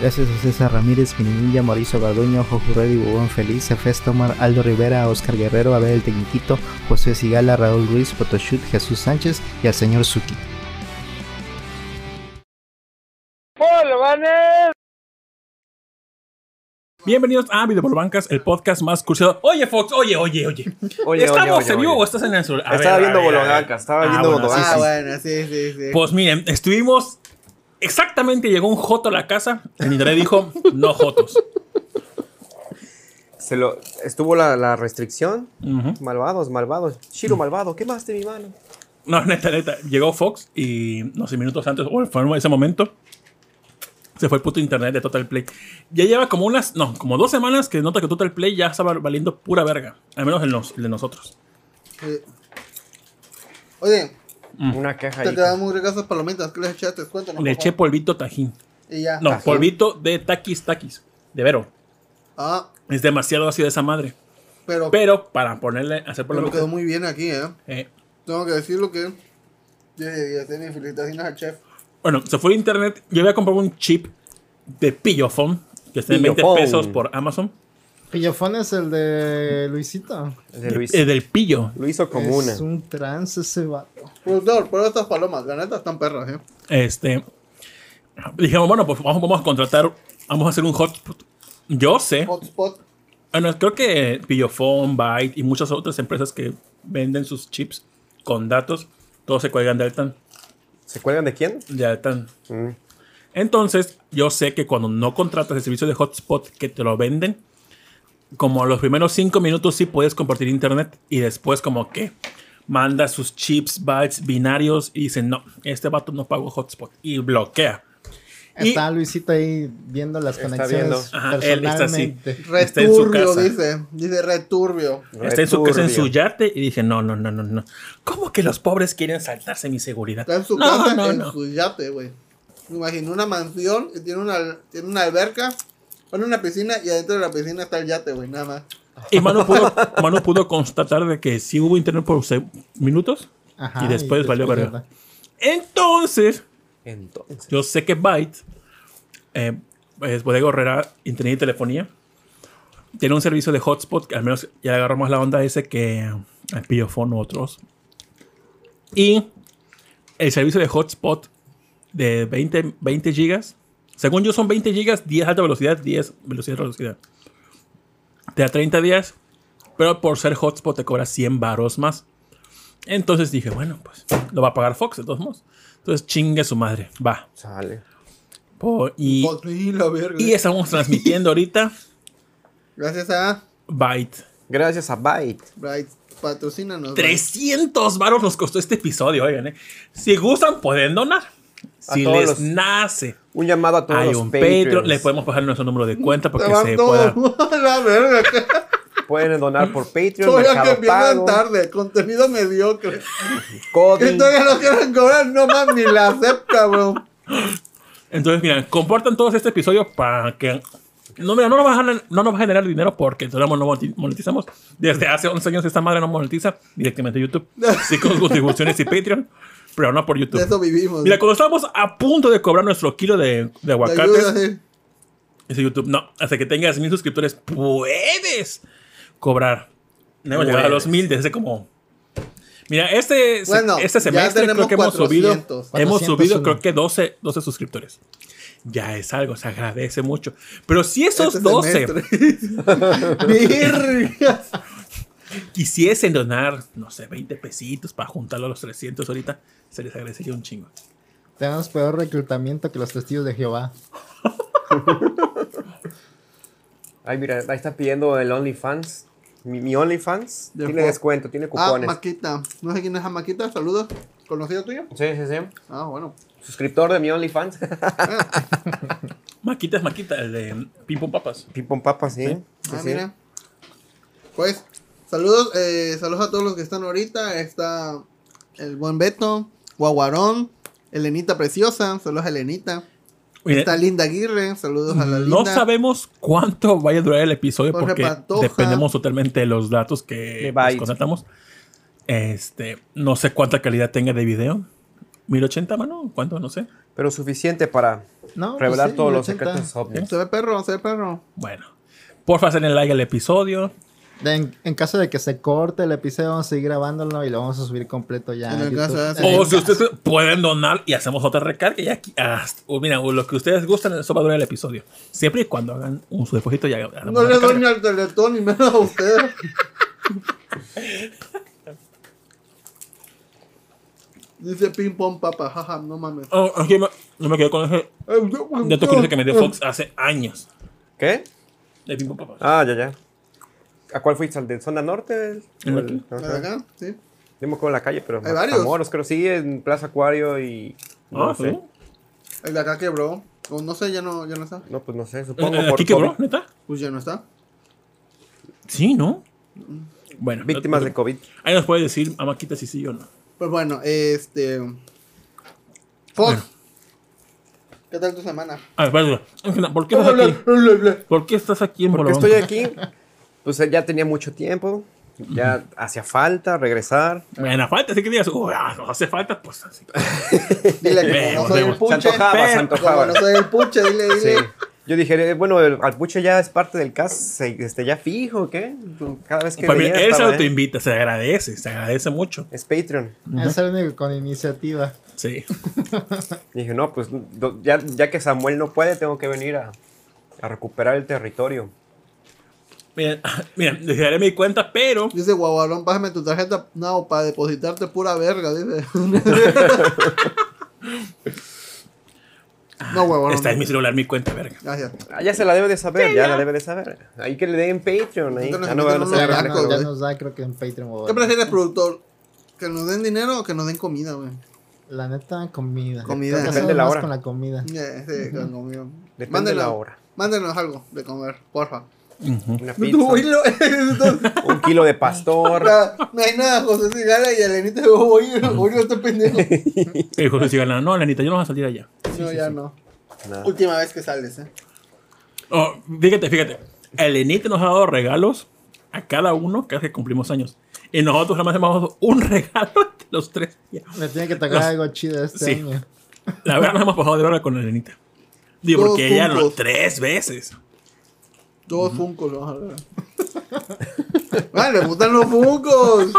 Gracias a César Ramírez, Minilla, Mauricio Garduño, Jojo Reddy, Bubón Feliz, Efes Tomar, Aldo Rivera, Oscar Guerrero, Abel el Tecniquito, José Sigala, Raúl Ruiz, Photoshoot, Jesús Sánchez y al señor Suki. Bienvenidos a Video por Bancas, el podcast más curioso. Oye, Fox, oye, oye, oye. Oye, ¿Estamos oye, en vivo oye. o estás en el sur? A Estaba ver, viendo. Bolobancas, estaba Ah, viendo bueno, sí, Bolobancas. sí. Ah, bueno, sí, sí, sí. Pues miren, estuvimos. Exactamente llegó un Joto a la casa. El internet dijo: No Jotos. Se lo, estuvo la, la restricción. Malvados, malvados. Shiro malvado, quemaste mi mano. No, neta, neta. Llegó Fox y no sé, minutos antes, o fue en ese momento, se fue el puto internet de Total Play. Ya lleva como unas, no, como dos semanas que nota que Total Play ya estaba valiendo pura verga. Al menos en los, el de nosotros. Sí. Oye, Una queja te quedan muy ricas esas palomitas. ¿Qué les echaste? Cuéntanos. Le por eché polvito tajín. Y ya. No, Tajín. polvito de taquis taquis. De vero. Ah, Es demasiado ácido esa madre. pero, Pero para ponerle, hacer pero polvito. quedó muy bien aquí, ¿eh? eh, Tengo que decirlo que 10 de 10. Tiene felicitaciones al chef. bueno, se fue a internet. Yo había comprado un chip de pillofón que está en 20 Pillofón. pesos por Amazon. Pillofón es el de Luisito. Es de Luis. Eh, del pillo. Lo hizo como una. Es un trance ese vato. Productor, prueba estas palomas. La neta están perras, ¿eh? Este. Dijimos, bueno, pues vamos, vamos a contratar. Vamos a hacer un hotspot. Yo sé. Hotspot. Bueno, creo que Pillofón, Byte y muchas otras empresas que venden sus chips con datos, todos se cuelgan de Altan. ¿Se cuelgan de quién? De Altan. Mm. Entonces, yo sé que cuando no contratas el servicio de hotspot que te lo venden, como los primeros cinco minutos sí puedes compartir internet y después como que manda sus chips, bytes, binarios y dice, no, este vato no pagó hotspot y bloquea. Y- Está Luisito ahí viendo las Está conexiones viendo. Ajá, él está así. personalmente. Está en su Returbio, casa. dice. Dice returbio. Está en su casa, en su yate y dije, no, no, no, no, no. ¿Cómo que los pobres quieren saltarse mi seguridad? Está en su no, casa, no, en no. su yate, güey. Me imagino una mansión y tiene una, tiene una alberca, pone una piscina y adentro de la piscina está el yate, güey, nada más. Y Manu pudo, Manu pudo constatar de que sí hubo internet por minutos Ajá, y después valió verga. Entonces, Entonces. yo sé que Byte, eh, es Bodega Herrera, Internet y Telefonía, tiene un servicio de hotspot que al menos ya le agarramos la onda ese que el Pillofón u otros. Y el servicio de hotspot de 20, 20 gigas, según yo son 20 gigas, 10 alta velocidad, 10 velocidad velocidad. Te da 30 días, pero por ser hotspot te cobra 100 varos más. Entonces dije, bueno, pues lo va a pagar Fox de todos modos. Entonces chingue su madre, va. Sale. Y, sí, la verga. y estamos transmitiendo ahorita Gracias a Byte. Gracias a Byte. Bright. Patrocínanos. güey. 300 varos nos costó este episodio, oigan, ¿eh? Si gustan, pueden donar. Si les los- nace, Un llamado a todos hay los un. Patreon, le podemos pasar nuestro número de cuenta porque se pueda. la verga. Pueden donar por Patreon, Todavía que Pago, tarde. Contenido mediocre. Cody. Y todavía no quieren cobrar. No más ni la acepta, cabrón. Entonces, miren, compartan todos este episodio para que. No, mira, no nos, va a generar, no nos va a generar dinero porque todavía no moneti- monetizamos. Desde hace 11 años esta madre no monetiza directamente YouTube. Sí con contribuciones y Patreon, pero no por YouTube. De eso vivimos. Mira, cuando estábamos a punto de cobrar nuestro kilo de, de Te aguacates, ayuda, sí. dice YouTube, no, hasta que tengas mil suscriptores puedes cobrar. No hemos llegado a los mil desde como... Mira, este, Bueno, este semestre creo que hemos subido, 400. hemos 401. subido creo que 12, 12 suscriptores. Ya es algo, se agradece mucho. Pero si esos Este 12 semestre. Virgas. Quisiesen donar, no sé, 20 pesitos para juntarlo a los 300 ahorita, se les agradecería un chingo. Tenemos peor reclutamiento que los testigos de Jehová. Ay, mira, ahí está pidiendo el OnlyFans. Mi, mi OnlyFans De tiene descuento, tiene Ah, cupones. Maquita. No sé quién es a Maquita. Saludos. ¿Conocido tuyo? sí, sí, sí. Ah, bueno. Suscriptor de mi OnlyFans. Maquita es Maquita, el de Pim Papas. Pipon Papa, sí. sí, Ah, sí. mira. Pues, saludos, eh, saludos a todos los que están ahorita. Está el buen Beto, Guaguarón, Elenita Preciosa, saludos a Elenita. Oye, Está Linda Aguirre, saludos a la Linda. No sabemos cuánto vaya a durar el episodio Jorge porque Pantoja. dependemos totalmente de los datos que nos contratamos. Este, no sé cuánta calidad tenga de video. 1080, mano, ¿cuánto? No sé. Pero suficiente para No, pues revelar sí, todos los 80. secretos. Se ve perro, se ve perro. Bueno. Porfa, hacerle like al episodio. De- En, en caso de que se corte el episodio, vamos a seguir grabándolo y lo vamos a subir completo ya. En el caso O si ustedes pueden donar y hacemos otra recarga. Y aquí, hasta- o mira, o lo que ustedes gustan, eso va a durar el episodio. Siempre y cuando hagan un su depósito ya. No le doy ni al teletón ni menos a ustedes. Dice ping pong papa, jaja, no mames. Oh, aquí me, no me quedé con ese dato curioso que me dio Fox hace años. ¿Qué? De Ping Pong Papas. Ah, ya, ya. ¿A cuál fuiste? ¿Al de zona norte? ¿El ¿O aquí? el- ¿De acá? Sí. Acuerdo en la calle, pero Hay varios. Matamoros, creo sí, en Plaza Acuario y... No Ah, sé. ¿sí? El de acá quebró. O no sé, ya no, ya no está. No, pues no sé, ¿El- supongo el por ¿Aquí quebró, neta? Pues ya no está. Sí, ¿no? Bueno. Víctimas no- de COVID. Ahí nos puede decir, Amaquita, si sí o no. Pues bueno, este. Fox. ¿Qué tal tu semana? A ver, espérate. ¿Por qué estás aquí? ¿Por qué estás aquí en Porque estoy aquí, pues ya tenía mucho tiempo, ya hacía falta regresar. Bueno, falta, así que digas, "Uy, ah, no hace falta, pues así. Dile que Vemos, no soy el vemos. puche. Se antojaba, se antojaba. No soy el puche, dile, dile. Sí. Yo dije, eh, bueno, el, al puche ya es parte del cast, este, ya fijo, ¿qué? Cada vez que Pues venía él se ¿eh? autoinvita, se agradece, se agradece mucho. Es Patreon. Es el único con iniciativa. Sí. Dije, no, pues do- ya, ya que Samuel no puede, tengo que venir a, a recuperar el territorio. Miren, miren, les daré mi cuenta, pero Dice Guaguarón, pásame tu tarjeta. No, para depositarte pura verga, dice. no, Guaguarón. está en mi celular mi cuenta, verga. Gracias. Ah, ya se la debe de saber, ya, la debe de saber. Ahí que le den Patreon, ahí. Entonces Ya nos no van a metemos hacer los Ya, nos- ya da, creo que en Patreon. o- ¿Qué prefieres, productor? ¿Que nos den dinero o que nos den comida, güey? La neta, comida. Comida. Creo que Depende hacemos la hora. con la comida. Eh, sí, con comida. Depende Mándenos- de la hora. Mándenos algo de comer, porfa. Una Tú, pizza, oílo, entonces, un kilo de pastor. No hay nada, José Cigala y Elenita. Oye, oye, este pendejo. Y José Sigala, no, Lenita, yo no voy a salir allá. No, ya no. Nada. Última vez que sales, eh. Oh, fíjate, fíjate. Elenita nos ha dado regalos a cada uno cada vez que cumplimos años. Y nosotros nada más hemos dado un regalo entre los tres. Me tiene que tocar Los- algo chido este Sí. año. La verdad nos hemos pasado de hora con Elenita. Digo, Todos porque ella no, juntos. tres veces. Dos funcos, vamos a ver. Ah, le gustan los funcos.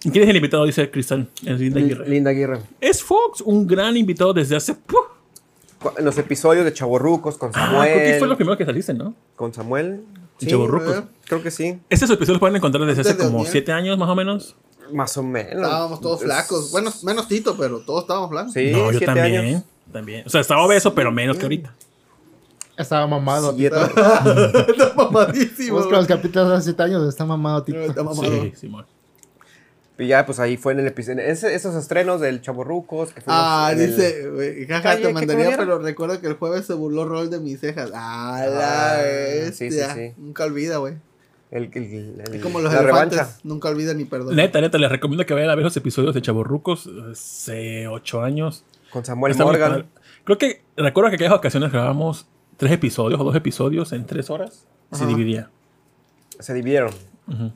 ¿Quién es el invitado? Dice Cristal. Es Linda Aguirre. Linda Aguirre. Es Fox, un gran invitado desde hace. En los episodios de Chaborrucos con Ah, Samuel. creo que fue lo primero que saliste, ¿no? Con Samuel. Sí, Chavorrucos. eh. creo que sí. Estos episodios los pueden encontrar desde hace como Oniel. siete años, más o menos. Más o menos. Estábamos todos flacos. Bueno, menos Tito, pero todos estábamos flacos. Sí, no, yo siete también. años. También. O sea, estaba obeso, pero menos que ahorita. Estaba mamado. Siete- Está mamadísimo. Busca los capítulos de hace 7 años. Está mamado, tipo. Está mamado. Sí, Simón. Y ya, pues ahí fue en el episodio. ese- esos estrenos del Chaborrucos. Que Ah, el- dice, güey, jaja, Calle, te ¿qué mandaría, pero recuerda que el jueves se burló Rol de mis cejas. Ah, la Ah, sí, sí, sí. Nunca olvida, güey. el, el- el- Es como los la elefantes. revancha. Nunca olvida ni perdona. Neta, neta, les recomiendo que vayan a ver los episodios de Chaborrucos hace ocho años. Con Samuel Está muy Morgan. Creo que, recuerdo que aquellas ocasiones grabamos tres episodios o dos episodios en tres horas. Se Ajá. dividía. Se dividieron. Ujú.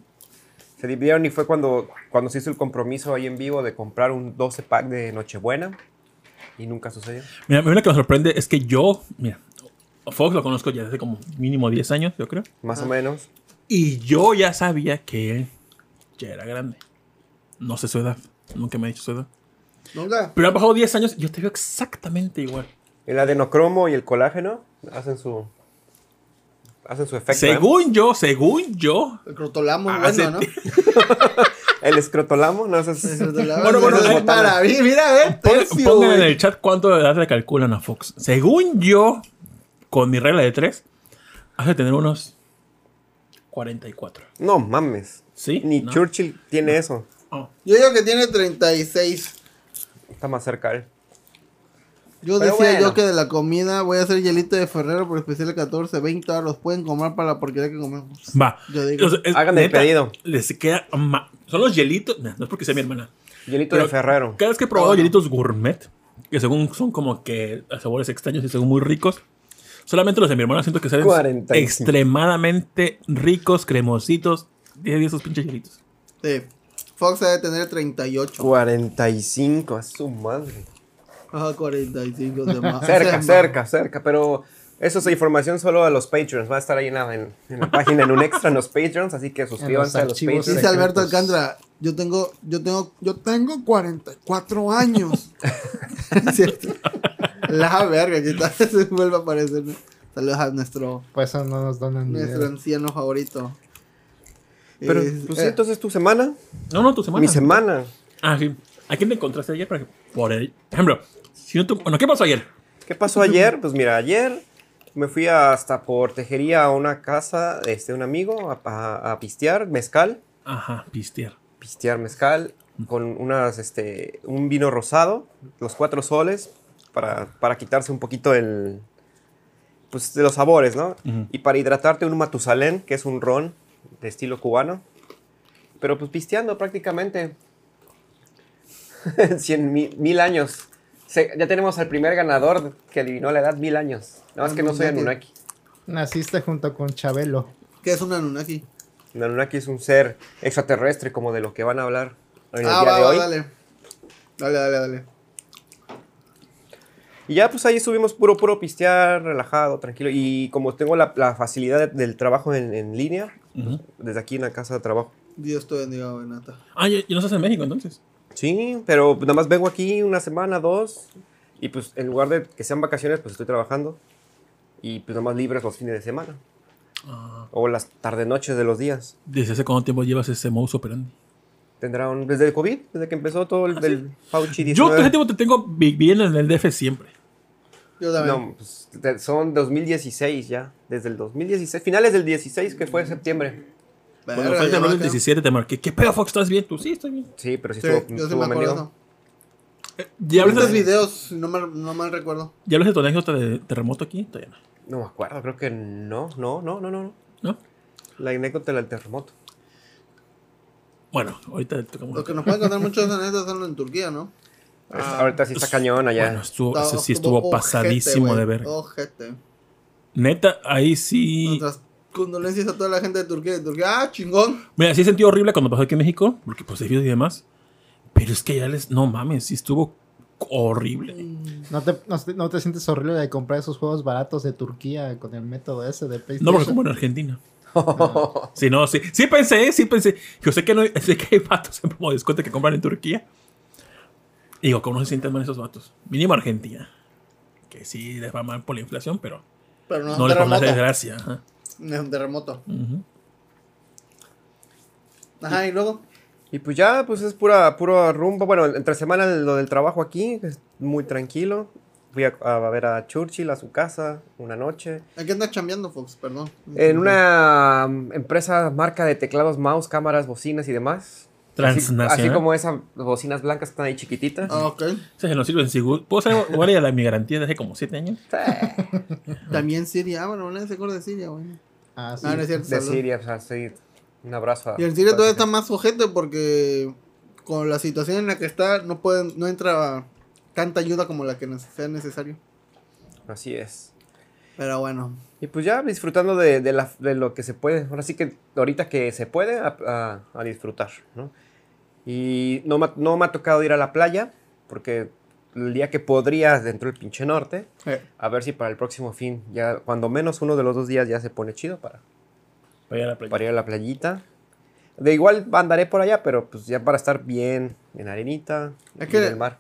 Se dividieron y fue cuando, cuando se hizo el compromiso ahí en vivo de comprar un 12 pack de Nochebuena. Y nunca sucedió. Mira, a mí lo que me sorprende es que yo, mira, Fox lo conozco ya desde como mínimo 10 años, yo creo. Más Ah. o menos. Y yo ya sabía que él ya era grande. No sé su edad. Nunca me ha dicho su edad. Nunca. Pero han pasado 10 años y yo te veo exactamente igual. El adenocromo y el colágeno hacen su. Hacen su efecto. ¿eh? Según yo, según yo. El crotolamo es Ah, bueno. ¿no? El escrotolamo, no sé. El crotolamo Bueno, bueno, es mí, mira, ve, Pongan, tercio, pongan en el chat cuánto de edad le calculan a Fox. Según yo, con mi regla de 3, hace tener unos 44. No mames. ¿Sí? Ni ¿No? Churchill tiene eso. Oh. Yo digo que tiene 36. Está más cerca él. Yo Pero decía bueno. yo que de la comida voy a hacer hielito de Ferrero por especial de 14, 20 los pueden comer para la porquería que comemos. Va. Yo digo. O sea, es- Hagan el neta, pedido. Les queda ma- Son los hielitos. No, no es porque sea mi hermana. Hielito Pero de Ferrero. Cada vez que he probado no. hielitos gourmet, que según son como que a sabores extraños y según muy ricos, solamente los de mi hermana siento que saben 45. extremadamente ricos, cremositos. 10 de esos pinches hielitos. Sí. Fox debe tener 38. 45, a su madre. Ajá, 45 de más. Cerca, cerca, cerca, pero eso es información solo a los Patreons. Va a estar ahí en la, en- en la página, en un extra en los Patreons, así que suscríbanse a los Patreons. Dice Alberto. Alcántara, yo tengo, yo tengo, yo tengo 44 años. Cierto. La verga, que tal se vuelva a aparecer. Saludos a nuestro, Por eso no nos donan nuestro dinero. anciano favorito. Pero, Es- pues, eh, entonces tu semana, No, no, tu semana. mi semana. Ah, sí. ¿A quién te encontraste ayer? Por ejemplo, si no bueno, ¿qué pasó ayer? ¿Qué pasó ayer? Pues mira, ayer me fui hasta por tejería a una casa de este, un amigo a, a- a pistear mezcal. Ajá, pistear. Pistear mezcal con unas, este, un vino rosado, los cuatro soles, para, para quitarse un poquito el, pues, de los sabores, ¿no? Ujú. Y para hidratarte un Matusalén, que es un ron de estilo cubano. Pero pues pisteando prácticamente. Cien mil, mil años. Se- ya tenemos al primer ganador que adivinó la edad mil años. Nada más que no soy Anunnaki. Naciste junto con Chabelo. ¿Qué es un Anunnaki? Un Anunnaki es un ser extraterrestre como de lo que van a hablar en el Ah, día va, de hoy. dale. Dale, dale, dale. Y ya pues ahí estuvimos puro, puro pistear, relajado, tranquilo. Y como tengo la, la facilidad de- del trabajo en, en línea, desde aquí en la casa de trabajo. Dios te bendiga, Benata. Ah, ¿y y no estás en México entonces? Sí, pero nada más vengo aquí una semana, dos. Y pues en lugar de que sean vacaciones, pues estoy trabajando. Y pues nada más libres los fines de semana. Ah, O las tarde-noches de los días. ¿Desde hace cuánto tiempo llevas ese modus operandi? Tendrán desde el COVID, desde que empezó todo el del Fauci 19. Yo todo ese tiempo te tengo vi- viviendo en el DF siempre. Yo también. No, pues, son 2016 ya. Desde el 2016, finales del 16 que fue septiembre. Cuando fue el acá. 17 te marqué. ¿Qué pedo, Fox? ¿Estás bien? ¿Tú sí? Estoy bien. Sí, pero sí, Sí, estuvo, yo sí estuvo me acuerdo. medio- eso. ¿Ya Ahorita hablas, de, videos, no mal, no mal recuerdo. ¿Ya hablas de tu anécdota de terremoto aquí? Todavía no. No me acuerdo, creo que no, no, no, no, no. ¿No? La anécdota del terremoto. Bueno, ahorita tocamos. Lo que nos pueden contar muchos anécdotas son en Turquía, ¿no? Ah, Ahorita sí está cañón allá. Bueno, estuvo, ese sí estuvo ojete, pasadísimo güey, de ver. Ojete. Neta, ahí sí. Nuestras condolencias a toda la gente de Turquía. De Turquía, ah, chingón. Mira, sí sentí horrible cuando pasó aquí en México, porque pues y demás. Pero es que ya les. No mames, sí estuvo horrible. ¿No te, no, te- no te sientes horrible de comprar esos juegos baratos de Turquía con el método ese de PlayStation? No, porque como en Argentina. Sí, no, sí. Sí pensé, sí pensé. Yo sé que, no, sé que hay vatos en promo descuento que compran en Turquía. Y digo, ¿cómo no se sienten mal esos vatos? Mínimo Argentina. Que sí les va mal por la inflación, pero Pero no, no les por la terremoto. desgracia. Ajá. Un terremoto. Ajá, y luego. Y pues ya, pues es pura, puro rumbo. Bueno, entre semana lo del trabajo aquí, es muy tranquilo. Fui a, a ver a Churchill a su casa una noche. ¿A qué andas chambeando, Fox? Perdón. En una um, empresa marca de teclados, mouse, cámaras, bocinas y demás. Transnacional. así como esas bocinas blancas que están ahí chiquititas. Ah, ok. Se nos sirve en Sigur. ¿Puedo ser guardia de la mi garantía de hace como 7 años? También Siria. Ah, bueno, no se acuerda de Siria, güey. Ah, sí. Ah, no es cierto. De salud. Siria, o sea, sí. Un abrazo. a- Y en Siria todavía está más ojete porque con la situación en la que está no pueden, no entra tanta ayuda como la que sea necesario. Así es. Pero bueno. Y pues ya disfrutando de, de la- de lo que se puede. Ahora sí que ahorita que se puede, a, a- a disfrutar, ¿no? Y no me, ha- no me ha tocado ir a la playa, porque el día que podría dentro del pinche norte, Eh, a ver si para el próximo fin, ya cuando menos uno de los dos días ya se pone chido para, Para ir a la playa. para ir a la playita. De igual andaré por allá, pero pues ya para estar bien en arenita, Es en que- el mar.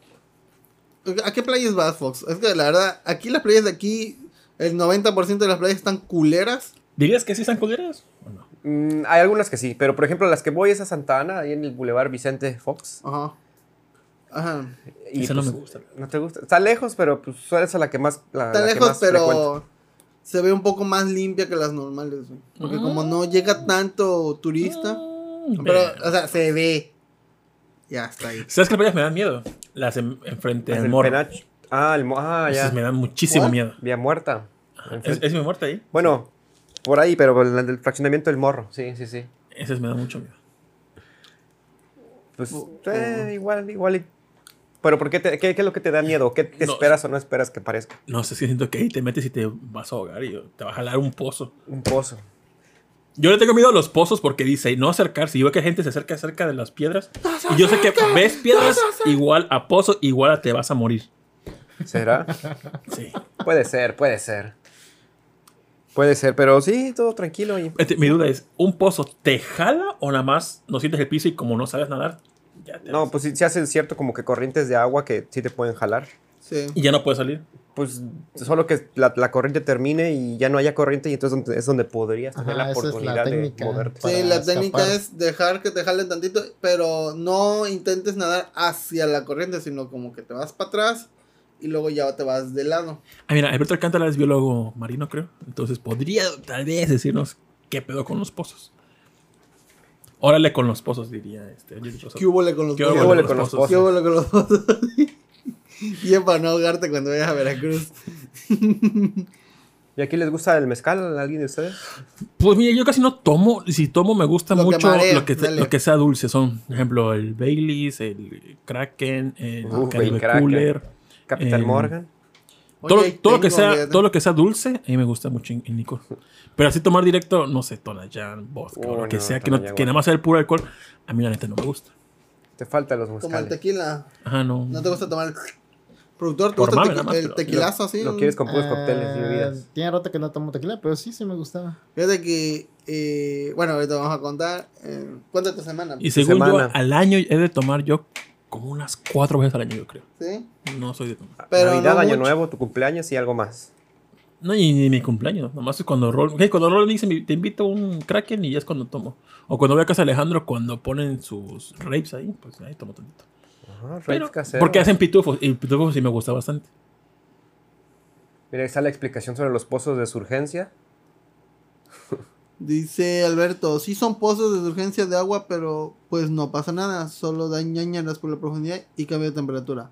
¿A qué playas vas, Fox? Es que la verdad, aquí las playas de aquí, el 90% de las playas están culeras. ¿Dirías que sí están culeras? Mm, hay algunas que sí, pero por ejemplo las que voy es a Santa Ana, ahí en el Boulevard Vicente Fox. Ajá. Ajá. Y, Esa no pues, me gusta. ¿No te gusta? Está lejos, pero pues es la que más. La, Está la que lejos, más frecuento. pero se ve un poco más limpia que las normales, güey. Porque como no llega tanto turista, Mm, pero, o sea, se ve. Ya está ahí. ¿Sabes qué playas me dan miedo? Las en- enfrente Las del morro. Penach- Ah, el mo- ah, Esas me ya. dan muchísimo miedo. Vía muerta. ¿Es, es mi muerta ahí? Bueno, por ahí, pero el del fraccionamiento del morro. Sí, sí, sí. Esas me dan mucho miedo. Pues Oh, eh, igual, igual. Pero ¿por qué, te- qué, qué es lo que te da miedo? ¿Qué, No. esperas o no esperas que parezca? No sé si siento que ahí te metes y te vas a ahogar y te va a jalar un pozo. Un pozo. Yo le tengo miedo a los pozos porque dice no acercarse. Y yo veo que gente se acerca cerca de las piedras. Y yo sé que ves piedras igual a pozo, igual a te vas a morir. ¿Será? Sí. puede ser, puede ser. Puede ser, pero sí, todo tranquilo. Y... Este, mi duda es, ¿un pozo te jala o nada más no sientes el piso y como no sabes nadar, ya te No, vas? pues sí se hace cierto como que corrientes de agua que sí te pueden jalar. Sí. Y ya no puedes salir. Pues solo que la, la corriente termine y ya no haya corriente y entonces donde- es donde podrías tener Ajá, la es la oportunidad de técnica. moverte. Sí, la técnica escapar. es dejar que te jalen tantito, pero no intentes nadar hacia la corriente, sino como que te vas para atrás y luego ya te vas de lado. Ah, mira, Alberto Alcántara es biólogo marino, creo. Entonces podría tal vez decirnos qué pedo con los pozos. Órale con los pozos, diría este. ¿Qué hubo con los ¿Qué pozos? hubo hubo con los con los ¿Qué pozos? hubo con los pozos? y es para no ahogarte cuando vayas a Veracruz. ¿Y aquí les gusta el mezcal a alguien de ustedes? Pues mira, yo casi no tomo. Si tomo, me gusta Lo que mucho marea, lo, que, lo que sea dulce. Son, por ejemplo, el Baileys, el Kraken, el Uh, Caribe. Cooler. Capitán Eh, Morgan. Todo, Oye, todo lo que sea, todo lo que sea dulce, a mí me gusta mucho en, en licor. Pero así tomar directo, no sé, Tonayán, vodka, o Oh, lo que no, sea, que, no, que nada más sea el puro alcohol, a mí la neta no me gusta. Te faltan los Como el mezcales. tequila. Ajá, no. ¿No te gusta tomar el productor? ¿Te Por gusta el, mame tequi- nada más, el tequilazo así? Lo quieres con puros Ah, cócteles y bebidas. Tiene rato que no tomo tequila, pero sí, sí me gustaba. Fíjate que, eh, bueno, ahorita vamos a contar. Eh, cuéntate tu semana. Y según yo, semana. al año he de tomar yo como unas cuatro veces al año, yo creo. ¿Sí? No soy de tomar. Pero Navidad, no Año mucho. Nuevo, tu cumpleaños y algo más. No, y ni mi cumpleaños. Nomás es cuando Rol, ok, cuando Rol me dice, te invito a un Kraken y ya es cuando tomo. O cuando voy a casa de Alejandro, cuando ponen sus rapes ahí, pues ahí tomo tantito. Ajá, Pero, caseros. porque hacen pitufos, y pitufos sí me gusta bastante. Mira, ahí está la explicación sobre los pozos de surgencia. Dice Alberto, sí son pozos de urgencia de agua, pero pues no pasa nada, solo ñañaras por la profundidad y cambio de temperatura.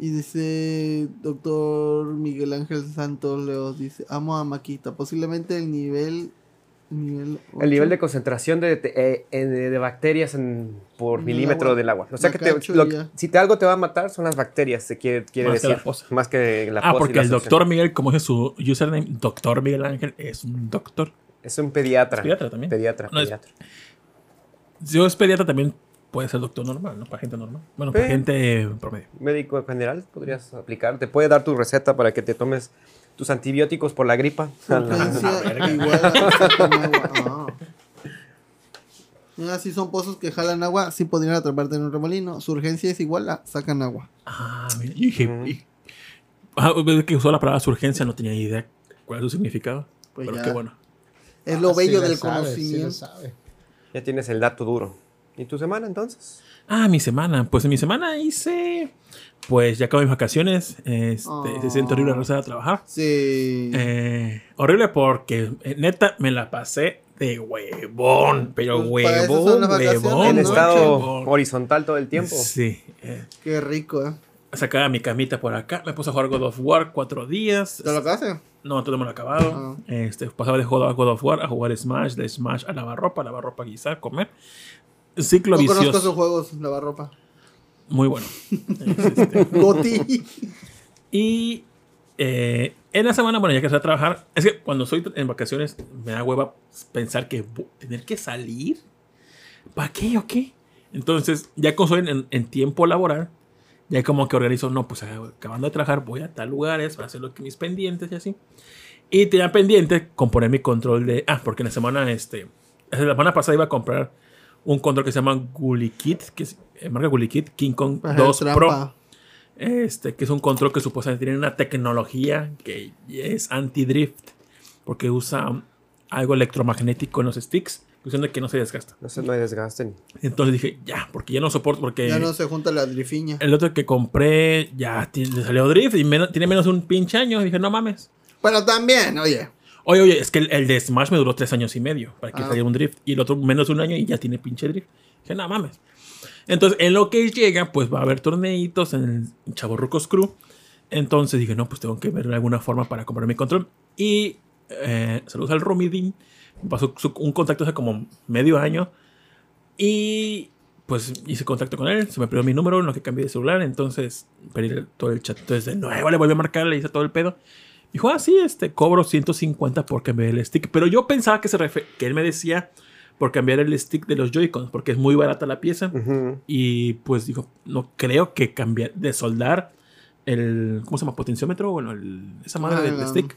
Y dice doctor Miguel Ángel Santos Leos, dice, amo a Maquita, posiblemente el nivel... nivel El nivel ocho". de concentración de, de- eh, de- de bacterias en- por En milímetro agua. del agua. O sea La que te- lo- si te algo te va a matar son las bacterias, se quiere, quiere Más que decir. la. Más que la ah, porque la el doctor Miguel, como es su username, doctor Miguel Ángel, es un doctor. Es un pediatra. Es pediatra también. Pediatra, No, es- pediatra. Si es pediatra, también puede ser doctor normal, ¿no? Para gente normal. Bueno, para gente promedio. Médico general podrías aplicar. Te puede dar tu receta para que te tomes tus antibióticos por la gripa. Urgencia igual a sacan agua. Ah. Mira, si son pozos que jalan agua, sí podrían atraparte en un remolino. Su urgencia es igual a sacan agua. Ah, mira. Dije, y- ah, que usó la palabra surgencia, no tenía idea cuál es su significado. Pues pero ya. qué bueno. Es lo Ah, bello del sabe, conocimiento. ya tienes el dato duro. ¿Y tu semana entonces? Ah, mi semana. Pues en mi semana hice. Pues ya acabo mis vacaciones. Este, Se siente horrible regresar a trabajar. Sí. Eh, horrible porque, eh, neta, me la pasé de huevón. Pero Pues huevón, huevón. en estado huevón. horizontal todo el tiempo. Sí. eh, Qué rico, ¿eh? sacaba mi camita por acá. Me puse a jugar God of War cuatro días. ¿Te lo hace? No, todavía no lo acabado. Ah. Este, pasaba de jugar a God of War a jugar Smash, de Smash a lavar ropa, lavar ropa guisar, comer. Ciclo No conozco vicioso. esos juegos, lavarropa. Muy bueno. Este, Goti. y eh, en la semana, bueno, ya que estoy a trabajar, es que cuando estoy en vacaciones me da hueva pensar que tener que salir. ¿Para qué o qué? Entonces, ya como soy en, en tiempo laboral, ya como que organizo, no, pues acabando de trabajar, voy a tal lugares para hacer lo que mis pendientes y así. Y tenía pendiente componer mi control de. Ah, porque en la semana, este. La semana pasada iba a comprar un control que se llama Gulikit, que es eh, marca Gulikit King Kong Para 2 hacer Pro. Este, que es un control que supuestamente tiene una tecnología que es anti-drift, porque usa algo electromagnético en los sticks, cuestión de que no se desgasta. No sé, no hay desgaste. ni- Entonces dije, ya, porque ya no soporto, porque Ya no se junta la drifiña. el otro que compré ya le salió drift y menos- tiene menos de un pinche año. Dije, no mames. Pero también, oye. Oye, oye, es que el, el de Smash me duró tres años y medio para que Ah. saliera un drift. Y el otro menos de un año y ya tiene pinche drift. Dije, no mames. Entonces, en lo que llega, pues va a haber torneitos en el Chavorrucos Crew. Entonces dije, no, pues tengo que ver alguna forma para comprar mi control. Y eh, saludos al Romidin. Pasó su- un contacto hace como medio año. Y pues hice contacto con él. Se me perdió mi número en lo que cambié de celular. Entonces perdí todo el chat. Entonces de nuevo le volví a marcar, le hice todo el pedo. Dijo, ah, sí, este, cobro 150 por cambiar el stick. Pero yo pensaba que, se que él me decía por cambiar el stick de los Joy-Cons, porque es muy barata la pieza. Ujú. Y pues dijo, no creo que cambiar de soldar el, ¿cómo se llama? Potenciómetro, bueno, el- esa madre Ah, del stick.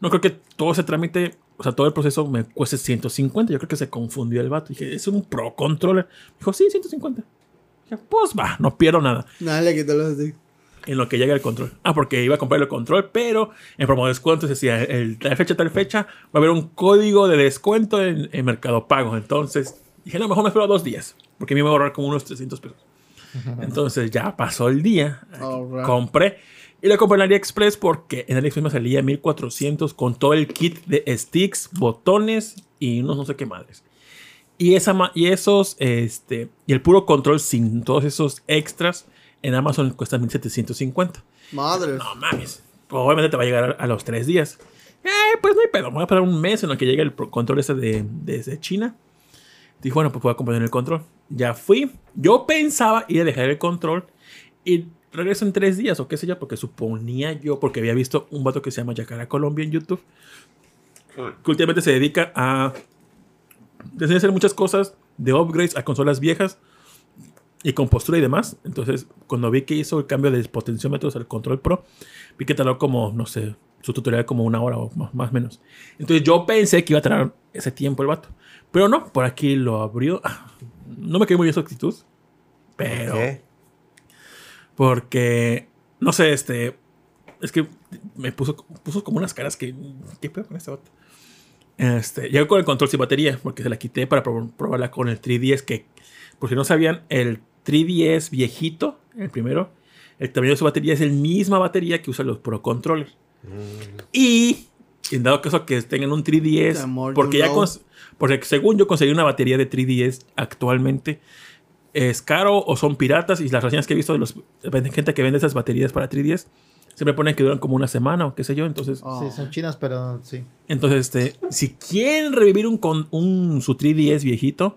No creo que todo ese trámite, o sea, todo el proceso me cueste 150. Yo creo que se confundió el vato. Dije, es un Pro Controller. Dijo, sí, 150. Dije, pues va, no pierdo nada Nada, le quitó los stick. en lo que llega el control. Ah, porque iba a comprar el control, pero en promo de descuento decía, el, tal fecha, tal fecha, va a haber un código de descuento en, en Mercado Pago. Entonces, dije, no, mejor me espero dos días, porque a mí me va a ahorrar como unos 300 pesos. Entonces ya pasó el día, Alright. compré. Y lo compré en AliExpress porque en AliExpress me salía 1400 con todo el kit de sticks, botones y unos no sé qué madres. Y, esa, y esos, este, y el puro control sin todos esos extras en Amazon cuesta 1750. Madre. No mames. Obviamente te va a llegar a, a los tres días. Eh, pues no hay pedo. Me voy a esperar un mes en lo que llegue el control ese de, desde China. Dije, bueno, pues voy a acompañar el control. Ya fui. Yo pensaba ir a dejar el control y regreso en tres días o qué sé yo, porque suponía yo, porque había visto un vato que se llama Yacara Colombia en YouTube, que últimamente se dedica a hacer muchas cosas de upgrades a consolas viejas y con postura y demás. Entonces, cuando vi que hizo el cambio de potenciómetros al control pro, vi que tardó como, no sé, su tutorial como una hora o más, más o menos. Entonces, yo pensé que iba a tardar ese tiempo el vato. Pero no, por aquí lo abrió. Ah, No me quedó muy bien su actitud. Pero. ¿Qué? Porque, no sé, este. Es que me puso, puso como unas caras que. ¿Qué pedo con este vato? Este, llegó con el control sin batería, porque se la quité para prob- probarla con el 3DS. Que, por si no sabían, el 3DS viejito, el primero, el tamaño de su batería es el misma batería que usan los Pro Controllers. Y, en dado caso que tengan un 3DS, The more porque you ya porque según yo conseguí una batería de 3DS actualmente, es caro o son piratas y las reseñas que he visto de los de gente que vende esas baterías para 3DS siempre ponen que duran como una semana o qué sé yo entonces Oh. Sí, son chinas, pero sí. entonces este si quieren revivir un, con, un su 3DS viejito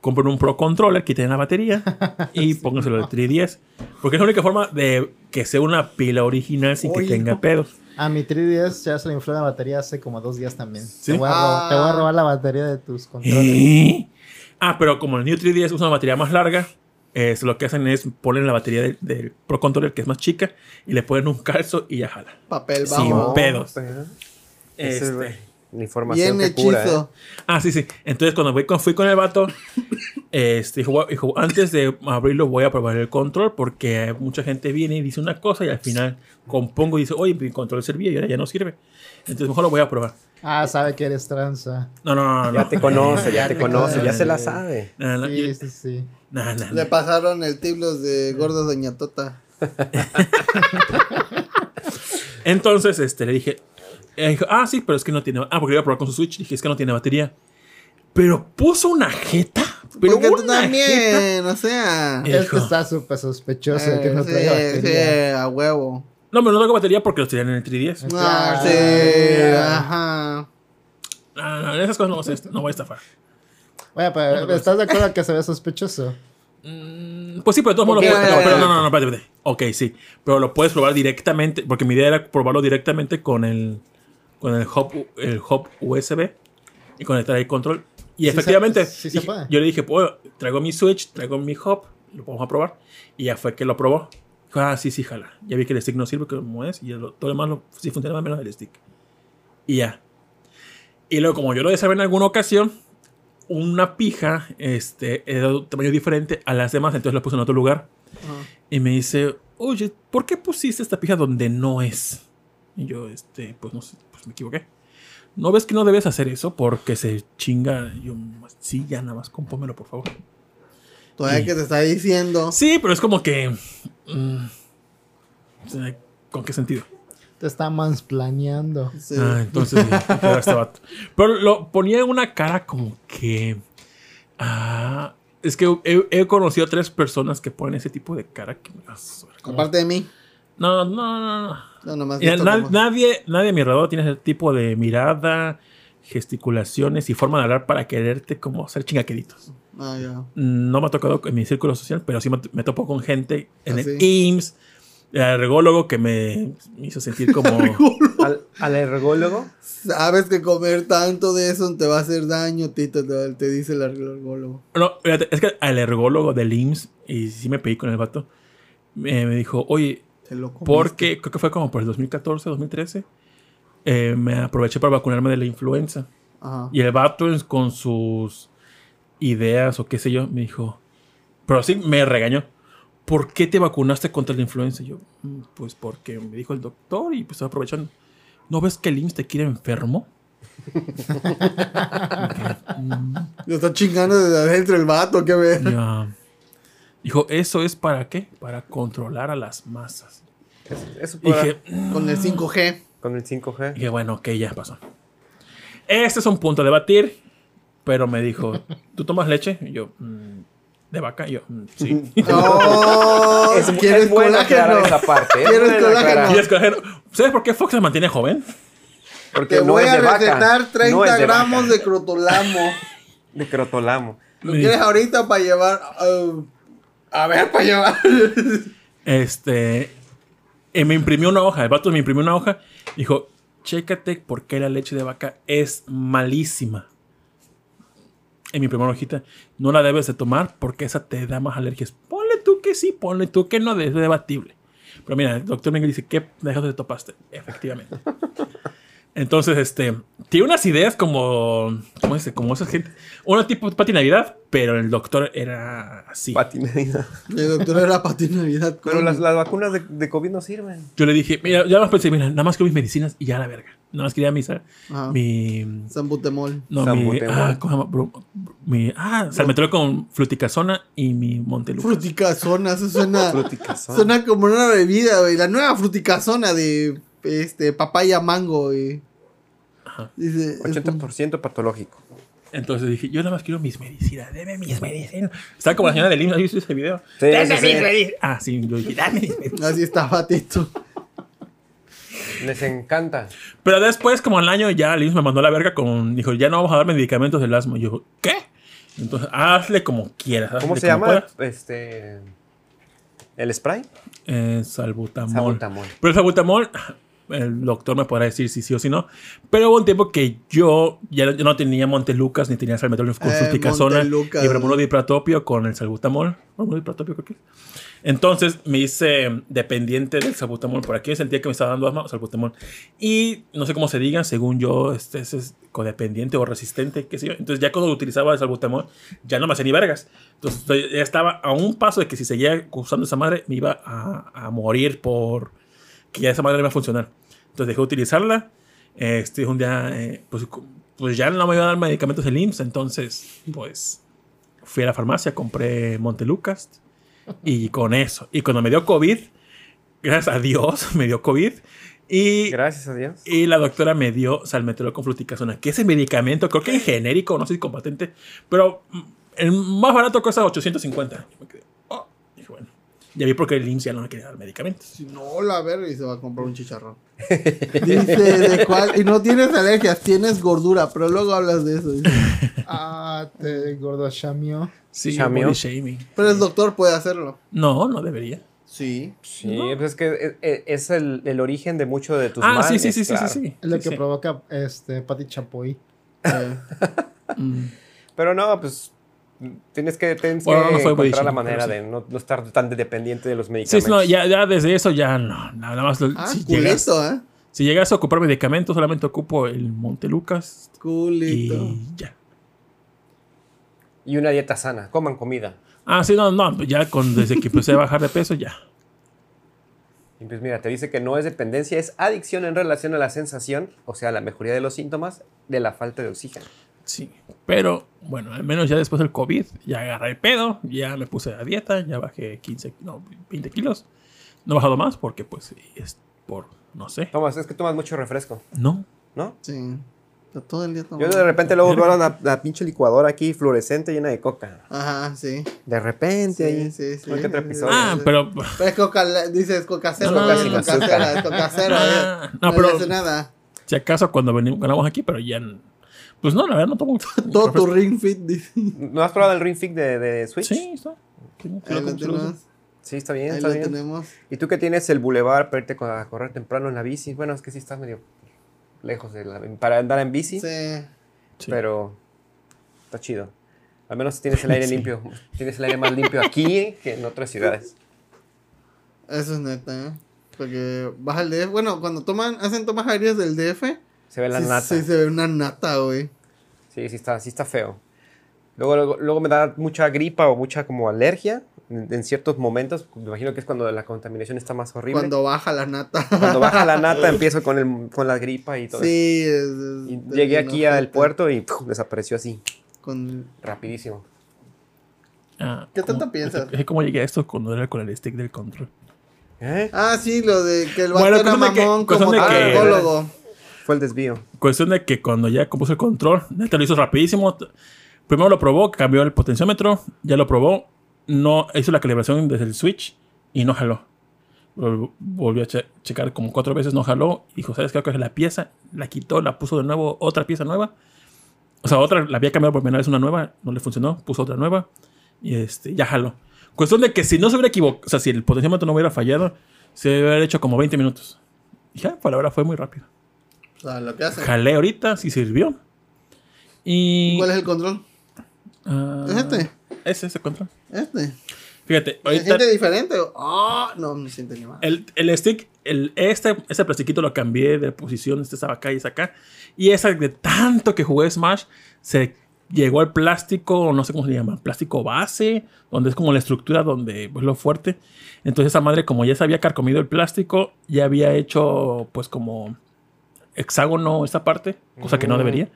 compren un Pro Controller quiten la batería y pónganselo de 3DS porque es la única forma de que sea una pila original sin que Oye, tenga no. pedos A mi 3DS ya se le infló la batería hace como dos días también. ¿Sí? Te, voy a Ah. robar, te voy a robar la batería de tus controles. ¿Eh? Ah, pero como el New 3DS usa una batería más larga, eh, lo que hacen es ponen la batería del, del Pro Controller, que es más chica, y le ponen un calzo y ya jala. Papel Sin bajo. pedos. pero- Ese, Este. La información Bien que cura, hechizo. Ah, sí, sí. Entonces, cuando fui con, fui con el vato, este, dijo, antes de abrirlo voy a probar el control, porque mucha gente viene y dice una cosa y al final compongo y dice, oye, mi control servía y ahora ya no sirve. Entonces, mejor lo voy a probar. Ah, sabe que eres tranza. No, no, no, no. Ya te conoce, ya, te conoce, ya se la sabe. No, no, Sí, yo- sí, sí. no, no, no. Le pasaron el tip los de gordo Doña Tota. Entonces, este, le dije, eh, dijo, ah, sí, pero es que no tiene, ah, porque iba a probar con su Switch, dije, es que no tiene batería. Pero puso una jeta, pero Porque tú una jeta. también, o sea. Eh, Es que está súper sospechoso de que Eh, no sí, traiga batería. sí, a huevo. No, pero no tengo batería porque los tiran en el 3DS. Ah, Ah, sí, ajá. No, no, esas cosas no, voy a- no voy a estafar. Bueno, pero ¿estás de acuerdo que se ve sospechoso? Mm, Pues sí, pero de todos modos Ok, lo puedes- no, pero no, no, no, espérate, espérate. Ok, sí. Pero lo puedes probar directamente, porque mi idea era probarlo directamente con el con el hub, el hub USB y conectar el control. Y Sí efectivamente, se- sí se dije- puede. yo le dije, pues, traigo mi Switch, traigo mi hub, lo vamos a probar. Y ya fue que lo probó. Dijo, ah, sí, sí, jala. Ya vi que el stick no sirve, como es, y lo- todo lo demás lo, sí funciona menos el stick. Y ya. Y luego, como yo lo desarmé en alguna ocasión, una pija este, era de tamaño diferente a las demás, entonces la puse en otro lugar. Ajá. Y me dice, oye, ¿por qué pusiste esta pija donde no es? Y yo, este, pues no sé, pues me equivoqué. ¿No ves que no debes hacer eso? Porque se chinga. Yo, sí, ya nada más compómelo, por favor. Todavía Y- que te está diciendo. Sí, pero es como que. mm, ¿Con qué sentido? Te está mansplaneando. Sí. Ah, entonces ya, este vato. Pero lo ponía en una cara como que. Ah, es que he, he conocido a tres personas que ponen ese tipo de cara que me Aparte de mí. No, no, no, no. No, nomás Mira, na- como- nadie, nadie a mi alrededor tiene ese tipo de mirada, gesticulaciones y forma de hablar para quererte como ser chingaqueritos. Ah, ya. No me ha tocado en mi círculo social, pero sí me, me topo con gente en ¿Ah, el sí? IMSS, El alergólogo que me hizo sentir como... Al, al ergólogo. Sabes que comer tanto de eso te va a hacer daño, Tito, te, te dice el alergólogo. No, fíjate, es que el alergólogo del IMSS, y sí me pedí con el vato, me, me dijo, oye, Te lo comiste. porque creo que fue como por el 2014, 2013, eh, me aproveché para vacunarme de la influenza. Ajá. Y el vato con sus ideas o qué sé yo, me dijo, pero sí me regañó. ¿Por qué te vacunaste contra la influenza? Y yo, "Mm, pues porque me dijo el doctor y pues estaba aprovechando. ¿No ves que el IMSS te quiere enfermo? Lo está chingando desde adentro el vato, qué ver. Ya. Dijo, ¿eso es para qué? Para controlar a las masas. Eso podrá- dije, Con el 5G. con el 5G. dije, bueno, ok, ya pasó. Este es un punto a debatir, pero me dijo, ¿tú tomas leche? Y yo, "Mm, ¿de vaca? Y yo, "Mm, sí. No, Es, ¿quieres es bueno colágeno? esa parte. es ¿Quieres colágeno? Y escoger, ¿sabes por qué Fox se mantiene joven? Porque Te no voy es a de vaca. recetar 30 no de gramos vaca, de crotolamo. de crotolamo. ¿Lo quieres ahorita para llevar? uh, a ver, para llevar. Este, y me imprimió una hoja, el vato me imprimió una hoja, dijo, chécate por qué la leche de vaca es malísima. En mi primera hojita, no la debes de tomar porque esa te da más alergias. Ponle tú que sí, ponle tú que no, es debatible. Pero mira, el doctor Miguel dice, ¿qué dejas de topaste? Efectivamente. Entonces, este, tiene unas ideas como, ¿cómo dice? Como esas gente, una tipo de Pati Navidad, pero el doctor era así. Patinadita. El doctor era para ti Navidad. Pero las, las vacunas de, de COVID no sirven. Yo le dije, mira, ya más pensé, mira, nada más que mis medicinas y ya la verga. Nada más quería mi, sa- Ajá. mi, Sambutemol. no, mi, ah, ¿cómo se llama? Bro- mi, ah, salmetrol con fluticasona y mi monteluca. Fruticazona, eso suena. Fruticazón. Suena como una bebida, güey. La nueva fruticazona de este papaya mango. Ajá. Dice. es como- 80% patológico. Entonces dije, yo nada más quiero mis medicinas, deme mis medicinas. Estaba como la señora del IMSS, ¿has visto ese video? Sí, dame sí, mis sí. medicinas. Ah, sí, yo dije, dame mis medicinas. Así estaba Tito. Les encanta. Pero después, como al año, ya IMSS me mandó la verga con, dijo, ya no vamos a dar medicamentos del asma. Y yo, ¿qué? Entonces, hazle como quieras. ¿Cómo se como llama? puedas. Este. ¿El spray? Eh, salbutamol. Salbutamol. Pero el salbutamol, el doctor me podrá decir si sí o si no. Pero hubo un tiempo que yo ya no- yo no tenía Montelucas ni tenía salmetrol con Eh, y bromuro dipratopio con el salbutamol. Dipratopio creo que es. Entonces me hice dependiente del salbutamol. Por aquí sentía que me estaba dando asma, salbutamol. Y no sé cómo se diga, según yo, este, ese es codependiente o resistente, qué sé yo. Entonces ya cuando utilizaba el salbutamol, ya no me hacía ni vergas. Entonces ya estaba a un paso de que si seguía usando esa madre, me iba a, a morir por que ya esa madre no iba a funcionar. Entonces dejé de utilizarla. Este, un día, eh, pues, pues ya no me iba a dar medicamentos del IMSS. Entonces, pues fui a la farmacia, compré Montelucas y con eso. Y cuando me dio COVID, gracias a Dios, me dio COVID. Y, Gracias a Dios. y la doctora me dio salmeterol con fluticasona, que ese medicamento, creo que en genérico, no sé si con patente, pero mm, el más barato cuesta 850. Yo me quedé, oh, dije, bueno, ya vi por qué el IMSS ya no me quería dar medicamentos. Si no, la verga y se va a comprar un chicharrón. Dice, ¿de cuál? Y no tienes alergias, tienes gordura, pero luego hablas de eso. dice. Ah, te gordo chamio. Sí, shaming. Pero el doctor puede hacerlo. No, no debería. Sí. Sí, pues es que es, el, el origen de muchos de tus ah, sí, sí, sí, sí, claro. sí, sí. Es lo Sí, que sí. provoca este Pati Chapoy. Eh, Mm. Pero no, pues tienes que, tienes Bueno, que no fue body encontrar la manera sí. de no, no estar tan dependiente de los medicamentos. sí, no, ya, ya desde eso ya no. Nada más. lo- ah, si, llegas, ¿eh? si llegas a ocupar medicamentos, solamente ocupo el Montelucas Culito. y ya. Y una dieta sana. Coman comida. Ah, sí, no, no, ya con, desde que empecé a bajar de peso, ya. Y pues mira, te dice que no es dependencia, es adicción en relación a la sensación, o sea, la mejoría de los síntomas de la falta de oxígeno. Sí. Pero, bueno, al menos ya después del COVID, ya agarré el pedo, ya me puse a dieta, ya bajé 15, no, 20 kilos. No he bajado más porque, pues, es por, no sé. Tomas, es que tomas mucho refresco, No. ¿no? Sí. Todo el día. Yo de repente luego veo la, la pinche licuadora aquí fluorescente llena de coca. Ajá, sí. De repente ahí. Sí, sí, otro episodio. Ah, pero... Pero es coca, dices coca cero, No, coca cero, es coca cero. Ah, eh. no, no, pero- hace nada. Si acaso cuando venimos, ganamos aquí, pero ya... n- Pues no, la verdad no tomo... Todo tu ring fit. ¿No has probado el Ring Fit de, de Switch? Sí, está. Sí, está bien, Ahí está lo bien. tenemos. ¿Y tú que tienes el bulevar para irte a correr temprano en la bici? Bueno, es que sí estás medio lejos de la, para andar en bici, Sí. Pero está chido. Al menos tienes el aire Sí. limpio. Tienes el aire más limpio aquí que en otras ciudades. Eso es neta, ¿eh? Porque baja el DF. Bueno, cuando toman, hacen tomas aéreas del DF. Se ve la sí, nata. Sí, se ve una nata, güey. Sí, sí está, sí está feo. Luego, luego, luego me da mucha gripa o mucha como alergia en, en ciertos momentos. Me imagino que es cuando la contaminación está más horrible. Cuando, Cuando baja la nata. baja la nata empiezo con, el, con la gripa y todo. eso. sí, es, es- Y es llegué aquí al puerto y desapareció así, Con... rapidísimo. Ah, ¿Qué tanto ¿cómo- piensas? Es como llegué a esto cuando era con el stick del control. ¿Eh? Ah, sí, lo de que el vato Bueno, era que- mamón cuestión como que- cardiólogo. Fue el desvío. Cuestión de que cuando ya compuso el control, neta lo hizo rapidísimo. Primero lo probó, cambió el potenciómetro, ya lo probó, no hizo la calibración desde el switch y no jaló. Vol- Volvió a che- checar como cuatro veces, no jaló. Dijo, ¿sabes qué? La pieza, la quitó, la puso de nuevo, otra pieza nueva. O sea, otra, la había cambiado por primera vez una nueva, no le funcionó, puso otra nueva y este, ya jaló. Cuestión de que si no se hubiera equivocado, o sea, si el potenciómetro no hubiera fallado, se hubiera hecho como 20 minutos. Y ya, por ahora fue muy rápido. Lo que hace. Jalé ahorita, sí sirvió. Y. ¿Cuál es el control? Ah, ¿Es este? Es ese control. Este. Fíjate, ¿Se ahorita siente diferente? Ah, no, no se siente ni mal. el, el stick, el, este, este plastiquito lo cambié de posición. Este estaba acá y es acá. Y esa de tanto que jugué Smash, se llegó al plástico, no sé cómo se llama, plástico base, donde es como la estructura donde es lo fuerte. Entonces esa madre, como ya se había carcomido el plástico, ya había hecho pues como hexágono esta parte, cosa que no Mm. debería.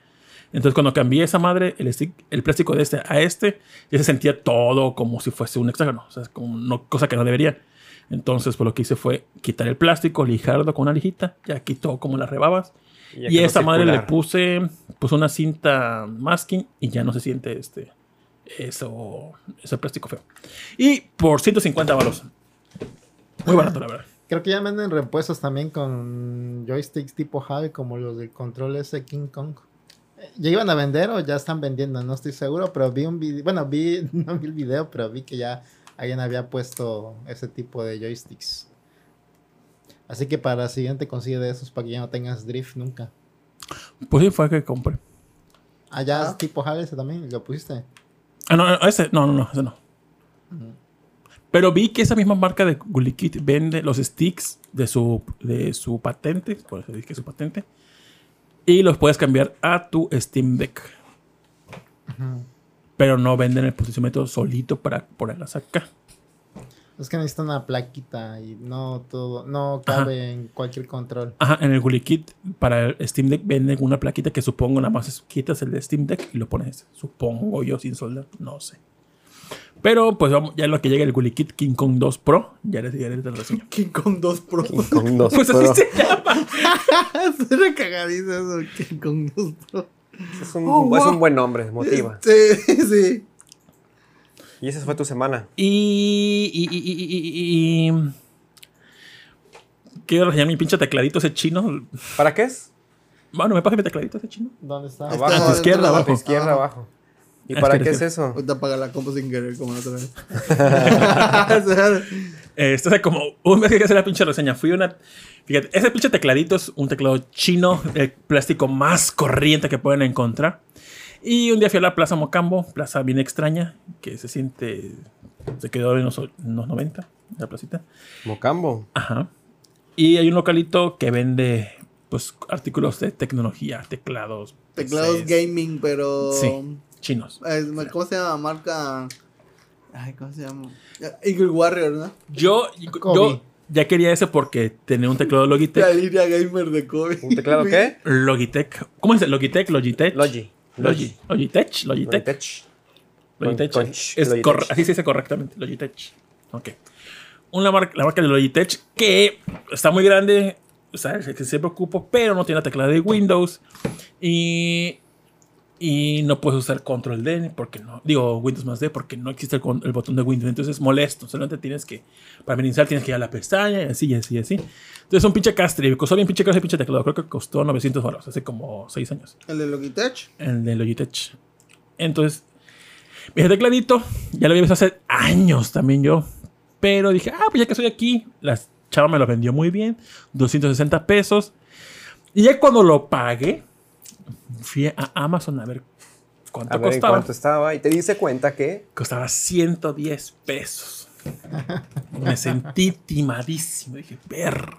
Entonces cuando cambié esa madre, el, stick, el plástico de este a este, ya se sentía todo como si fuese un hexágono, o sea, como no, cosa que no debería. Entonces pues lo que hice fue quitar el plástico, lijarlo con una lijita, ya quitó como las rebabas. Y quedó esta madre le puse pues una cinta masking y ya no se siente este eso ese plástico feo. Y por 150 baros. Muy barato la verdad. Creo que ya venden repuestos también con joysticks tipo HAL como los del control ese King Kong. ¿Ya iban a vender o ya están vendiendo? No estoy seguro, pero vi un video, bueno, vi, no vi el video, pero vi que ya alguien había puesto ese tipo de joysticks. Así que para la siguiente consigue de esos para que ya no tengas drift nunca. Pues sí fue que compré. Allá Ah. es tipo HAL ese también, lo pusiste. Ah, no, no, ese, no, no, no, ese no. Pero vi que esa misma marca de Gulikit vende los sticks de su, de su patente, por eso dije su patente, y los puedes cambiar a tu Steam Deck. Pero no venden el posicionamiento solito para ponerlas acá. Es que necesita una plaquita y no todo, no cabe en cualquier control. Ajá, en el Gulikit para el Steam Deck venden una plaquita que supongo nada más es- quitas el de Steam Deck y lo pones. Supongo yo sin soldar, no sé. Pero pues vamos, ya lo que llega el Gulikit King Kong 2 Pro, ya les diré la reseña. King Kong 2 Pro. Con dos, Pues pero así se llama. Suena cagadizo eso, King Kong 2 Pro. es, un, Oh, es wow. un buen nombre, motiva. Sí, sí. Y esa fue tu semana. Y, y, y, y, y- y- y- Quiero reseñar mi pinche tecladito ese chino. ¿Para qué es? Bueno, me pasa mi tecladito ese chino. ¿Dónde está? Abajo. a tu izquierda, A tu abajo. izquierda, abajo. ¿Y para qué es eso? Ahorita apaga la compu sin querer, como la otra vez. Eh, Esto hace como un mes que hacer la pinche reseña. Fui una. Fíjate, ese pinche tecladito es un teclado chino, el plástico más corriente que pueden encontrar. Y un día fui a la Plaza Mocambo, plaza bien extraña, que se siente. Se quedó en los, en los 90, la placita. Mocambo. Ajá. Y hay un localito que vende, pues, artículos de tecnología, teclados. Teclados PCs, gaming, pero. Sí. Chinos. Eh, ¿Cómo se llama? Marca. Ay, ¿cómo se llama? Eagle Warrior, ¿no? Yo, yo ya quería ese porque tenía un teclado La Logitech. línea gamer de Kobe. ¿Un teclado qué? Logitech. ¿Cómo se dice? Logitech, Logitech. Logi. Logi. Logitech. Logitech. Logitech. Logitech. Es Logitech. así se dice correctamente. Logitech. Ok. Una marca, la marca de Logitech que está muy grande. O sea, que se preocupo, pero no tiene la tecla de Windows. Y. Y no puedes usar control D porque no. Digo Windows más D porque no existe el, botón de Windows. Entonces es molesto. Solamente tienes que. Para iniciar tienes que ir a la pestaña y así y así y así. Entonces un pinche castre. Costó bien pinche ese pinche teclado. Creo que costó 900 baros hace como 6 años El de Logitech. el de Logitech. Entonces, ese tecladito ya lo había visto hace años también yo. Pero dije, ah, pues ya que estoy aquí, la chava me lo vendió muy bien, 260 pesos. Y ya cuando lo pagué, fui a Amazon a ver cuánto A ver en costaba. cuánto estaba. Y te dice cuenta que. Costaba 110 pesos. Me sentí timadísimo. Dije, verga.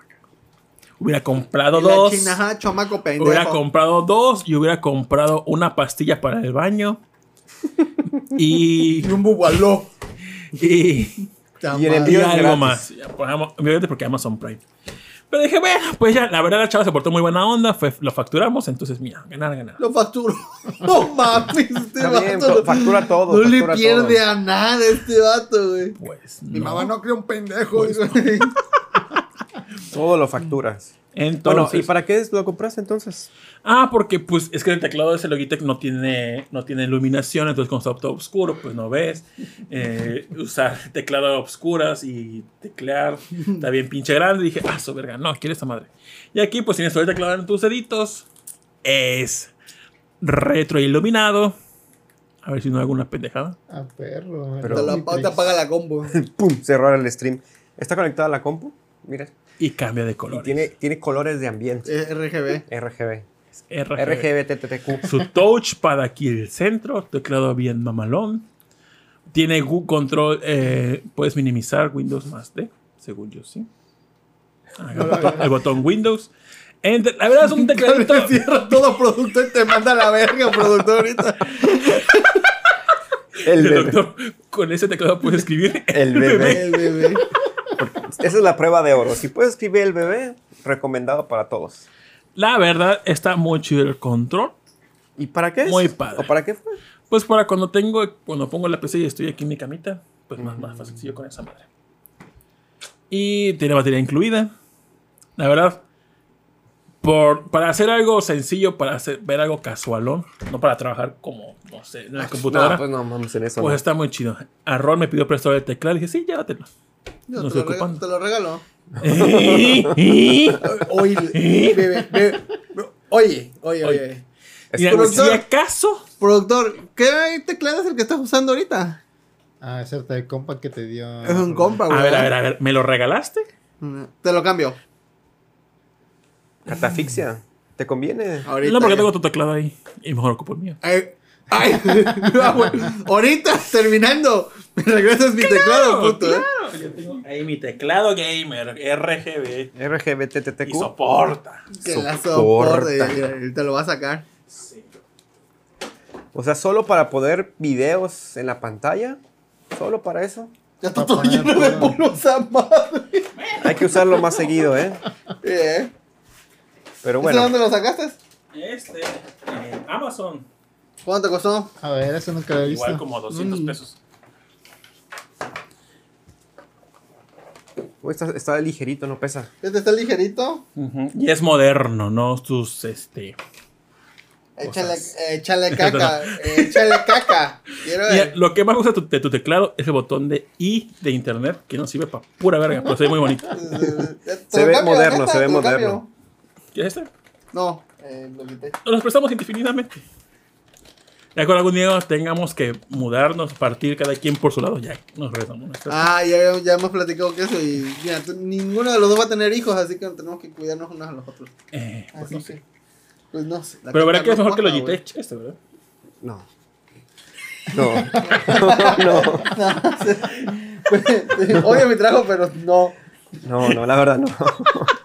Hubiera comprado dos. Hubiera comprado dos y hubiera comprado una pastilla para el baño. y, Y un bubaló. y, Y el y envío es algo gratis. más. Ya, pues, porque Amazon Prime. Pero dije, bueno, pues ya, la verdad la chava se portó muy buena onda, fue, lo facturamos, entonces mira, ganar, ganar. Lo facturó. No mames, este Está bien, vato. to- factura todo. No le pierde todo. a nada este vato, güey. Pues Mi no. mamá no crea un pendejo. Pues. Todo lo facturas. Entonces, Bueno, ¿y para qué lo compraste entonces? Ah, porque pues es que el teclado de ese Logitech no tiene, no tiene iluminación, entonces cuando está todo oscuro, pues no ves. Eh, usar teclado a obscuras y teclear está bien pinche grande. dije, ah, su verga, no, quiero esta madre. Y aquí pues tienes todo el teclado en tus deditos. Es retroiluminado. A ver si no hago una pendejada. Ah, perro. Pero- Te, la, te apaga la combo. ¡Pum! Cerrar el stream. Está conectada a la compu. Mira. Y cambia de Y color. tiene, tiene colores de ambiente. Eh, RGB. RGB. RGB. RGB, TTTQ. Su touchpad aquí en el centro, teclado bien mamalón. Tiene control, eh, puedes minimizar Windows más D, según yo, sí. Ah, el, botón, el botón Windows. Enter- la verdad es un tecladito. Le cierra todo productor y te manda a la verga, productor, ahorita. El El bebé. doctor, con ese teclado puedes escribir. El bebé. El bebé. Esa es la prueba de oro. Si puedes escribir el bebé, recomendado para todos. La verdad está muy chido el control. ¿Y para qué es? Muy padre. ¿O para qué fue? Pues para cuando tengo, cuando pongo la PC y estoy aquí en mi camita, pues más, más fácil con esa madre. Y tiene batería incluida. La verdad, por, para hacer algo sencillo, para hacer, ver algo casualón, no para trabajar como, no sé, en la computadora, No, pues, pues no mames en eso. no. está muy chido. A Ron me pidió prestado el teclado y dije, sí, llévatelo. Yo No te, lo te lo regalo. Mira, Oye, bebé, bebé. Oye, oye, oye. Es Pero- si acaso, Productor, ¿qué teclado es el que estás usando ahorita? Ah, era el compa que te dio. Es un compa, güey. a ver, a ver, a ver, ¿me lo regalaste? Te lo cambio. catafixia. ¿Te conviene? Ahorita. No, porque ya. tengo tu teclado ahí y mejor ocupo el mío. Ay, ay, ah, ahorita terminando, me regresas mi teclado, puto, eh. Yo tengo ahí mi teclado gamer, RGB. RGB, Y soporta. Que la Soporta. te lo va a sacar. O sea, solo para poder videos en la pantalla. Solo para eso. Ya está todo lleno de todo. polvos a madre. Hay que usarlo más seguido, ¿eh? Eh, Pero ¿Ese bueno. dónde lo sacaste? Este, en Amazon. ¿Cuánto te costó? A ver, eso nunca lo he visto. Igual como 200 Mm. pesos. Uy, está, está ligerito, no pesa. Este está ligerito. Y es moderno, no tus, este... Échale, caca. eh, échale caca. Lo que más gusta de tu, de tu teclado es el botón de I de internet, que no sirve para pura verga, pero se ve muy bonito. Se ve cambio, moderno, neta, se ve moderno. cambio. ¿Qué es este? No, eh, lo quité. Nos prestamos indefinidamente. Ya cuando algún día tengamos que mudarnos, partir cada quien por su lado, ya nos regresamos. Ah, ya, ya hemos platicado que eso y mira, tú- ninguno de los dos va a tener hijos, así que tenemos que cuidarnos unos a los otros. Eh, pues Así no que, pues no sé. la Pero verá que es no mejor que lo. Logitech, este, ¿verdad? No. No. no. Odio mi trabajo, pero no. No, no, la verdad no.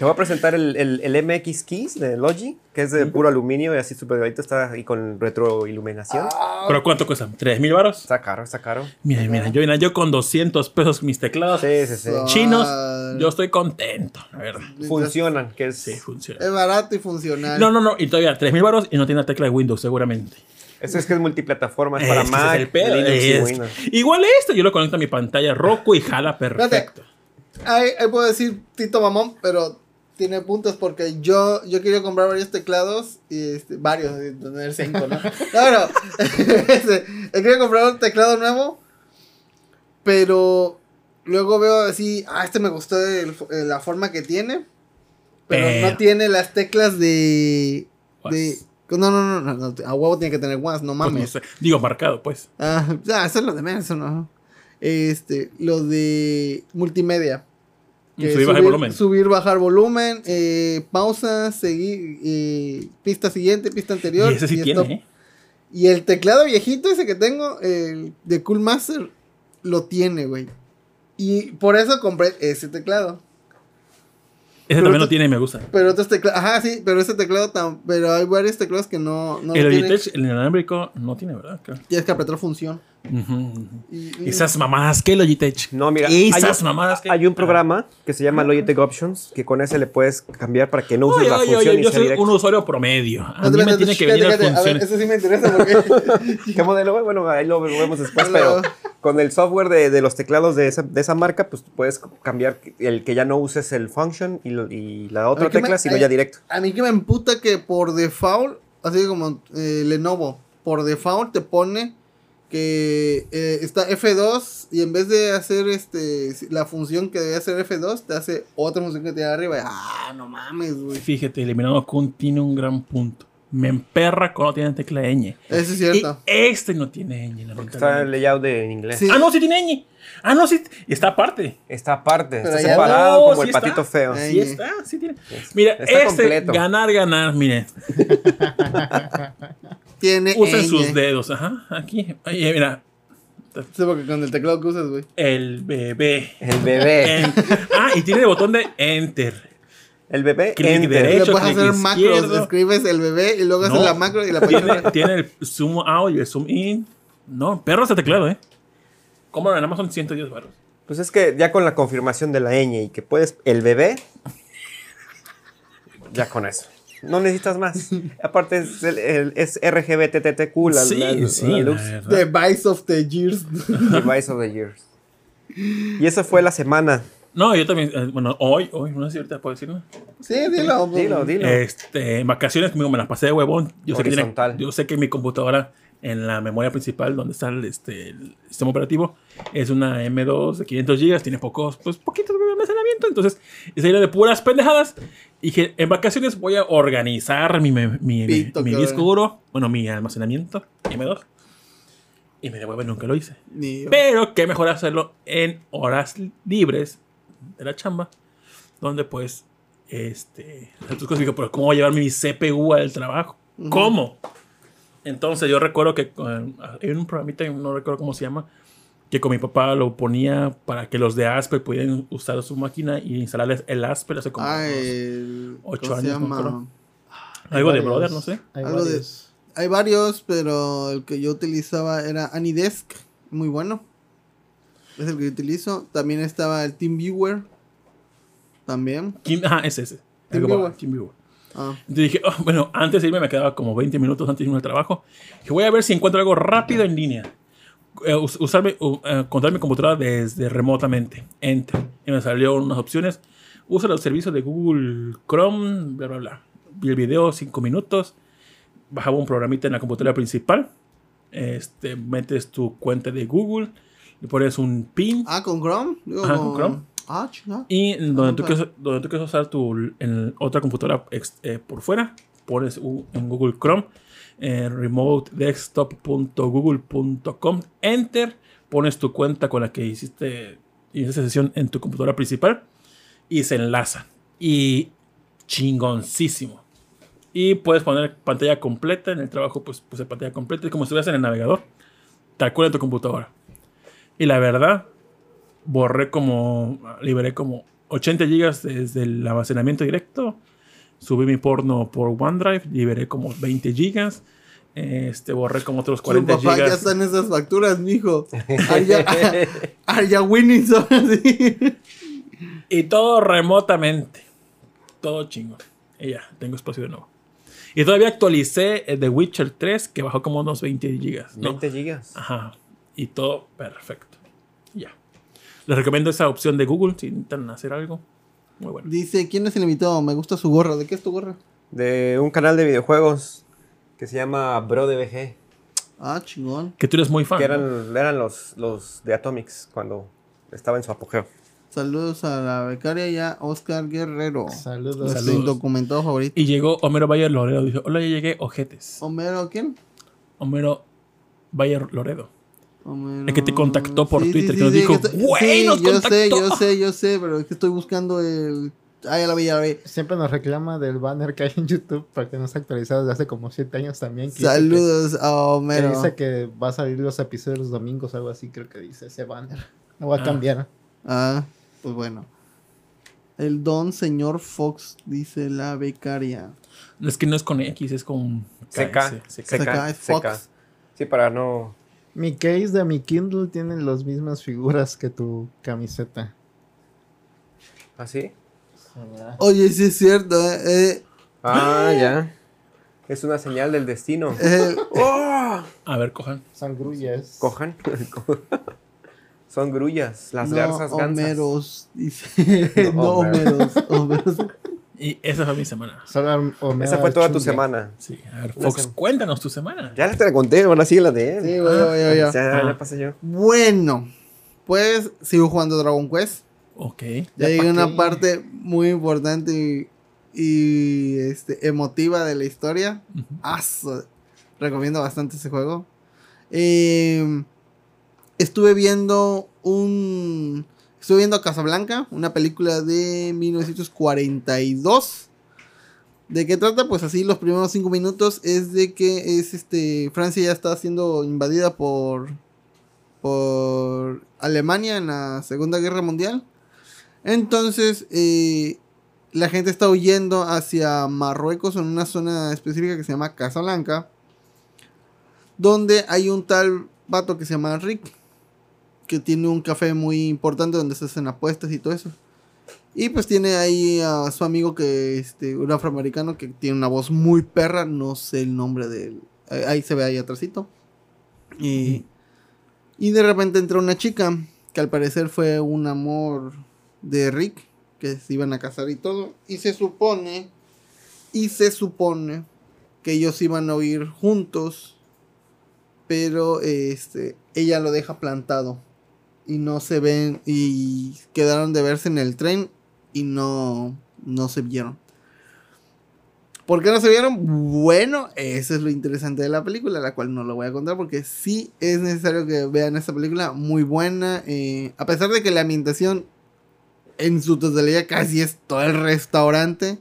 Te voy a presentar el, el, el MX Keys de Logi, que es de puro aluminio y así súper delgadito, está ahí con retroiluminación. ¿Pero cuánto cuesta? ¿3 mil baros? Está caro, está caro. Mira, mira, yo, mira, yo con 200 pesos mis teclados Sí, sí, sí. Chinos, Ah. yo estoy contento, la verdad. Funcionan, que es... Sí, funciona. Es barato y funcional. No, no, no, y todavía 3 mil baros y no tiene la tecla de Windows, seguramente. Eso es que es multiplataforma, es para es Mac, el pedo, Linux y es- Windows. Igual esto, yo lo conecto a mi pantalla Roku y jala perfecto. Ahí, ahí puedo decir Tito Mamón, pero tiene puntos porque yo, yo quería comprar varios teclados y este, varios, tener cinco, ¿no? no, no. Este, he querido comprar un teclado nuevo, pero luego veo así, ah, este me gustó el- la forma que tiene, pero Pero- no tiene las teclas de... no, no, no, no, a huevo tiene que tener WAS, no Pues no mames. sé, Digo, marcado, pues. Ah, eso es lo de menos, no. Este, lo de multimedia. Que Subir, bajar volumen. Subir, bajar volumen, eh, pausa, seguir, eh, pista siguiente, pista anterior. Y ese sí y tiene. ¿eh? Y el teclado viejito ese que tengo, el de Cool Master, lo tiene, güey. Y por eso compré ese teclado. Ese Pero también lo tiene y me gusta. Pero otros teclados, ajá, sí, pero ese teclado, tam- pero hay varios teclados que no, no el. Logitech, el inalámbrico, no tiene, ¿verdad? Tienes que apretar función. Ujú. Y- y- Esas mamadas, ¿qué Logitech? No, mira, hay Esas un, mamadas que. hay un programa que se llama Logitech Options, que con ese le puedes cambiar para que no uses Oye, la oye, función oye, y yo soy directo. un usuario promedio. A mí Espérate, me tiene que venir las espérate, a ver, funciones. eso sí me interesa porque. ¿Qué modelo? Bueno, ahí lo vemos después, pero con el software de, de los teclados de esa, de esa marca, pues puedes cambiar el que ya no uses el function y, lo- y la otra A mí que me- tecla, sino ya directo. A mí que me emputa que por default, así como eh, Lenovo, por default te pone que eh, está F2 y en vez de hacer este la función que debe hacer F2, te hace otra función que tiene arriba. y, Ah, no mames, güey. Fíjate, eliminado Kun tiene un gran punto. Me emperra cuando tiene tecla ñ. Eso es Y cierto. este no tiene ñ. lamentablemente. Está el layout de en inglés. Sí. Ah, no, sí tiene ñ. Ah, no, sí. Y está aparte. Está aparte, Pero está separado no, como sí el patito feo. Sí Ñ. está, sí tiene. Mira, Está este, completo. ganar, ganar, miren. Tiene Usen sus dedos, ajá. Aquí. Oye, mira. Sí, porque con el teclado que usas, güey. El bebé. El bebé. En- ah, y tiene el botón de enter. El bebé, Clic enter. derecho. Le puedes clic hacer macros, izquierdo. escribes el bebé y luego haces No. la macro y la Tiene, tiene el zoom out y el zoom in. No, perro este teclado, ¿eh? ¿Cómo en Amazon 110 baros? Pues es que ya con la confirmación de la ñ y que puedes el bebé, ya con eso. No necesitas más. Aparte es, el, el- es RGBTTQ, la, Sí, la- sí, la la luz. verdad. Device of the years. Device of the Years. Y eso fue la semana. No, yo también, eh, bueno, hoy, hoy, no sé si ahorita puedo decirlo. sí, dilo. Dilo, dilo. Este, en vacaciones conmigo me las pasé de huevón. Yo sé, que tiene- yo sé que mi computadora en la memoria principal, donde está el, este, el sistema operativo, es una M2 de 500 GB, tiene pocos, pues poquitos de almacenamiento. Entonces, esa idea de puras pendejadas. Dije, en vacaciones voy a organizar mi, mi, mi- Pito, mi cabrón. disco duro, bueno, mi almacenamiento, M2. Y me devuelven, nunca lo hice. Pero qué mejor hacerlo en horas libres de la chamba, donde pues, este, cosas digo, pero ¿cómo voy a llevar mi CPU al trabajo? ¿Cómo? Entonces yo recuerdo que con- hay un programita, no recuerdo cómo se llama, que con mi papá lo ponía para que los de Asper pudieran usar su máquina y instalarles el Asper hace como Ah, ocho ¿cómo se años, no algo de brother, no sé. Hay Algo de- varios. Hay varios, pero el que yo utilizaba era Anydesk, muy bueno. Es el que yo utilizo. También estaba el TeamViewer. También. Kim- Ajá, es ese. TeamViewer. Ah, Entonces dije, oh, bueno, antes de irme me quedaba como 20 minutos antes de irme al trabajo. Dije, voy a ver si encuentro algo rápido en línea. Eh, us- usarme, u- eh, controlar mi computadora desde remotamente. Enter. Y me salió unas opciones. Usa los servicios de Google Chrome, bla, bla, bla. Vi el video 5 minutos. Bajaba un programita en la computadora principal. Este, metes tu cuenta de Google. Le pones un pin. ah, con Chrome. Ajá, con Chrome. Ah, chingada. Y donde tú, Ajá. quieres, donde tú quieres usar tu en otra computadora ex- eh, por fuera, pones u- en Google Chrome, eh, remotedesktop.google.com, enter, pones tu cuenta con la que hiciste, hiciste sesión en tu computadora principal y se enlaza. Y chingoncísimo. Y puedes poner pantalla completa. En el trabajo, pues puse pantalla completa. Es como si estuvieras en el navegador. Cual en tu computadora. Y la verdad, borré como, liberé como 80 gigas desde el almacenamiento directo. Subí mi porno por OneDrive, liberé como 20 gigas. Este, borré como otros Su 40 papá ya gigas. están esas facturas, mijo. Arya, Arya Winnings, ahora sí. Y todo remotamente. Todo chingo. Y ya, tengo espacio de nuevo. Y todavía actualicé el The Witcher 3, que bajó como unos 20 gigas. ¿no? 20 gigas. Ajá. Y todo perfecto. Ya. Les recomiendo esa opción de Google si intentan hacer algo. Muy bueno. Dice, ¿quién es el invitado? Me gusta su gorra. ¿De qué es tu gorra? De un canal de videojuegos que se llama BroDBG. Ah, chingón. Que tú eres muy fan. Que ¿no? eran, eran los, los de Atomics cuando estaba en su apogeo. Saludos a la becaria y a Oscar Guerrero. Saludos. Saludos. indocumentado favorito. Y llegó Homero Bayer Loredo. Dijo, hola, ya llegué, ojetes. Homero, ¿quién? Homero Bayer Loredo. Homero- El que te contactó por Sí, Twitter, sí, que nos sí, dijo, "Güey, sí, nos yo sé, contactó". yo sé, yo sé, pero es que estoy buscando el... Ah, ya la vi, ya la vi. Siempre nos reclama del banner que hay en YouTube porque no está actualizado desde hace como 7 años también. que que- Saludos a Que, Homero. dice que va a salir los episodios los domingos, algo así, creo que dice ese banner. Lo voy a Ah. cambiar. Ah, pues bueno. El don señor Fox, dice la becaria. Es que no es con X, es con Seca. Seca, es Fox. Sí, para no. Mi case de mi Kindle tiene las mismas figuras que tu camiseta. ¿Así? Oye, sí es cierto, eh. eh, Ah, ya. Es una señal del destino. eh, ¡Oh! A ver, cojan. Son grullas. Cojan. Son grullas, las no, garzas gansas. Homeros, dice. No, No, Homeros, Homeros. Y esa fue mi semana. Esa fue toda tu semana. Sí, a ver, Fox, sem- cuéntanos tu semana. Ya te la conté, ahora sigue la de él. Sí, voy, voy. Ya, Ah. ya pasé yo. Bueno, pues sigo jugando Dragon Quest. Ok. Ya Ya llegué a una qué. parte muy importante y, y, este, emotiva de la historia. Aso. Recomiendo bastante ese juego. Eh, estuve viendo un. Estuve viendo Casablanca, una película de 1942. ¿De qué trata? Pues así, los primeros cinco minutos es de que es este. Francia ya está siendo invadida por. por Alemania en la Segunda Guerra Mundial. Entonces, eh, la gente está huyendo hacia Marruecos en una zona específica que se llama Casablanca. Donde hay un tal vato que se llama Rick. Que tiene un café muy importante donde se hacen apuestas y todo eso. Y pues tiene ahí a su amigo que, este, un afroamericano que tiene una voz muy perra. No sé el nombre de él. Ahí- Ahí se ve ahí atrásito. Y, y de repente entra una chica que al parecer fue un amor de Rick. Que se iban a casar y todo. Y se supone, y se supone que ellos iban a huir juntos. Pero este, ella lo deja plantado. Y no se ven. Y quedaron de verse en el tren. Y no, no se vieron. ¿Por qué no se vieron? Bueno, eso es lo interesante de la película, la cual no lo voy a contar porque sí es necesario que vean esta película, muy buena. eh, a pesar de que la ambientación en su totalidad casi es todo el restaurante.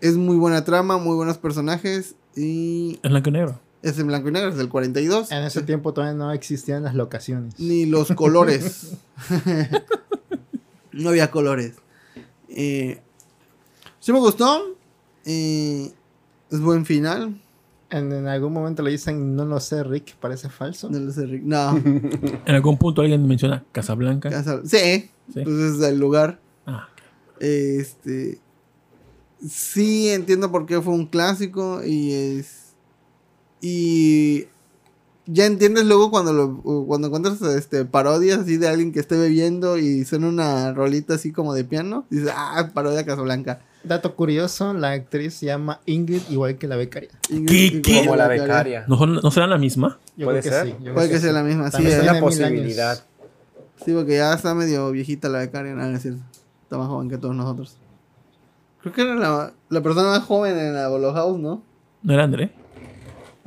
Es muy buena trama, muy buenos personajes y En blanco y negro. Es en blanco y negro, es del 42. En ese tiempo todavía no existían las locaciones. Ni los colores. no había colores. Eh, sí me gustó. eh, es buen final. En, en algún momento le dicen, no lo sé, Rick, parece falso. No lo sé, Rick. No. En algún punto alguien menciona Casablanca. Casa- Sí, Sí. pues es el lugar. Ah, Este. Sí, entiendo por qué fue un clásico y es. Y. Ya entiendes luego cuando lo, cuando encuentras este, parodias así de alguien que esté bebiendo y suena una rolita así como de piano. Dices, ah, parodia Casablanca. Dato curioso, la actriz se llama Ingrid, igual que la becaria. Ingrid- ¿Qué? Como la becaria. ¿no, ¿No será la misma? Yo ¿Puede creo que ser? sí. yo creo Puede que sí. sea la misma, sí. Es años. posibilidad. Sí, porque ya está medio viejita la becaria, nada, es cierto. Está más joven que todos nosotros. Creo que era la, la persona más joven en la Bolo House, ¿no? ¿No era André?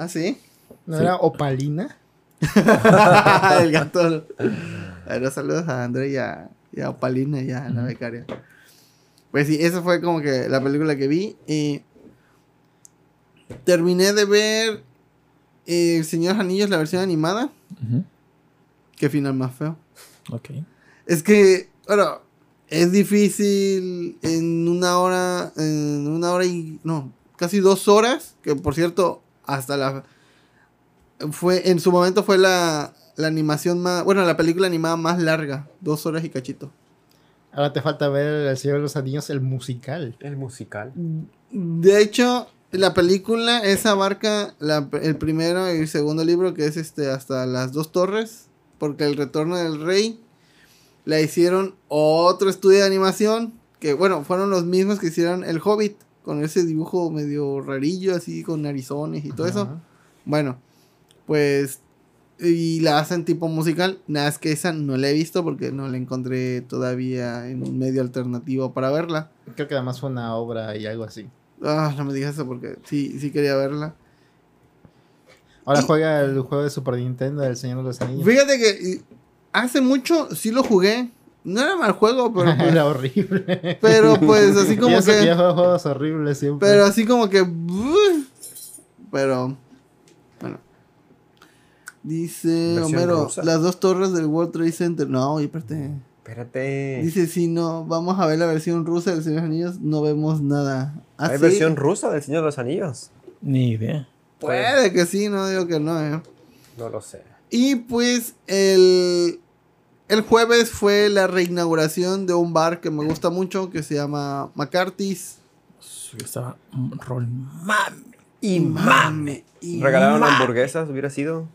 Ah, sí. ¿No Sí. era Opalina? el gato. Bueno, saludos a André y a, y a Opalina y a la becaria. Pues sí, esa fue como que la película que vi. Y terminé de ver eh, El Señor Anillos, la versión animada. Qué final más feo. Ok. Es que, bueno, es difícil en una hora, en una hora y, no, casi dos horas, que por cierto, hasta la, fue, en su momento fue la, la animación más, bueno, la película animada más larga, dos horas y cachito. Ahora te falta ver El Señor de los Anillos, el musical. El musical. De hecho, la película esa abarca la- el primero y el segundo libro, que es este hasta las dos torres, porque el retorno del rey la hicieron otro estudio de animación, que bueno, fueron los mismos que hicieron el Hobbit, con ese dibujo medio rarillo, así con narizones y todo eso. Bueno, pues y la hacen tipo musical. Nada es que esa no la he visto porque no la encontré todavía en un medio alternativo para verla. Creo que además fue una obra y algo así. Ah, no me digas eso porque sí, sí quería verla. Ahora Y- juega el juego de Super Nintendo del Señor de los Anillos. Fíjate que y, hace mucho sí lo jugué. No era mal juego, pero pues, Era horrible. pero pues así como eso que que yo juego juegos horribles siempre. pero así como que pero bueno. Dice Versión Homero, rusa. las dos torres del World Trade Center. No, espérate. Espérate. Dice, si no, vamos a ver la versión rusa del Señor de los Anillos, no vemos nada. ¿Ah, Hay sí? versión rusa del Señor de los Anillos. Ni idea. Puede que sí, no digo que no, eh. No lo sé. Y pues el, el jueves fue la reinauguración de un bar que me gusta mucho que se llama McCarthy's. Estaba un rol mame. Y mame. y Regalaron mame. hamburguesas, hubiera sido.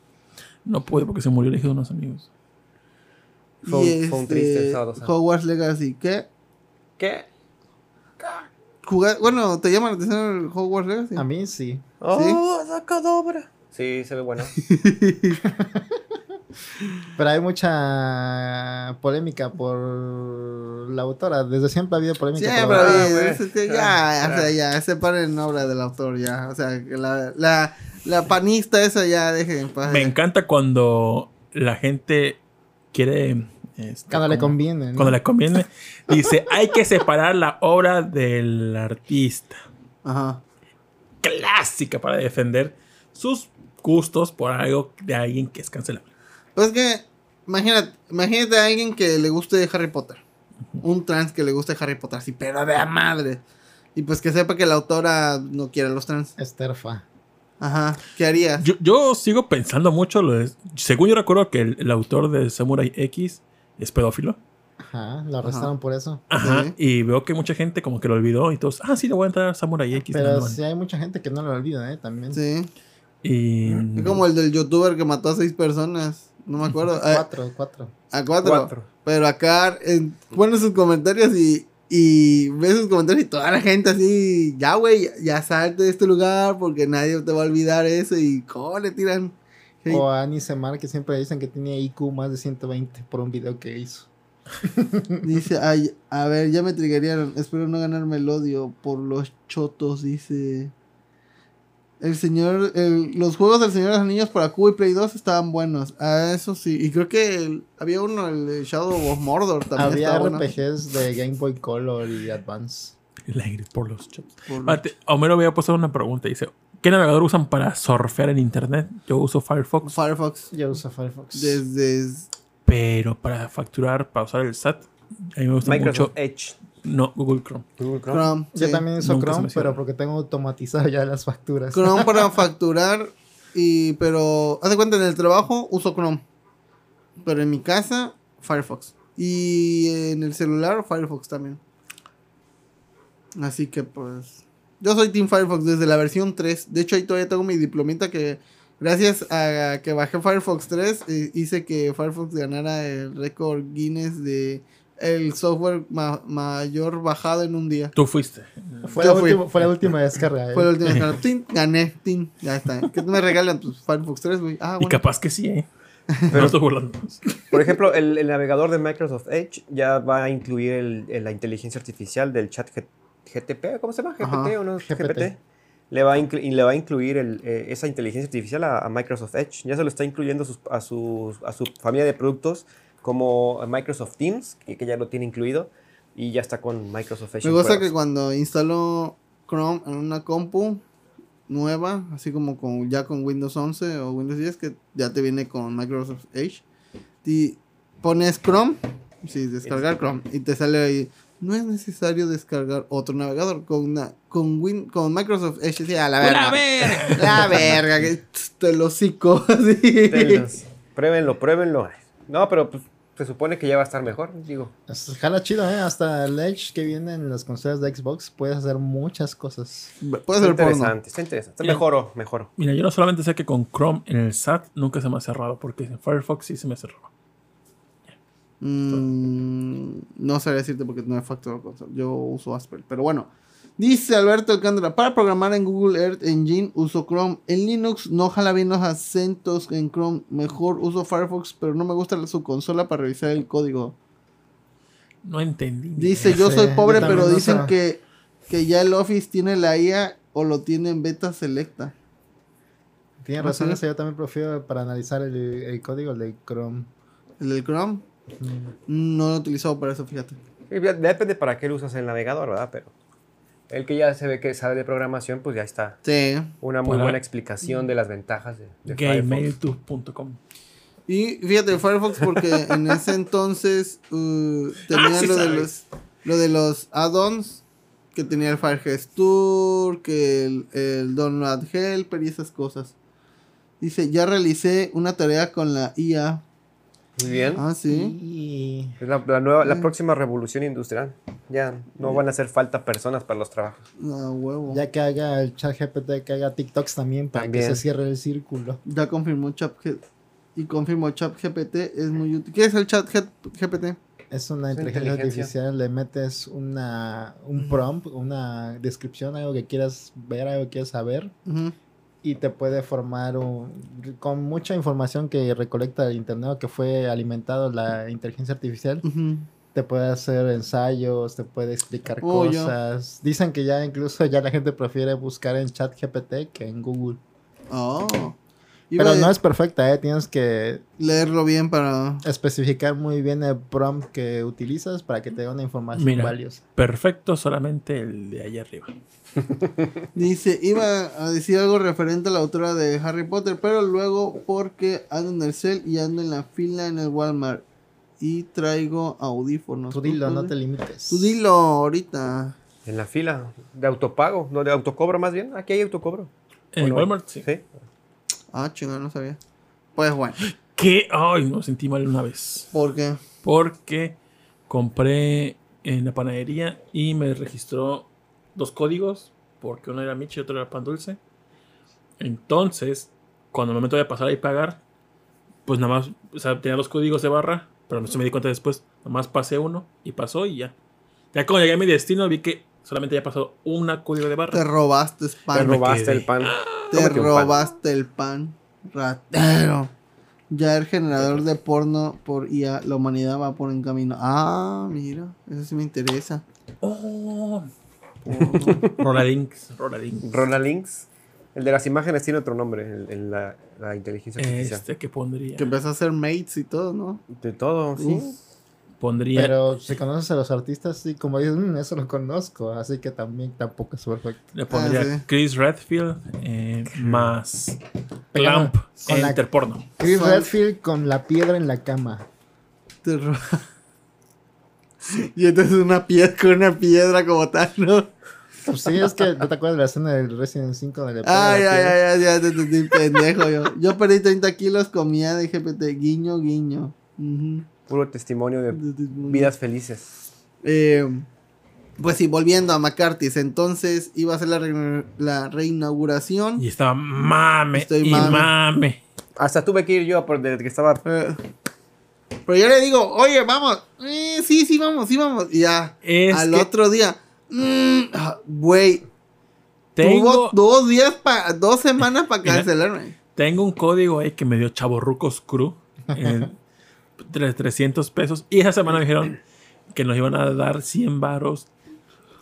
No pude porque se murió el hijo de unos amigos. Fue un- Y fue un este, triste sábado. Hogwarts Legacy. ¿Qué? ¿Qué? Jugar- bueno, ¿te llama la atención el Hogwarts Legacy? A mí sí. ¡Oh, sacadobra! Sí, se ve bueno. Pero hay mucha polémica por la autora. Desde siempre ha habido polémica. Siempre por la Ah, había- güey. es que Ah, ya, o sea, ya, se en obra del autor, ya. O sea, la, la, la panista esa ya deje en paz. Me ya. encanta cuando la gente quiere. este, Cuando le como- conviene. ¿no? Cuando le conviene. Dice: hay que separar la obra del artista. Ajá. Clásica para defender sus gustos por algo de alguien que es cancelable. Pues que, imagínate, imagínate a alguien que le guste Harry Potter. Un trans que le guste Harry Potter, así, pero de a madre. Y pues que sepa que la autora no quiere a los trans. Esterfa. Ajá. ¿Qué harías? Yo, yo sigo pensando mucho. Lo de- según yo recuerdo que el, el autor de Samurai X es pedófilo. Ajá, lo arrestaron por eso. Ajá. Sí. Y veo que mucha gente como que lo olvidó y todos, ah, sí, le voy a entrar a Samurai X. Pero no, no, no". sí hay mucha gente que no lo olvida, ¿eh? También. Sí. Y. Es como el del youtuber que mató a seis personas. No me acuerdo. A, Cuatro, cuatro. a cuatro. Cuatro. Pero acá en- pone sus comentarios y, y ve sus comentarios y toda la gente así, ya güey, ya salte de este lugar porque nadie te va a olvidar eso y cómo le tiran. O a Annie Semar, que siempre dicen que tiene IQ más de 120 por un video que hizo. Dice, ay, a ver, ya me triggerían. Espero no ganarme el odio por los chotos, dice. El señor, el- los juegos del Señor de los Anillos para Cuba y Play 2 estaban buenos. Ah, eso sí. Y creo que el- había uno, el de Shadow of Mordor también. Había estaba bueno. RPGs de Game Boy Color y Advance. El aire por los chops. Por- Mate, Homero había puesto una pregunta. Dice: ¿Qué navegador usan para surfear en internet? Yo uso Firefox. Firefox. Yo uso Firefox. Desde. Pero para facturar, para usar el SAT, a mí me gusta Microsoft mucho. Edge. No, Google Chrome. Google Chrome. Chrome. Yo sí. también uso Nunca Chrome, pero porque tengo automatizado ya las facturas. Chrome para facturar. Y, pero, haz de cuenta, en el trabajo uso Chrome. Pero en mi casa, Firefox. Y en el celular, Firefox también. Así que, pues. Yo soy Team Firefox desde la versión 3. De hecho, ahí todavía tengo mi diplomita que. Gracias a que bajé Firefox 3, eh, hice que Firefox ganara el récord Guinness de el software ma- mayor bajado en un día. Tú fuiste. Fue, la fui. última, fue la última descarga. ¿eh? Fue la última que tin, gané, tin, ya está. ¿Qué me regalan tus Firefox 3, güey? Ah, Y bueno. capaz que sí, ¿eh? no estoy burlando. Por ejemplo, el, el navegador de Microsoft Edge ya va a incluir el- el- la inteligencia artificial del chat G- GTP, ¿cómo se llama? ¿GPT Ajá, o no? GPT. GPT. Le va a, y le va a incluir el, eh, esa inteligencia artificial a, a Microsoft Edge. Ya se lo está incluyendo a, sus- a, sus- a su familia de productos como Microsoft Teams, que, que ya lo tiene incluido, y ya está con Microsoft Edge. Me gusta que cuando instalo Chrome en una compu nueva, así como con, ya con Windows 11 o Windows 10, que ya te viene con Microsoft Edge, y pones Chrome, sí, descargar Chrome, y te sale ahí, no es necesario descargar otro navegador con una, con Win, con Microsoft Edge, sí, a la verga. ¡La verga! La verga, que te lo hocico, así. Tenlos. Pruébenlo, pruébenlo. No, pero pues, se supone que ya va a estar mejor, digo. Es- Jala chido, ¿eh? Hasta el Edge que viene en las consolas de Xbox puedes hacer muchas cosas. Puede Está ser porno. interesante, está interesante. Mejoró, mejoró. Mira, yo no solamente sé que con Chrome en el SAT nunca se me ha cerrado, porque en Firefox sí se me cerró. Mm, no sabría decirte porque no he facturado cosas. Yo uso Asper. Pero bueno. Dice Alberto Alcántara, para programar en Google Earth Engine uso Chrome. En Linux no jala bien los acentos en Chrome. Mejor uso Firefox, pero no me gusta su consola para revisar el código. No entendí. Dice, yo soy pobre, yo pero dicen que, que ya el Office tiene la IA o lo tiene en beta selecta. Tienes Ah, razón, sí. ese yo también prefiero para analizar el, el código de Chrome. El del Chrome. No lo he utilizado para eso, fíjate. Depende para qué lo usas el navegador, ¿verdad? Pero el que ya se ve que sabe de programación, pues ya está. Sí. Una muy Para- buena explicación de las ventajas de, de. Gmail.com. Y fíjate, Firefox, porque en ese entonces uh, tenía Ah, sí lo, de los, lo de los add-ons, que tenía el Firegestor, que el, el Download Helper y esas cosas. Dice, ya realicé una tarea con la IA. Muy bien. Ah, sí. Y Es la, la nueva, la próxima revolución industrial. Ya no van a hacer falta personas para los trabajos. Ah, huevo. Ya, ya que haga el chat GPT, que haga TikToks también para También. que se cierre el círculo. confirmó ChatGPT. Y confirmó ChatGPT es muy útil. ¿Qué es el ChatGPT? Es una Es inteligencia inteligencia. artificial, le metes una, un prompt, una descripción, algo que quieras ver, algo que quieras saber, Ujú. Y te puede formar un, con mucha información que recolecta el internet o que fue alimentado la inteligencia artificial. Te puede hacer ensayos, te puede explicar Oh, cosas. Dicen que ya incluso ya la gente prefiere buscar en ChatGPT que en Google. Oh. Pero no es perfecta, ¿eh? Tienes que leerlo bien para... especificar muy bien el prompt que utilizas para que te dé una información Mira. valiosa. Perfecto, solamente el de allá arriba. Dice, iba a decir algo referente a la autora de Harry Potter, pero luego porque ando en el cel y ando en la fila en el Walmart y traigo audífonos. Tú dilo, no te limites. Tú dilo ahorita. En la fila de autopago, no de autocobro más bien. Aquí hay autocobro. En. Walmart, sí. Sí. Ah, chingada, no sabía. Pues bueno, ¿Qué? Ay, no sentí mal una vez. ¿por qué? Porque compré en la panadería y me registró dos códigos. Porque uno era Michi y otro era pan dulce. Entonces, cuando el momento de pasar y pagar, pues nada más, o sea, tenía dos códigos de barra, pero no se me di cuenta después. Nada más pasé uno y pasó y ya. Ya cuando llegué a mi destino vi que solamente había pasado una código de Te barra. robaste Te pan. me robaste el pan. Te robaste el pan. Ratero. Ya el generador de porno por IA, la humanidad va por en camino. Ah, mira, eso sí me interesa. Oh. Rolalink. Rolalink. Rola Links. El de las imágenes tiene otro nombre, el, el- la, la inteligencia artificial. Este que pondría. Que empezó a hacer mates y todo, ¿no? De todo, sí. Uf. Pondría. Pero si conoces a los artistas, sí, como dices, "Mm, eso lo conozco, así que también tampoco es perfecto. Le pondría Ah, sí. Chris Redfield eh, más Clamp con la- Interporno. Chris Redfield con la piedra en la cama. Y entonces una piedra con una piedra como tal, ¿no? Pues sí, es que ¿no te acuerdas de la escena del Resident 5 donde le pega Ay, la ay, ay, ay, ya te entendí, pendejo yo. Yo perdí 30 kilos, comía de GPT, guiño, guiño. Ujú. Puro testimonio de vidas felices. Eh, pues sí, volviendo a McCarthy's, entonces iba a ser la, re- la reinauguración. Y estaba mame Estoy y mame. mame. Hasta tuve que ir yo por desde que estaba. Eh, pero yo le digo, oye, vamos. Eh, sí, sí, vamos, sí, vamos. Y ya, Es al que otro día, mm, ah, güey, tengo, tuvo dos días, pa- dos semanas para Mira. cancelarme. tengo un código ahí que me dio Chaborrucos Crew. En 300 pesos. Y esa semana me dijeron que nos iban a dar 100 varos.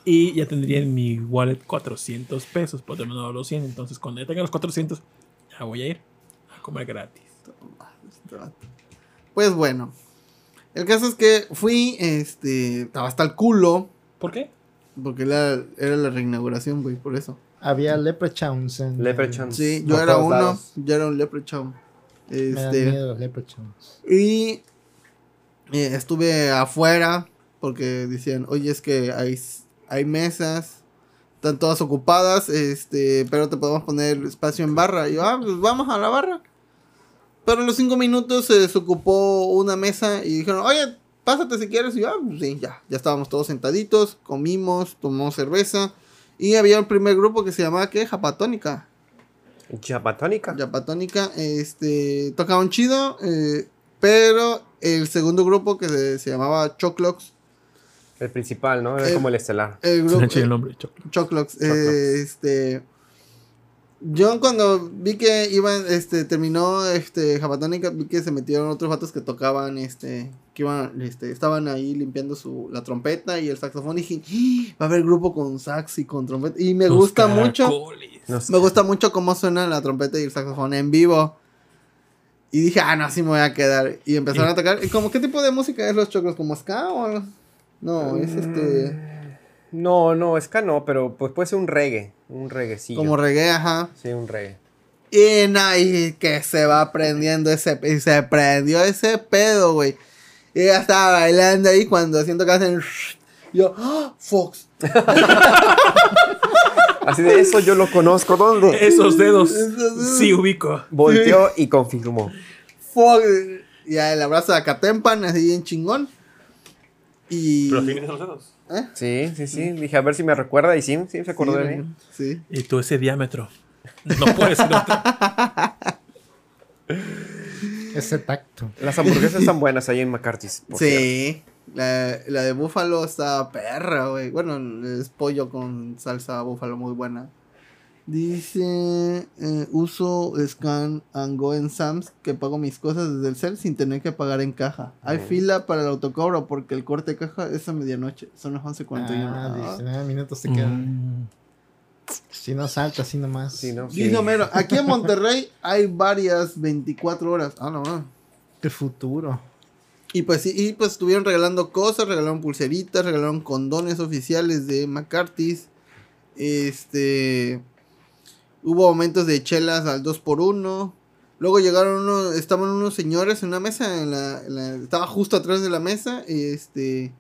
Y ya tendría en mi wallet 400 pesos. Pues me han dado los 100. Entonces, cuando ya tenga los 400, ya voy a ir a comer gratis. Pues bueno, el caso es que fui, este, estaba hasta el culo, ¿Por qué? porque era, era la reinauguración, güey, por eso. Había Leprechauns en... Leprechauns. Sí, Por yo era uno, lados. yo era un leprechaun. Me dan Este, miedo los Leprechauns. y eh, estuve afuera porque decían, oye, es que hay, hay mesas, están todas ocupadas, este, pero te podemos poner espacio en barra. Y yo, ah, pues vamos a la barra. Pero en los cinco minutos se desocupó una mesa y dijeron, oye, pásate si quieres. Y yo, ah, pues sí, ya, ya estábamos todos sentaditos, comimos, tomamos cerveza. Y había un primer grupo que se llamaba, ¿qué? Japatónica. Chapatónica. Japatónica, este, tocaban chido, eh, pero el segundo grupo que se, se llamaba Choclox, El principal, ¿no? Era como el estelar. el grupo, el nombre, Choclo. Choclox, Choclox. eh, este, yo cuando vi que iban, este, terminó, este, Japatónica, vi que se metieron otros vatos que tocaban, este, que iban, este, estaban ahí limpiando su, la trompeta y el saxofón, y dije, "Ah, va a haber grupo con sax y con trompeta, y me Los gusta mucho, caracoles. No. Me gusta mucho cómo suena la trompeta y el saxofón en vivo. Y dije, ah, no, así me voy a quedar. Y empezaron a tocar. ¿Y como qué tipo de música es los chocos? ¿Como ska o algo? No, es este. No, no, ska no, pero pues puede ser un reggae. Un reggaecillo. Como reggae, ajá. Sí, un reggae. Y y que se va prendiendo ese. Y se prendió ese pedo, güey. Y ella estaba bailando ahí cuando siento que hacen. Yo, ¡ah! Fox. Así de eso yo lo conozco. ¿Dónde? Esos dedos. Esos dedos. Sí, ubico. Volteó y confirmó. Fox. Y el abrazo de Acatempan, así bien chingón. Y. Pero tienes los dedos. ¿Eh? Sí, sí, sí. Dije, a ver si me recuerda. Y sí, sí, se acordó de mí. Sí. Y tú ese diámetro. No puede ser otro. Ese tacto. Las hamburguesas están buenas ahí en McCarthy's. Sí. La, la de búfalo está perra, güey. Bueno, es pollo con salsa búfalo muy buena. Dice, eh, uso Scan and Go en Sam's que pago mis cosas desde el cel sin tener que pagar en caja. Hay fila para el autocobro porque el corte de caja es a medianoche. Son las 11.41. Ah, Ah. 19 minutos te quedan. Mm. Si no salta, así nomás. Sí, ¿no? Dice Sí. Homero, aquí en Monterrey hay varias 24 horas. Ah, no, no. El futuro. Y pues sí, y pues estuvieron regalando cosas, regalaron pulseritas, regalaron condones oficiales de McCarthy's. Este hubo momentos de chelas al 2 por 1 Luego llegaron unos, estaban unos señores en una mesa, en la, estaba justo atrás de la mesa, este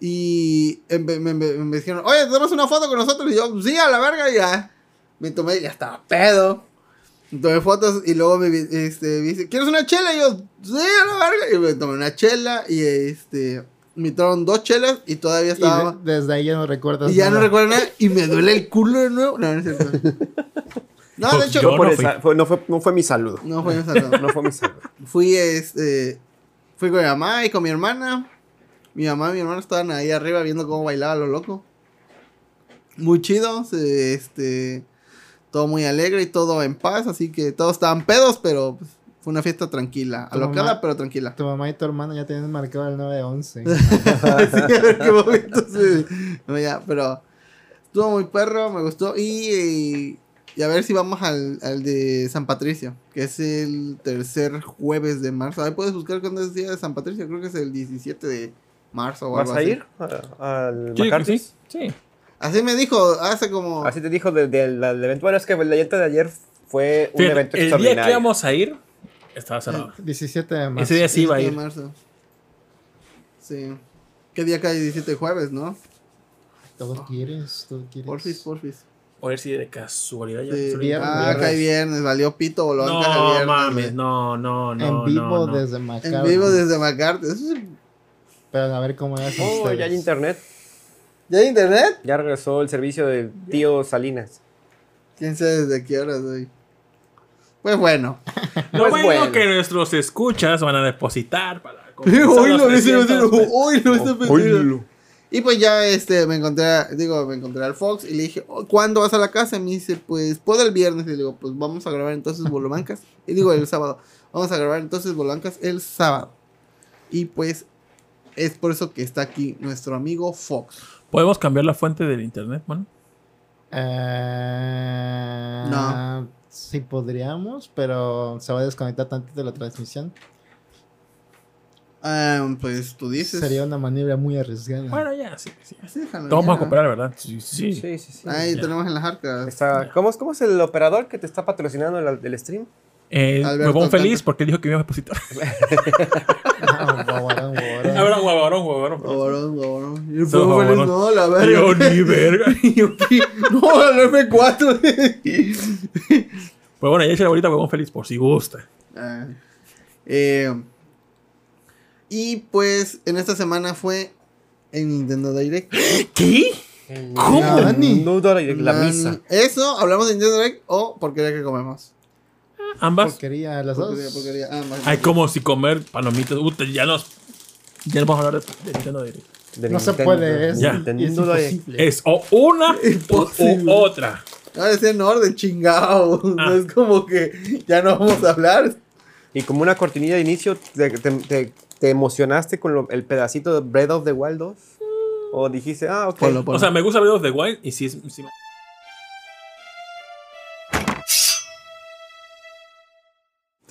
y me, dijeron, oye, ¿tenemos una foto con nosotros? Y yo, sí, a la verga, ya. Me tomé, ya estaba pedo. Tomé fotos y luego me, este, me dice, ¿quieres una chela? Y yo, sí, a la verga. Y me tomé una chela y este, me trajeron dos chelas y todavía Y estaba... de- desde ahí ya no recuerdas. Y ya no recuerdo nada y me duele el culo de nuevo. No, no es cierto. No, de Pues hecho, yo Fue por no esa- fue- no, fue, no fue mi saludo. no fue esa, no. No fue mi saludo. Fui, este, fui con mi mamá y con mi hermana. Mi mamá y mi hermana estaban ahí arriba viendo cómo bailaba lo loco. Muy chido, este, todo muy alegre y todo en paz, así que todos estaban pedos, pero pues, fue una fiesta tranquila, Tu alocada mamá- pero tranquila. Tu mamá y tu hermano ya tienen marcado el 911. Sí, a ver qué momento se- no, ya, pero estuvo muy perro, me gustó. Y, y a ver si vamos al, al de San Patricio, que es el tercer jueves de marzo. Ahí puedes buscar cuándo es el día de San Patricio, creo que es el 17 de marzo o ¿Vas algo a así. ir a- al Sí, McCarthy's? sí. Sí. Así me dijo hace como. Así te dijo del del- del evento. Bueno, es que el evento de ayer fue un Fíjate, evento el día extraordinario. que íbamos a ir, estaba cerrado. 17 de marzo. Ese día sí iba a 17 ir. de marzo. Sí. ¿Qué día cae 17 de jueves, no? Todo quieres, todo quieres. Porfis, porfis. O ver si de casualidad ya. Sí. viernes, Ah, cae viernes, valió pito bolón. No viernes, mames, no, no, no. en vivo no, no. desde En Macao. vivo desde McCarthy. Eso es- Pero a ver cómo es. Oh, ya hay internet. ¿Ya hay internet? Ya regresó el servicio del tío Salinas. ¿Quién sabe desde qué horas hoy? Pues bueno. Lo Pues bueno, bueno. que nuestros escuchas van a depositar para. hoy lo compensar los 300 pesos. hoy lo está oílo. Y pues ya este me encontré, a- digo, me encontré al Fox y le dije, "Oh, ¿cuándo vas a la casa? Y me dice, pues puedo el viernes. Y le digo, pues vamos a grabar entonces Bolobancas. y digo, el sábado. Vamos a grabar entonces Bolobancas el sábado. Y pues es por eso que está aquí nuestro amigo Fox. ¿Podemos cambiar la fuente del internet, bueno? Eh, No. Sí podríamos, pero se va a desconectar tantito de la transmisión. Ah, pues tú dices. Sería una maniobra muy arriesgada. Bueno, ya, sí, sí. Sí, déjalo Vamos ya. a comprar, ¿verdad? Sí, sí. Sí, sí, sí. Ahí Ya. tenemos en las arcas. Está- ¿cómo, es- ¿Cómo es el operador que te está patrocinando el, el stream? Eh, pongo feliz porque dijo que iba a. Ahora, guabarón, guabarón. Guabarón, guabarón. Y el Somos Fox feliz, guabarón. no, la verga. Yo ni verga. No, el F4. Pues bueno, ya hice la bolita huevón feliz por si gusta. Ah, eh, y pues en esta semana fue en Nintendo Direct. ¿Qué? ¿Cómo? Nani. No, no, la misa. Eso, hablamos de Nintendo Direct o porquería que comemos. Ambas. Porquería, las dos. Porquería, porquería. Ah, Hay como si comer palomitas. Puta, ya nos. Ya no vamos a hablar de, de Nintendo Direct. De No se Nintendo. puede, es, Ya. es Nintendo Direct. imposible. Es o una o, Imposible. o otra. No, es en orden, chingado. Ah. No es como que ya no vamos a hablar. Y como una cortinilla de inicio, ¿te, te, te- te emocionaste con lo- el pedacito de Breath of the Wild 2? ¿O dijiste, ah, ok? Ponlo, ponlo. O sea, me gusta Breath of the Wild y sí es. sí-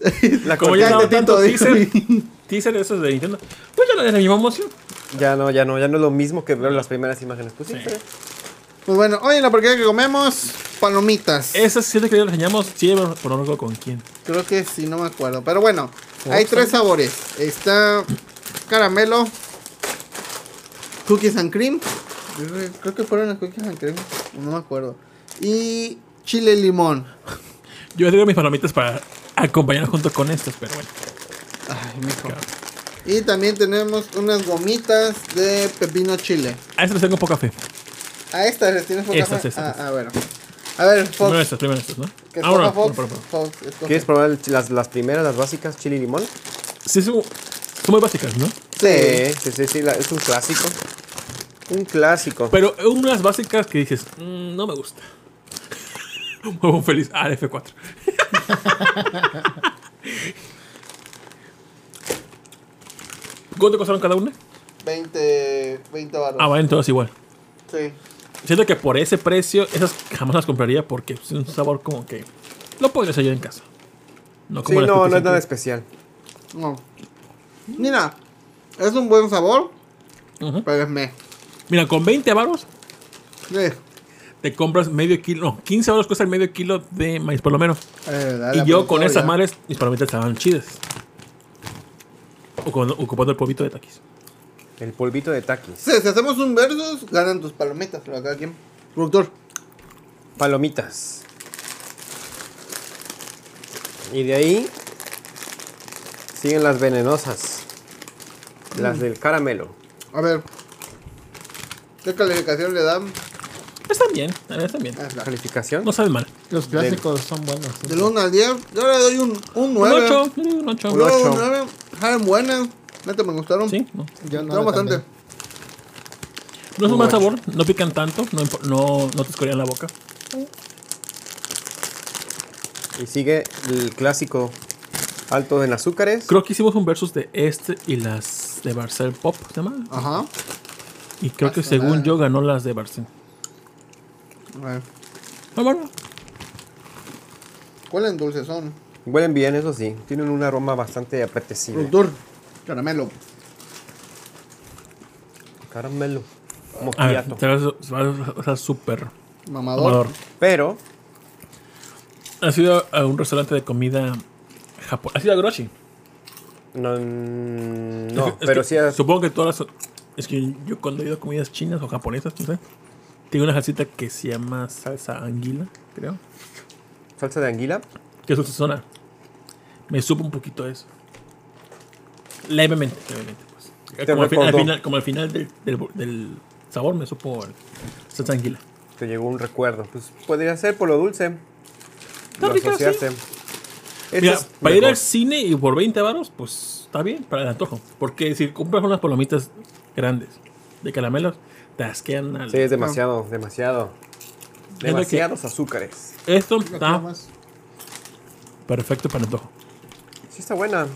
La Como ya no tanto teaser, teaser esos de Nintendo, pues ya no es la misma emoción. ya no, ya no, ya no es lo mismo que ver las primeras imágenes. Pues sí, Sí. Pues bueno, hoy en la porquería que comemos, palomitas. Esas siete que ya las enseñamos, sí, no recuerdo con quién. Creo que sí, no me acuerdo. Pero bueno, hay tres sabores. Está caramelo, cookies and cream. Creo que fueron las cookies and cream. No me acuerdo. Y chile limón. Yo digo mis palomitas para acompañar junto con estas, pero bueno. Ay, mijo. Y también tenemos unas gomitas de pepino chile. A estas les tengo poca fe. A estas les tienes poca Estas, fe? estas, Ah, ah, bueno. A ver, Primero Fox. estas, primero estas, ¿no? Que Ah, bueno, escoja Fox. ¿Quieres probar el- las, las primeras, las básicas, chili y limón? Sí, son, son muy básicas, ¿no? Sí, sí, sí, sí, la- es un clásico. Un clásico. Pero unas básicas que dices, "Mm, no me gusta. Huevo feliz. Ah, el F4. ¿Cuánto costaron cada una? 20, 20 baros. Ah, valen todas igual. Sí. Siento que por ese precio, esas jamás las compraría porque es un sabor como que lo podrías hallar en casa. No sí, como las no, no es nada especial. No. Mira, es un buen sabor, cream. Ujú. pero es me. Mira, con 20 baros Sí. Te compras medio kilo, no, 15 baros cuesta el medio kilo de maíz por lo menos. Eh, dale, Y yo con esas madres, mis palomitas estaban chidas. Ocupando el polvito de taquis. El polvito de taquis. Sí, si hacemos un versus, ganan tus palomitas, pero acá quién. Productor. Palomitas. Y de ahí siguen las venenosas. Las del caramelo. A ver. ¿Qué calificación le dan? Están bien, están bien. Ah, la- Calificación. No saben mal. Los clásicos son buenos. Del 1 al 10, yo le doy un, un Un 9. 8, un 8. Un Yo ocho. un 9. Saben buenas. Neta, me gustaron. Sí, no. Yo no bastante. también. No es un mal sabor, no pican tanto, no, no, no te escorían la boca. Y sigue el clásico alto en azúcares. Creo que hicimos un versus de este y las de Barcel Pop, ¿se llama? Ajá. Y creo que Ah, según yo ganó las de Barcel. Ah, bueno. ¿Cuáles dulces son? Huelen bien, eso sí. Tienen un aroma bastante apetecible. Productor. Caramelo. Caramelo. A ver, Moquiato. te vas a- vas a estar súper Mamador. amador. Pero, ¿Has ido a un restaurante de comida japonesa? ¿Has ido a Groshi? no, Es no que- pero que sí. es- Supongo que todas las... Es que yo cuando he ido a comidas chinas o japonesas, no sé. Tiene una salsita que se llama salsa anguila, creo. Salsa de anguila. Que es zona. Me supo un poquito eso. Levemente, levemente, pues. Como al, final, como al final del, del, del sabor me supo salsa anguila. Te llegó un recuerdo. Pues podría ser por lo dulce. Está Lo asociaste. Mira, para ir al cine y por 20 baros, pues está bien, para el antojo. Porque si compras unas palomitas grandes de caramelos, te asquean al... Sí, es demasiado, demasiado. Que- Demasiados azúcares. Esto está más- perfecto para el antojo. Sí está buena.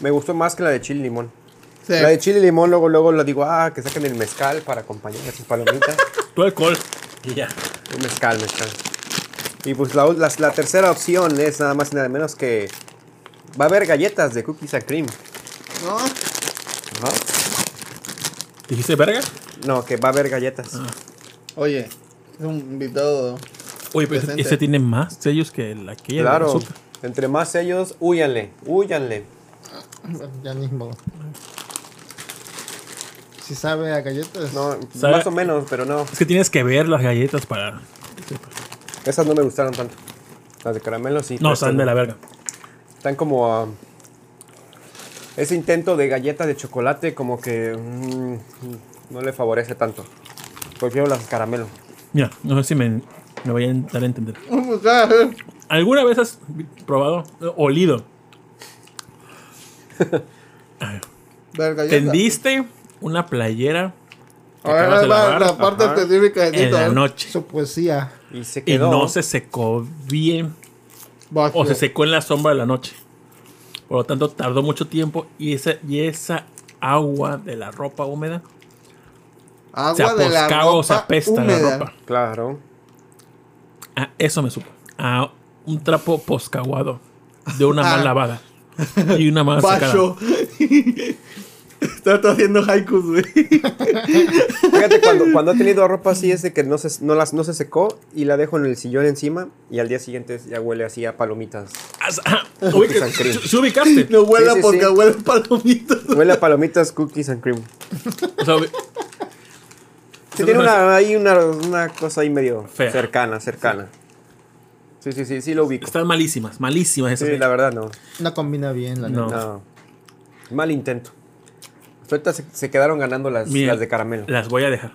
Me gustó más que la de chile y limón. Sí. La de chile y limón, luego, luego lo digo, ah, que saquen el mezcal para acompañar a sus palomitas. Tu alcohol. Y ya. Un mezcal, mezcal. Y pues la, la- la tercera opción es nada más y nada menos que va a haber galletas de cookies and cream. ¿No? Ajá. ¿Dijiste verga? No, que va a haber galletas. Ah. Oye, es un invitado. Oye, pero ese, Presente. ese tiene más sellos que la que claro. Entre más sellos, huyanle, huyanle. Bueno, ya modo. Si sabe a galletas. No, ¿Sabe? más o menos, pero no. Es que tienes que ver las galletas para... Esas no me gustaron tanto. Las de caramelo sí. No, están de la verga. Están como ah, ese intento de galleta de chocolate como que mm, no le favorece tanto. Prefiero las caramelo. Mira, no sé si me, me voy a dar a entender. ¿Alguna vez has probado, olido? ¿Tendiste una playera que A ver, de la parte Ajá. específica de en la noche Su poesía. Y se y quedó. no se secó bien o se secó en la sombra de la noche? Por lo tanto, tardó mucho tiempo y esa, y esa agua de la ropa húmeda Agua se de la o se ropa apesta húmeda. la ropa. Claro. A eso me supo. A un trapo poscaguado. de una mal Ah. lavada. Y una mal secada. Bacho. Está todo haciendo haikus, güey. Fíjate, cuando, cuando he tenido ropa así es de que no se, no, las, no se secó y la dejo en el sillón encima y al día siguiente ya huele así a palomitas. Ah, ubica- and cream. ¿Sí- sí ubicaste? No huela Sí, sí, porque sí. huele palomitas. Huele a palomitas, cookies and cream. O sea, Sí, tiene una, ahí una, una cosa ahí medio Fea. cercana, cercana. Sí, sí, sí, sí lo ubico. están malísimas, malísimas esas. Sí, la verdad no. No combina bien la No. neta. No. Mal intento. Ahorita se, se quedaron ganando las, Mira, las de caramelo. Las voy a dejar.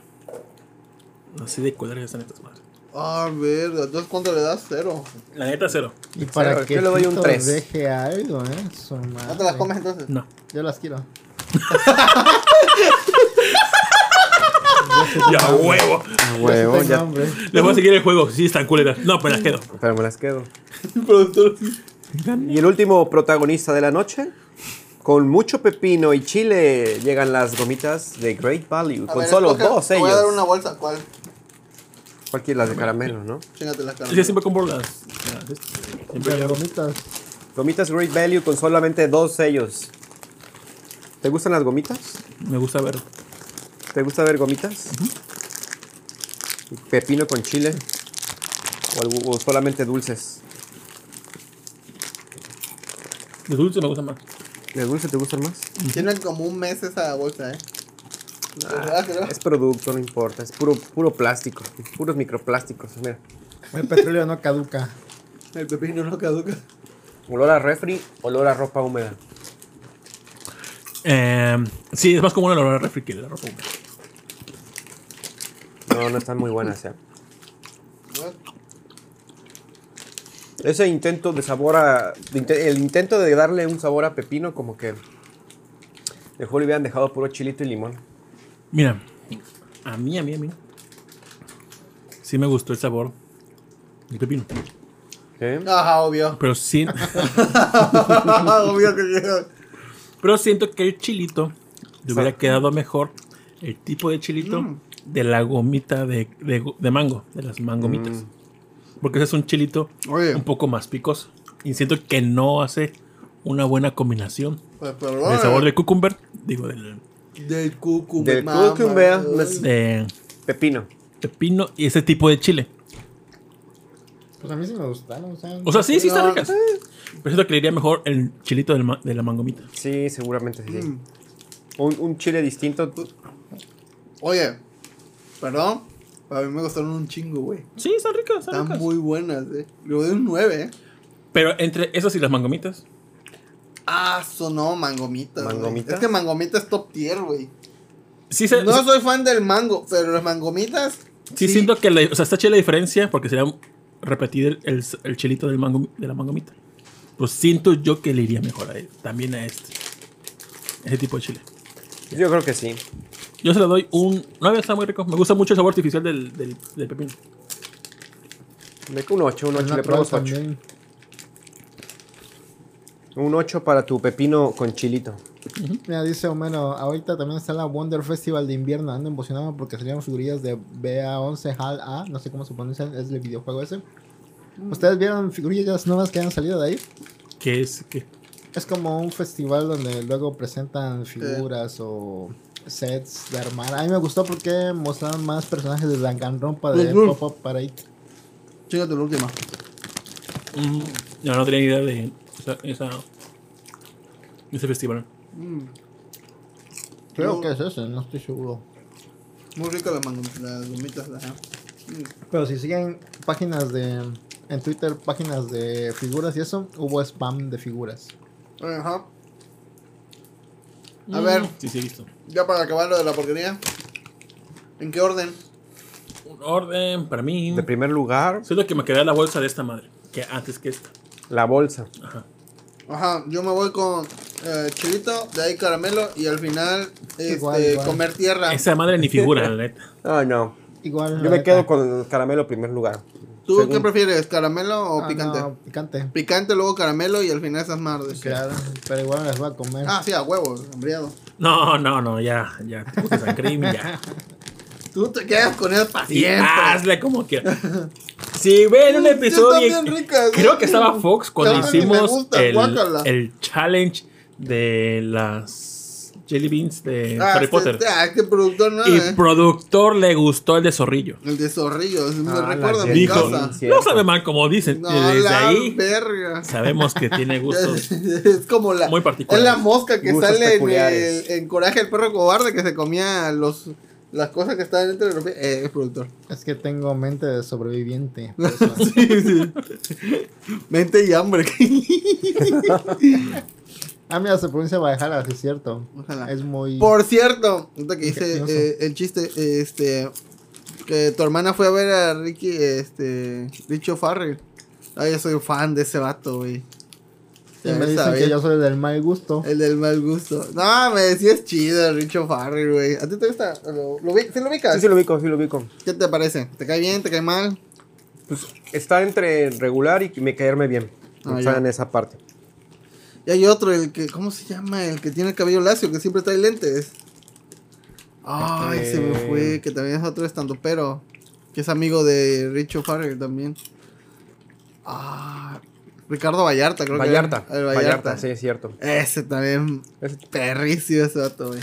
Así de cuadras están estas madres. Ah, verga. Entonces, ¿cuánto le das? Cero. La neta, cero. Y para Cero, que yo le doy un Fito tres. deje algo, ¿eh? ¿No te las comes entonces? No. Yo las quiero. Ya, huevo. Ah, huevo, ya. hambre. Les voy a seguir el juego. Sí, están culeras. No, pues las quedo. Pero me las quedo. Y el último protagonista de la noche. Con mucho pepino y chile llegan las gomitas de Great Value. A Con ver, solo escoge- dos Te voy a dar una ellos. bolsa. ¿Cuál? Cualquiera las de caramelo, ¿no? Chingate las. Yo siempre compro las. las- Siempre Las gomitas. Gomitas Great Value con solamente dos sellos. ¿Te gustan las gomitas? Me gusta ver. ¿Te gusta ver gomitas? Pepino con chile. O, algo- o solamente dulces. De dulce me gusta más. ¿De dulce te gustan más? Tienen como un mes esa bolsa, ¿eh? ¿Verdad que no? Es producto, no importa. Es puro, puro plástico. Puros microplásticos. Mira. El petróleo no caduca. El pepino no caduca. Olor a refri, olor a ropa húmeda. Eh, sí, es más común el olor a refri que la ropa húmeda. No, no están muy buenas ya. Ese intento de sabor a. El intento de darle un sabor a pepino, como que. Mejor le hubieran dejado puro chilito y limón. Mira, a mí, a mí, a mí. Sí me gustó el sabor del pepino. ¿Qué? Ajá, obvio. Pero sí, obvio que pero siento que el chilito le hubiera quedado mejor el tipo de chilito de la gomita de, de, de mango, de las mangomitas. Porque ese es un chilito Oye. un poco más picoso. Y siento que no hace una buena combinación Pues perdón. del sabor del cucumber, digo, del Del cucumber. Del cucumber, de Pepino. pepino y ese tipo de chile. Pues a mí sí me gustaron. O sea, O sea, sí, sí están ricas. Pero siento que le iría mejor el chilito del ma- de la mangomita. Sí, seguramente sí. Mm. Un, un chile distinto. Oye, perdón. A mí me gustaron un chingo, güey. Sí, están ricas, están, Están ricas. muy buenas, eh. Le doy un 9, eh. Pero entre esas y las mangomitas, Ah, sonó mangomitas. ¿Mangomita? Es que mangomita es top tier, güey. sí, se, No soy fan del mango, pero las mangomitas. sí, siento que la- o sea, está chida la diferencia porque sería repetir el, el, el chilito del mango, de la mangomita. Pues siento yo que le iría mejor a él, también a este. Ese tipo de chile. Yo creo que sí. Yo se le doy un 9, está muy rico. Me gusta mucho el sabor artificial del, del, del pepino. Un 8, un el 8, le ponemos 8. también. Un 8 para tu pepino con chilito. Mira, dice Homero, ahorita también está la Wonder Festival de invierno. Ando emocionado porque salieron figurillas de BA11 HAL A, no sé cómo se pronuncia, es el videojuego ese. ¿Ustedes vieron figurillas nuevas que han salido de ahí? Que es que Es como un festival donde luego presentan figuras o sets de armar. A mí me gustó porque mostraron más personajes de Danganronpa de Ujú. Pop-Up Parade. Chingate la última. mm, yo no tenía idea de esa, esa- ese festival. Creo No. que es ese, no estoy seguro. Muy rica las, mango- las gomitas, ajá. Pero si siguen páginas de... En Twitter, páginas de figuras y eso, hubo spam de figuras. Ajá. A ver, Sí, sí, he visto. ya para acabar lo de la porquería. ¿En qué orden? Un orden para mí. De primer lugar, Siento que me quedé la bolsa de esta madre. Que antes que esta. la bolsa. Ajá, yo me voy con eh, chilito, de ahí caramelo y al final este, Igual, igual. comer tierra. Esa madre ni figura, la neta. Ah, no. Igual. Yo me neta. quedo con el caramelo en primer lugar. ¿Tú Según- qué prefieres, caramelo o Ah, picante? no, picante. Picante, luego caramelo y al final esas mardes. Claro, pero igual me las voy a comer. Ah, sí, a huevo, hambriado. No, no, no, ya, ya. Cookies and cream, ya. Tú te quedas con él para Sí, siempre. hazle como quieras. Si ven un Sí, episodio. están bien ricas, creo ¿no? que estaba Fox cuando hicimos gusta, el, el challenge de las Jelly Beans de Ah, Harry este- Potter. Ah, este productor no, Y eh. productor le gustó el de Zorrillo. El de Zorrillo, me Ah, recuerda a la mi Dijo, casa. Sí, no sabe mal como dicen. No, desde la ahí verga. sabemos que tiene gustos. es como la. Muy particulares. Es la mosca que Gustos sale en, el- en Coraje el perro cobarde que se comía los las cosas que estaban dentro de los. Eh, es productor. Es que tengo mente de sobreviviente. sí, sí. Mente y hambre. ah, mira, se pronuncia Valhalla, sí es cierto. Ojalá. Es muy. Por cierto, ahorita que dice eh, el chiste, eh, este, que tu hermana fue a ver a Ricky, este, Richo O'Farrell. Ay, yo soy fan de ese vato, güey. Y me dicen que yo soy del mal gusto. El del mal gusto. No, me decías chido, Richo Farrell, güey. ¿A ti te gusta? ¿Lo, lo, vi- ¿Sí lo ubicas? Sí, sí lo ubico, sí lo ubico. ¿Qué te parece? ¿Te cae bien? ¿Te cae mal? Pues está entre regular y me caerme bien. Ah, está ya. en esa parte. Y hay otro, el que, ¿cómo se llama? El que tiene el cabello lacio, que siempre trae lentes. Ay, se me fue, que también es otro estando pero que es amigo de Richo Farrell también. Ah, Ricardo Vallarta, creo Vallarta. que era. El Vallarta. Vallarta. sí, es cierto. Ese también, Ese- perrísimo ese vato, güey.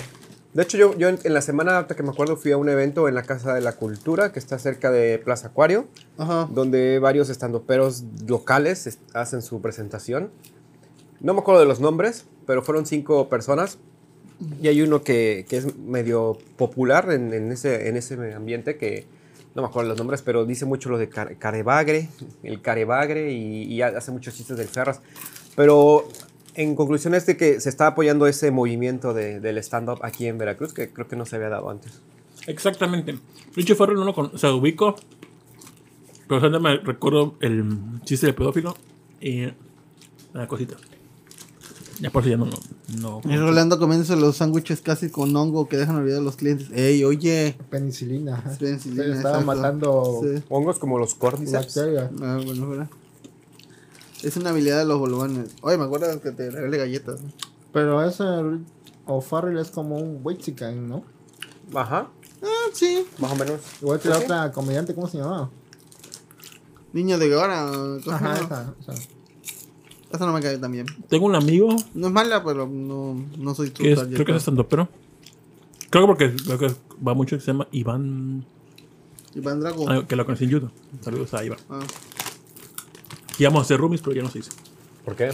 De hecho, yo, yo en, en la semana, ahorita que me acuerdo, fui a un evento en la Casa de la Cultura, que está cerca de Plaza Acuario, Ajá. donde varios estandoperos locales es- hacen su presentación. No me acuerdo de los nombres, pero fueron cinco personas. Y hay uno que, que es medio popular en, ese, en ese ambiente que no me acuerdo los nombres, pero dice mucho lo de care- carebagre, el carebagre y, hace muchos chistes del Ferras. Pero en conclusión es de que se está apoyando ese movimiento de- del stand-up aquí en Veracruz, que creo que no se había dado antes. Exactamente. Richie Farrell no lo con, o sea, ubico. Pero o me recuerdo el chiste del pedófilo y una cosita. Ya por eso ya no. no, no Y Rolando comienza los sándwiches casi con hongo que dejan olvidar a los clientes. Ey, oye. Penicilina. Es penicilina, Estaba exacto. matando Sí. Hongos como los bacterias. Ah, bueno, fuera. Es una habilidad de los bolobanes. Oye, me acuerdo que te regalé galletas. ¿no? Pero ese O'Farrell es como un Wixican, ¿no? Ajá, Ah, sí. más o menos. Igual que la otra comediante, ¿cómo se llamaba? Niño de ahora. cosa Ajá, no. esa. esa. Esa no me cae tan bien. Tengo un amigo No es mala, pero no, no soy tu que es, target, creo que es estando pero Creo que porque creo que va mucho que se llama Iván, Iván Drago. ah, que lo conocí en YouTube. Saludos a Iván. Ah. Íbamos a ser roomies, pero ya no se hizo. ¿Por qué?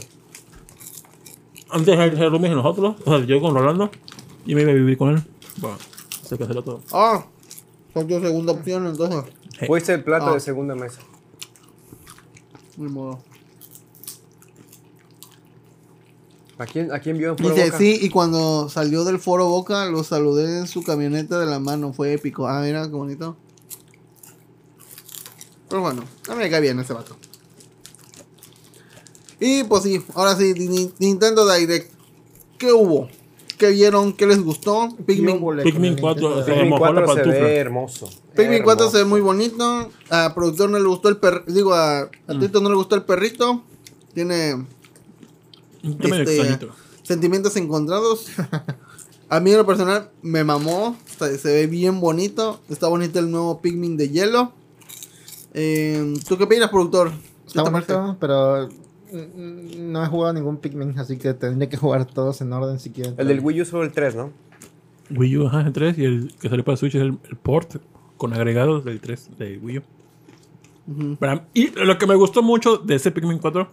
Antes de ser roomies nosotros, o sea, yo con Rolando, y me iba a vivir con él. Bueno, se canceló todo. Ah, fue tu segunda opción, entonces. Hey. Fuiste el plato Ah. de segunda mesa. Ni modo. ¿A quién, a quién vio en Foro Dice, Boca? sí, y cuando salió del Foro Boca, lo saludé en su camioneta de la mano. Fue épico. Ah, mira, qué bonito. Pero bueno, a mí me cae bien ese vato. Y pues sí, ahora sí, Ni- Nintendo Direct. ¿Qué hubo? ¿Qué vieron? ¿Qué les gustó? Pikmin, Pikmin con el 4, Nintendo o sea, Direct. Pikmin mojó la 4 se ve hermoso. Pikmin 4 se ve muy bonito. A productor no le gustó el perrito. Digo, a, a Tito no le gustó el perrito. Tiene Este, sentimientos encontrados. A mí en lo personal me mamó. Se, se ve bien bonito. Está bonito el nuevo Pikmin de hielo. Eh, ¿Tú qué opinas, productor? Está bonito, pero mm, no he jugado ningún Pikmin, así que tendré que jugar todos en orden si quieren. El del Wii U solo el 3, ¿no? Wii U, ajá, el 3 y el que salió para Switch es el, el port con agregados del 3 de Wii U. Y lo que me gustó mucho de ese Pikmin 4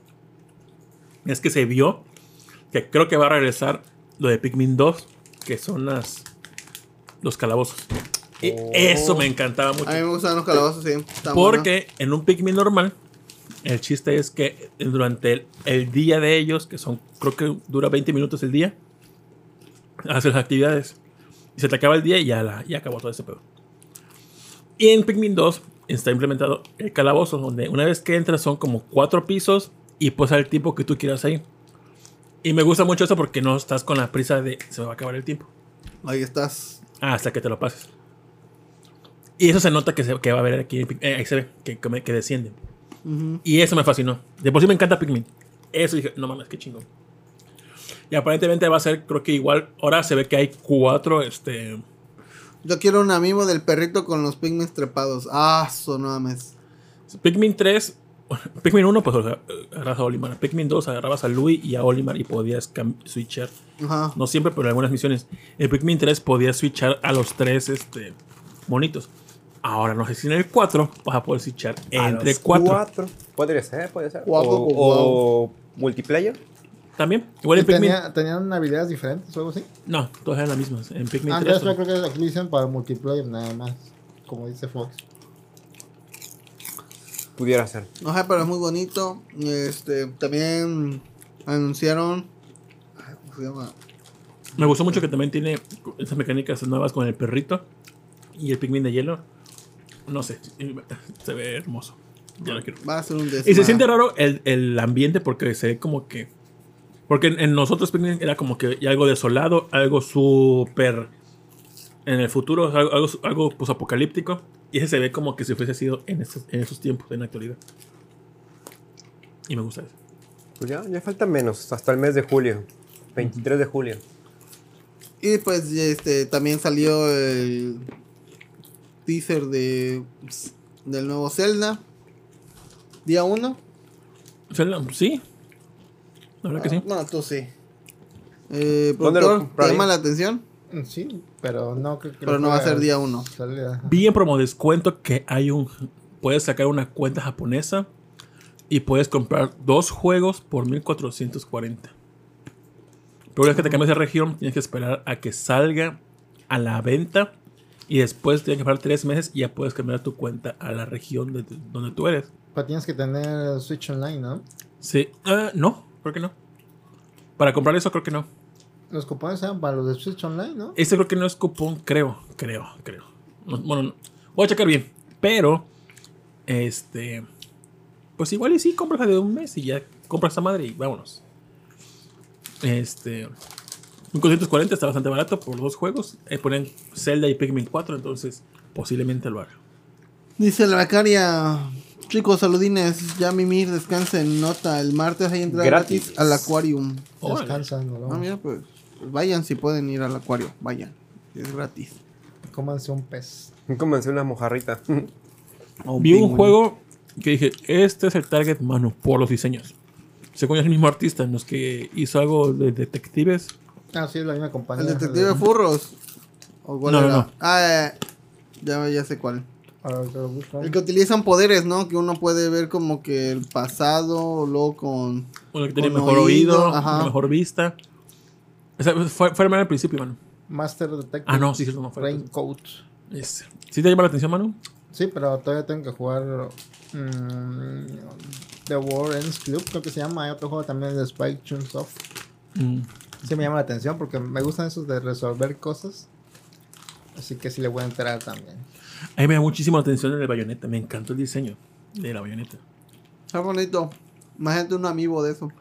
es que se vio que creo que va a regresar lo de Pikmin 2, que son las los calabozos. Y eso me encantaba mucho. A mí me gustan los calabozos, sí. Está Porque en un Pikmin normal, el chiste es que durante el, el día de ellos, que son, creo que dura 20 minutos el día, haces las actividades. Y se te acaba el día y ya, la, ya acabó todo ese pedo. Y en Pikmin 2 está implementado el calabozo, donde una vez que entras son como cuatro pisos y pues al tiempo que tú quieras ahí. Y me gusta mucho eso porque no estás con la prisa de se me va a acabar el tiempo. Ahí estás. Hasta que te lo pases. Y eso se nota que, se, que va a haber aquí. eh, ahí se ve que, que, desciende. Y eso me fascinó. De por sí me encanta Pikmin. Eso dije, no mames, qué chingón. Y aparentemente va a ser, creo que igual. Ahora se ve que hay cuatro, este. Yo quiero un amigo del perrito con los Pikmin trepados. Ah, eso no mames. Pikmin 3, Pikmin 1, pues o sea, agarrabas a Olimar. Pikmin 2, agarrabas a Louis y a Olimar y podías switchar. Ajá. No siempre, pero en algunas misiones. En Pikmin 3 podías switchar a los tres este, monitos. Ahora no sé si en el 4 vas a poder switchar A entre los 4. cuatro. Podría ser, puede ser. Cuatro o, o o multiplayer. También. Igual ¿Y en Pikmin. tenía- ¿Tenían habilidades diferentes o algo así? No, todas eran las mismas. En Pikmin Ah, 3. entonces yo creo que lo utilizan para multiplayer nada más. Como dice Fox. Pudiera ser. Ajá, pero es muy bonito. Este, también anunciaron. ay, ¿Cómo se llama? Me gustó mucho que también tiene esas mecánicas nuevas con el perrito y el Pikmin de hielo. No sé, se ve hermoso. Ya lo quiero. Va a ser un Y se siente raro el, el ambiente porque se ve como que. Porque en, en nosotros Pikmin era como que algo desolado, algo súper. En el futuro, algo, algo, algo pues, apocalíptico. Y ese se ve como que si fuese sido en esos, en esos tiempos, en la actualidad. Y me gusta eso. Pues ya, ya falta menos, hasta el mes de julio. 23 de julio. Y pues este también salió el teaser de del nuevo Zelda. Día 1. Zelda, Sí. La verdad que sí. No, tú sí. Eh, ¿Dónde lo ¿te llama la atención? Sí, pero no creo que Pero no va a ser día 1. salida. Vi en promo descuento que hay un. Puedes sacar una cuenta japonesa y puedes comprar dos juegos por 1440. Pero una vez que te cambias de región, tienes que esperar a que salga a la venta y después tienes que esperar tres meses y ya puedes cambiar tu cuenta a la región de, de donde tú eres. Pero tienes que tener Switch Online, ¿no? Sí, Ah, no, creo que no. Para comprar eso, creo que no. Los cupones eran para los de Switch Online, ¿no? Este creo que no es cupón, creo, creo, creo. No, bueno, no. voy a checar bien. Pero, este, pues igual y sí, compras la de un mes y ya compras esa madre y vámonos. Este, 1440 está bastante barato por dos juegos. Eh, ponen Zelda y Pikmin 4, entonces posiblemente lo haga. Dice la becaria. Chicos, saludines. Ya Mimir descansa en nota. El martes hay entrada Gratis. gratis al Aquarium. Órale. Descansan, ¿no? Ah, mira, pues vayan si pueden ir al acuario. Vayan. Es gratis. Cómanse un pez. Comencé una mojarrita. Vi un juego que dije, este es el target mano por los diseños. Según es el mismo artista, en los que hizo algo de detectives. Ah, sí, es la misma compañía. El detective Furros. ¿O cuál No, no, era? no. Ah, eh, ya, ya sé cuál. El que utilizan poderes, ¿no? Que uno puede ver como que el pasado, luego con... Uno que tenía Con mejor oído, oído, ajá. una mejor vista. O sea, fue, fue el mano al principio, mano. Master Detective. Ah, no, sí, cierto, no fue. Raincoat. Ese. ¿Sí te llama la atención, Manu? Sí, pero todavía tengo que jugar mm, The War Ends Club, creo que se llama. Hay otro juego también de Spike Chunsoft. Mm. Sí me llama la atención porque me gustan esos de resolver cosas. Así que sí le voy a enterar también. A mí me da muchísimo la atención el de bayoneta. Me encantó el diseño de la bayoneta. Está bonito. Imagínate un amigo de eso.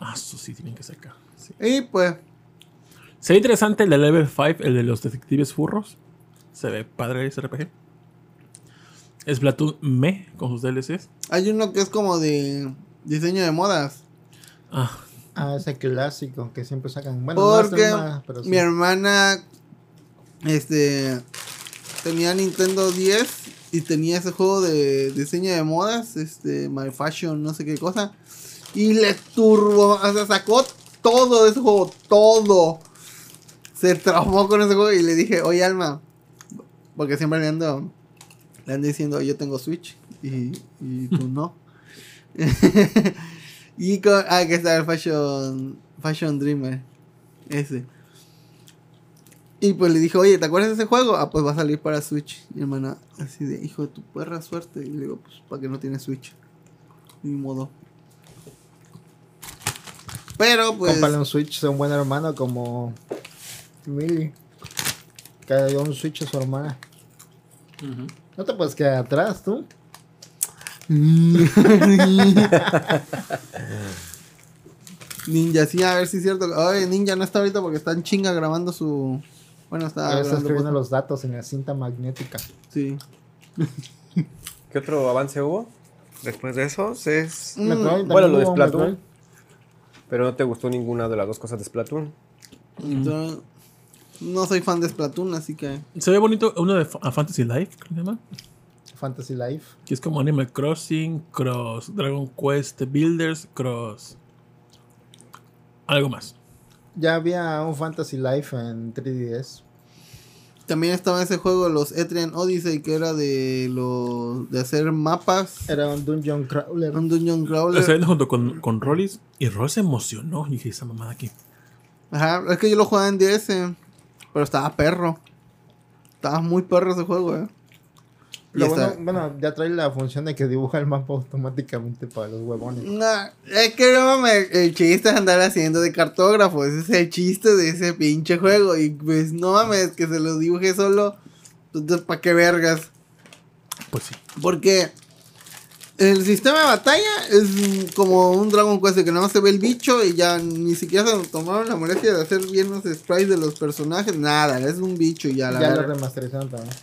Ah, eso sí, tienen que sacar. Sí. Y pues, Se ve interesante el de Level 5, el de los detectives furros. Se ve padre ese RPG. Es Splatoon Me con sus DLCs. hay uno que es como de diseño de modas. Ah, Ah, ese clásico que siempre sacan. Bueno, no Porque pero sí. mi hermana este tenía Nintendo 10 y tenía ese juego de diseño de modas, este My Fashion, no sé qué cosa. Y le turbo, o sea, sacó todo de ese juego, todo. Se traumó con ese juego y le dije, oye Alma, porque siempre le ando, le ando diciendo, yo tengo Switch y, y tú no. y con, ah, que está el Fashion, Fashion Dreamer, ese. Y pues le dije, oye, ¿te acuerdas de ese juego? Ah, pues va a salir para Switch. Mi hermana, así de, hijo de tu perra suerte. Y le digo, pues, ¿para que no tiene Switch? Ni modo. Pero, pues, Cómprale un Switch a un buen hermano como Le dio un Switch a su hermana. No te puedes quedar atrás, tú. Ninja, sí, a ver si es cierto. Oye, Ninja no está ahorita porque está en chinga grabando su... Bueno, está A escribiendo podcast. los datos en la cinta magnética. Sí. ¿Qué otro avance hubo? Después de eso, es... Mm, bueno, lo de Splatoon. Metroid. Pero no te gustó ninguna de las dos cosas de Splatoon. Entonces, no soy fan de Splatoon, así que... se ve bonito uno de Fantasy Life, ¿cómo se llama? Fantasy Life. Que es como Animal Crossing, Cross, Dragon Quest Builders, Cross. Algo más. Ya había un Fantasy Life en 3DS. También estaba ese juego, los Etrian Odyssey, que era de los de hacer mapas. Era un Dungeon Crawler. Un Dungeon Lo Crawler. viendo junto con, con Rollis y Roll se emocionó. Y dije, esa mamada aquí. Ajá, es que yo lo jugaba en DS, pero estaba perro. Estaba muy perro ese juego, eh. Y Lo bueno, bueno, ya trae la función de que dibuja el mapa automáticamente para los huevones. Nah, es que no mames, el chiste es andar haciendo de cartógrafo, ese es el chiste de ese pinche juego. Y pues no mames, que se lo dibuje solo, entonces pa' qué vergas. Pues sí. Porque el sistema de batalla es como un Dragon Quest que nada más se ve el bicho y ya ni siquiera se tomaron la molestia de hacer bien los sprites de los personajes, nada, es un bicho y ya la ya lo remasterizaron también.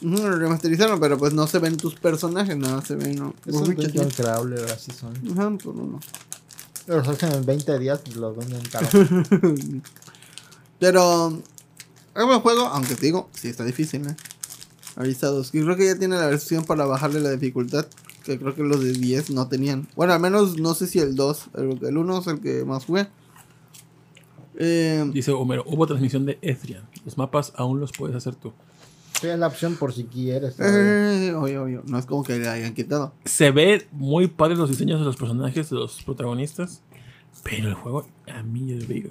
Lo remasterizaron, pero pues no se ven tus personajes, nada, se ven ¿no? Es los un bichos. Dungeon Crawler, así son. Ajá, pues no. Los hacen en 20 días y los venden caro. Pero es buen juego, aunque te digo, sí está difícil, ¿eh? Avisados. Y creo que ya tiene la versión para bajarle la dificultad. Que creo que los de 10 no tenían. Bueno, al menos no sé si el 2. El, el 1 es el que más jugué. Eh, Dice Homero, hubo transmisión de Etrian. Los mapas aún los puedes hacer tú. Tienes la opción por si quieres. todavía. eh, obvio, obvio. No es como que le hayan quitado. Se ve muy padre los diseños de los personajes, de los protagonistas. Pero el juego, a mí yo digo,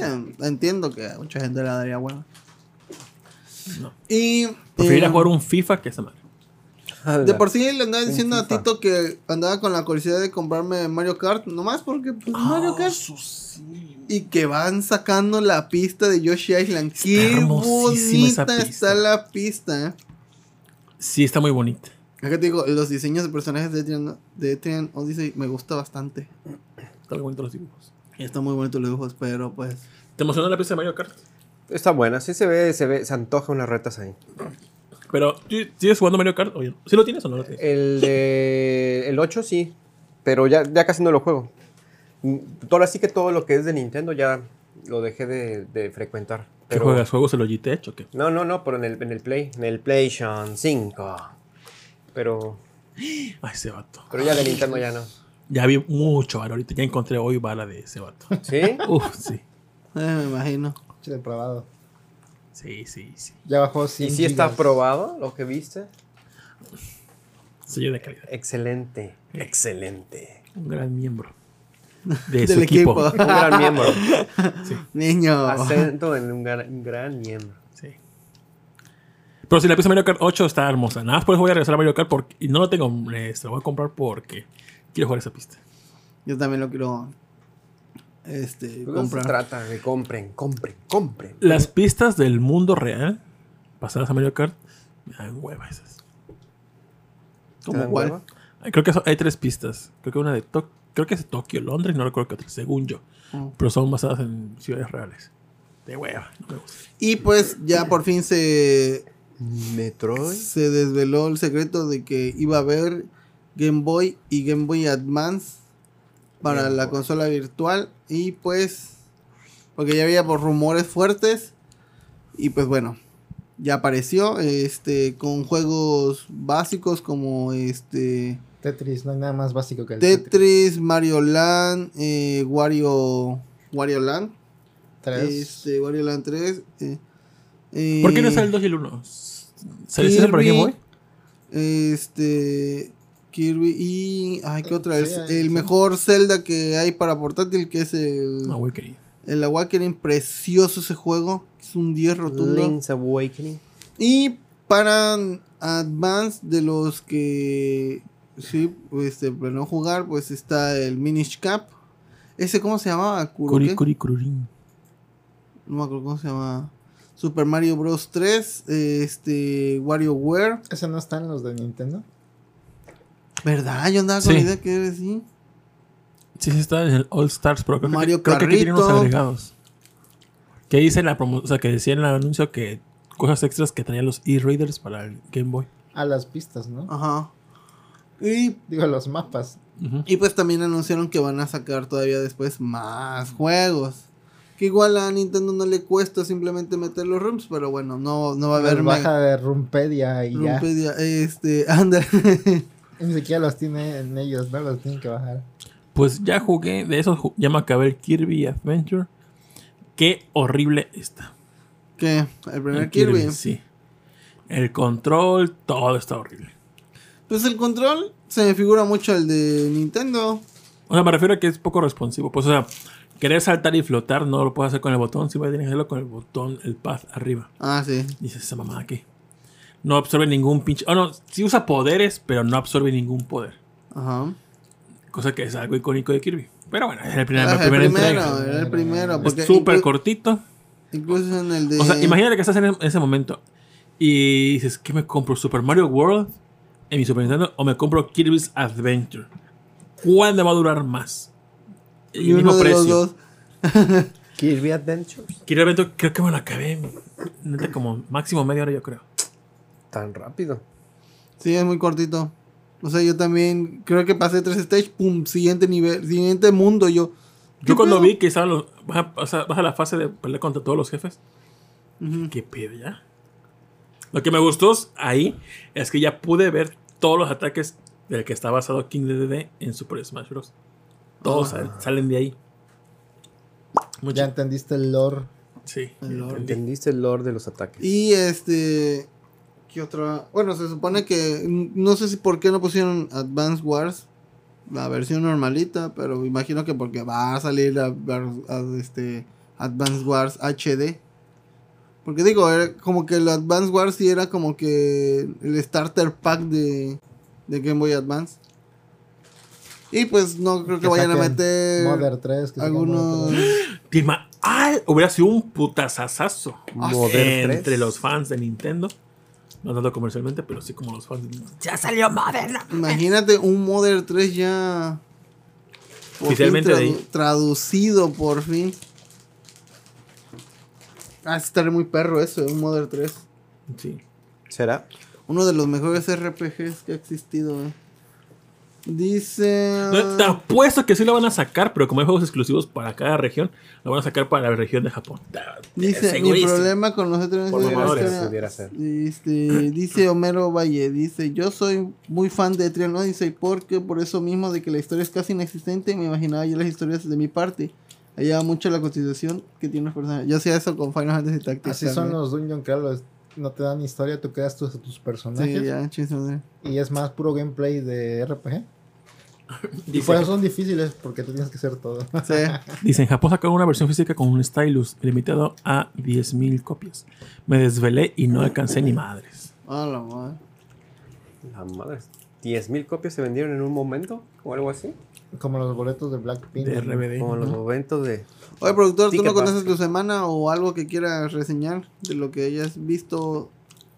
Eh, entiendo que a mucha gente le daría bueno. no. Y. Preferiría eh, jugar un FIFA que esa madre. De por sí le andaba diciendo a. Tito que andaba con la curiosidad de comprarme Mario Kart. Nomás porque pues, Ah, Mario Kart. Y que van sacando la pista de Yoshi Island. Qué bonita está la pista. ¿eh? Sí, está muy bonita. Acá te digo, los diseños de personajes de Etrian, de Etrian Odyssey me gusta bastante. Está muy bonito los dibujos. Están muy bonitos los dibujos, pero pues. ¿Te emocionó la pista de Mario Kart? Está buena, sí se ve, se ve, se antoja unas retas ahí. Pero, ¿tú ¿sigues jugando Mario Kart? Oye, ¿sí lo tienes o no lo tienes? El de el 8 sí, pero ya, ya casi no lo juego. Mm, Ahora sí que todo lo que es de Nintendo ya lo dejé de, de frecuentar. ¿Qué Pero, juegas? ¿Juegos de Logitech o qué? No, no, no, pero en el, en el Play, en el PlayStation 5. Pero, Ay, ese vato. pero ya de Nintendo ya no. Ya vi mucho vara ahorita. Ya encontré hoy bala de ese vato. ¿Sí? Uf, sí. eh, me imagino. Che, depravado. Sí, sí, sí. Ya bajó ¿Y 100 si está aprobado lo que viste? Sello de calidad. Excelente, excelente. Un gran miembro. De Del su equipo. equipo. Un gran miembro. Niño. Acento en un gran, un gran miembro. Sí. Pero si la pieza Mario Kart 8 está hermosa. Nada más por eso voy a regresar a Mario Kart porque, y no lo tengo. eh, Se lo voy a comprar porque quiero jugar esa pista. Yo también lo quiero. Este, se comprar. trata de compren, compren, compren. Las pistas del mundo real pasadas a Mario Kart me dan hueva esas. ¿Te ¿Como dan cuál? Creo que hay tres pistas. Creo que una de Tokio. Creo que es de Tokio, Londres, no recuerdo qué otra, según yo. Oh. Pero son basadas en ciudades reales. De hueva. no me gusta. Y pues ya por fin se, Metroid. se desveló el secreto de que iba a haber Game Boy y Game Boy Advance para la consola virtual. Y pues, porque ya había por rumores fuertes. Y pues bueno, ya apareció este con juegos básicos como este Tetris, no hay nada más básico que el Tetris, Mario Land, eh, Wario, Wario Land, Tres. este, Wario Land 3. eh, eh, ¿Por qué no sale el 2 y el 1? ¿Se para Game Boy? Este. Kirby y. Ay, ¿qué otra? Sí, hay- el sí. mejor Zelda que hay para portátil, que es el. No, güey, querido. El Awakening. Precioso ese juego. Es un 10 rotundo. Link's Awakening. Y para Advance, de los que. Sí, este, planeó jugar, pues está el Minish Cap. Ese, ¿cómo se llamaba? ¿Kuro Curi, curi, cururín. No me acuerdo cómo se llama. Super Mario Bros. 3. Este. WarioWare. ¿Ese no está en los de Nintendo? ¿Verdad? Yo andaba con Sí. la idea que era así. Sí, sí, está en el All Stars, pero creo, Mario que, creo que aquí tienen unos Carrito. agregados. Que dice en la promo, o sea, que decía en el anuncio que cosas extras que traían los e-readers para el Game Boy. A las pistas, ¿no? Ajá. Y, Digo, los mapas. Y pues también anunciaron que van a sacar todavía después más juegos. Que igual a Nintendo no le cuesta simplemente meter los rooms, pero bueno, no, no va a haber baja de Rumpedia y ya. Rumpedia, Este, anda. Ni siquiera los tienen ellos, ¿no? Los tienen que bajar. Pues ya jugué, de esos ya me acabé el Kirby Adventure. Qué horrible está. ¿Qué? El primer El Kirby. Sí. El control, todo está horrible. Pues el control se me figura mucho el de Nintendo. O sea, me refiero a que es poco responsivo. Pues, o sea, querer saltar y flotar no lo puedes hacer con el botón. Siempre tienes que hacerlo con el botón, el pad arriba. Ah, sí. Dices, esa mamada aquí. No absorbe ningún pinche. Oh, no, sí usa poderes, pero no absorbe ningún poder. Ajá. Cosa que es algo icónico de Kirby. Pero bueno, es el primer, Ah, la el primero, entrega. era el primero. Porque Es súper inclu- cortito. Incluso en el de. O sea, imagínate que estás en ese momento y dices, ¿qué me compro? ¿Super Mario World en mi Super Nintendo o me compro Kirby's Adventure? ¿Cuál me va a durar más? El Y uno mismo de los precio. dos. Kirby Adventures. Kirby Adventure creo que me lo acabé. como máximo media hora, yo creo. Tan rápido. Sí, es muy cortito. O sea, yo también creo que pasé tres stages, pum, siguiente nivel, siguiente mundo. Yo, Yo ¿Qué cuando pedo? vi que estaban los. Vas a, vas la fase de pelear contra todos los jefes. ¿Qué pedo ya? Lo que me gustó ahí es que ya pude ver todos los ataques del que está basado King DDD en Super Smash Bros. Todos Ah. sal- salen de ahí. Mucho. Ya entendiste el lore. Sí. El lore. entendí. Entendiste el lore de los ataques. Y este. ¿Qué otra? Bueno, se supone que. No sé si por qué no pusieron Advance Wars. La versión normalita. Pero imagino que porque va a salir a, a- a- este, Advance Wars HD. Porque digo, era como que el Advance Wars sí era como que el starter pack de, de Game Boy Advance. Y pues no creo que, Que vayan a meter Mother 3. Que algunos. Mother 3. Te ima- ¡Ah! Hubiera sido un putazazazo entre 3. los fans de Nintendo. No tanto comercialmente, pero sí como los fans. ¡Ya salió Modern! Imagínate un Mother 3 ya. por Oficialmente fin ahí. Traducido por fin. Ah, estaría muy perro eso, un Mother 3. Sí. ¿Será? Uno de los mejores RPGs que ha existido. eh. Dice. No, Te apuesto que sí lo van a sacar, pero como hay juegos exclusivos para cada región, lo van a sacar para la región de Japón. Dice, mi problema con los otros Por es la mamadores. historia". Pudiera ser. Este, dice Homero Valle, dice, yo soy muy fan de Trial Odyssey porque por eso mismo de que la historia es casi inexistente, me imaginaba yo las historias de mi parte. Ayuda mucho la constitución que tiene los personajes. Yo hacía eso con Final Fantasy Tactics. Así son también. los Dungeon Crawlers. No te dan historia, tú creas tus, tus personajes. Sí, ya. Y es más puro gameplay de RPG. Y por eso son difíciles, porque tú tienes que hacer todo. Sí. dice, en Japón sacaron una versión física con un stylus limitado a 10.000 copias. Me desvelé y no alcancé ni madres. A la madre. La madre. ¿10.000 copias se vendieron en un momento? ¿O algo así? Como los boletos de Blackpink. De ¿no? RBD. Como los momentos de... Oye, productor, ¿tú no conoces tu semana o algo que quieras reseñar de lo que hayas visto?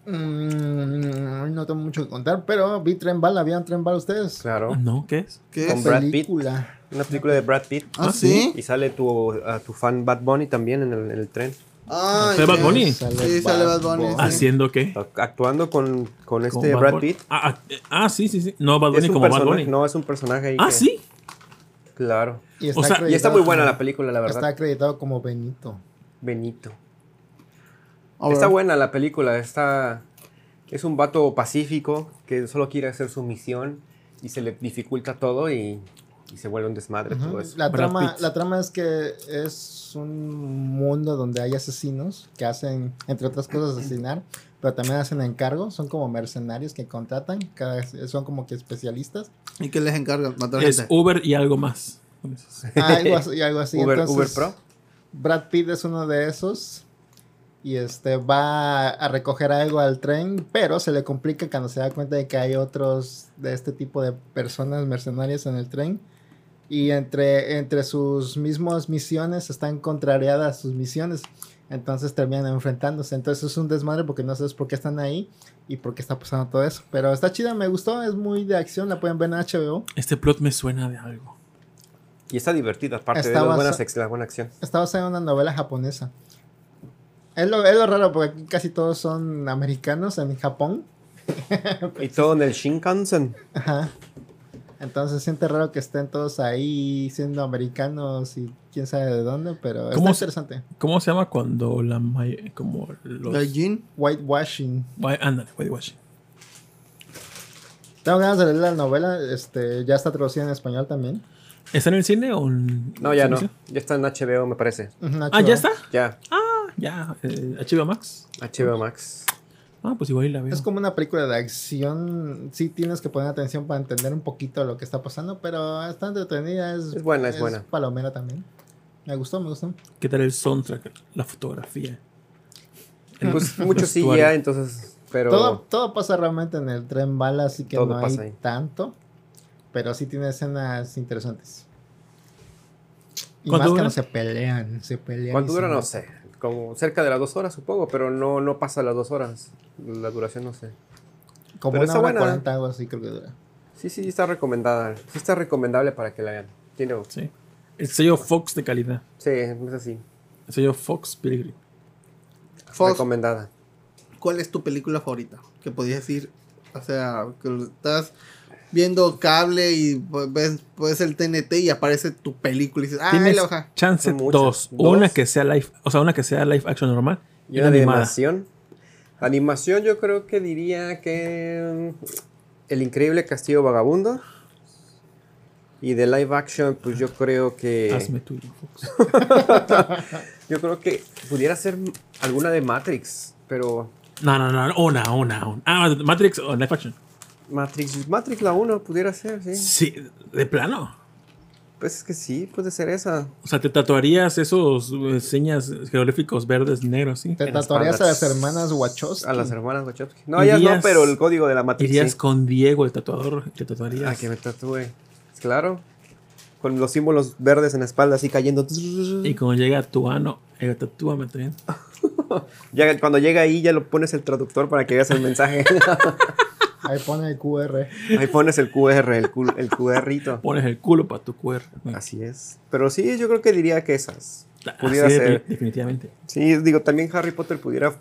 Mm, no tengo mucho que contar, pero vi Tren Bala. ¿Vieron Tren Bala ustedes? Claro. ¿No? ¿Qué es? ¿Qué Con es? Brad Pitt. Película. Una película de Brad Pitt. ¿Ah, Ah, sí? Y sale tu, a tu fan Bad Bunny también en el, en el tren. Ah, ¿Sale Bad. Bunny? Sí, sale Bad Bunny. ¿Haciendo qué? Actuando con, con ¿Como este Bad Brad Bunny? Pitt. Ah, ah, ah, sí, sí, sí. No, Bad Bunny un como Bad Bunny. no, es un personaje ahí. ah, que- sí. Claro. Y O sea, Y está muy buena acreditado- la película, la Está verdad. acreditado como Benito. Benito. Está buena la película, está... Es un vato pacífico que solo quiere hacer su misión y se le dificulta todo y, y se vuelve un desmadre todo eso. La trama, la trama es que es un mundo donde hay asesinos que hacen, entre otras cosas, asesinar, pero también hacen encargos, son como mercenarios que contratan, cada, son como que especialistas. ¿Y qué les encarga? Matar Es gente. Uber y algo más. Algo así. Algo así. Uber, Entonces, Uber Pro. Brad Pitt es uno de esos. Y este va a recoger algo al tren, pero se le complica cuando se da cuenta de que hay otros de este tipo de personas mercenarias en el tren. Y entre, entre sus mismas misiones están contrariadas sus misiones. Entonces terminan enfrentándose. Entonces es un desmadre porque no sabes por qué están ahí y por qué está pasando todo eso. Pero está chida, me gustó, es muy de acción, la pueden ver en HBO. Este plot me suena de algo. Y está divertida, aparte Está de buenas la buena acción. Está basada en una novela japonesa. Es lo, es lo raro porque aquí casi todos son americanos en Japón. Y todo en el Shinkansen. Ajá. Entonces siente raro que estén todos ahí siendo americanos y quién sabe de dónde, pero ¿Cómo está se- interesante. ¿Cómo se llama cuando la como los ¿La Jean? Whitewashing. Ándale, whitewashing. Tengo ganas de leer la novela, este, ya está traducida en español también. ¿Está en el cine o en No, ya no. Ya está en HBO, me parece. Ah, HBO. ya está. Ya, Ah, ya. Eh, HBO Max. HBO Max. Ah, pues igual y la veo. Es como una película de acción. Sí tienes que poner atención para entender un poquito lo que está pasando, pero está entretenida. Es, Es buena, es buena. palomera también. Me gustó, me gustó. ¿Qué tal el soundtrack? La fotografía. Pues mucho sí ya, entonces. Pero. Todo, todo pasa realmente en el tren bala, así que Todo no hay pasa ahí. tanto. Pero sí tiene escenas interesantes. Y ¿Cuánto más que no se pelean, se pelean. ¿Cuánto dura? No sé. Como cerca de las dos horas, supongo, pero no, no pasa las dos horas. La duración no sé. Como Pero una hora buena. cuarenta, algo así creo que dura. Sí, sí, está recomendada. Sí está recomendable para que la vean. Tiene. Sí. El sello Fox de calidad. Sí, es así. El sello Fox Pilgrim. Fox, Recomendada. ¿cuál es tu película favorita? Que podías decir, o sea, que estás viendo cable y ves, ves el TNT y aparece tu película y dices, ah, Tienes la baja. chance dos. Dos. Una que sea live, o sea, una que sea live action normal Y una animada. animación. Animación, yo creo que diría que. mm, El Increíble Castillo Vagabundo. Y de live action, pues yo creo que. Hazme tuyo, Fox. Yo creo que pudiera ser alguna de Matrix. Pero. No, no, no, una, una, una. Ah, Matrix o live action. Matrix, Matrix la 1 pudiera ser, sí. Sí, de plano. Pues es que sí, puede ser esa. O sea, te tatuarías esos eh, señas jeroglíficos verdes, negros, ¿sí? Te En las tatuarías a las espaldas. hermanas Wachowski. A las hermanas Wachowski. No, ellas no, Irías- pero el código de la Matrix. Irías sí. con Diego, el tatuador, te tatuarías. Ah, que me tatúe. Claro. Con los símbolos verdes en la espalda así cayendo. Y cuando llega tu ano, eh, tatúame también. Ya, cuando llega ahí ya lo pones el traductor para que veas el mensaje. Ahí pone el QR. ahí pones el QR, el, cu- el QRito. Pones el culo para tu QR. Así es. Pero sí, yo creo que diría que esas. Así Pudiera de- ser. definitivamente. Sí, digo, también Harry Potter pudiera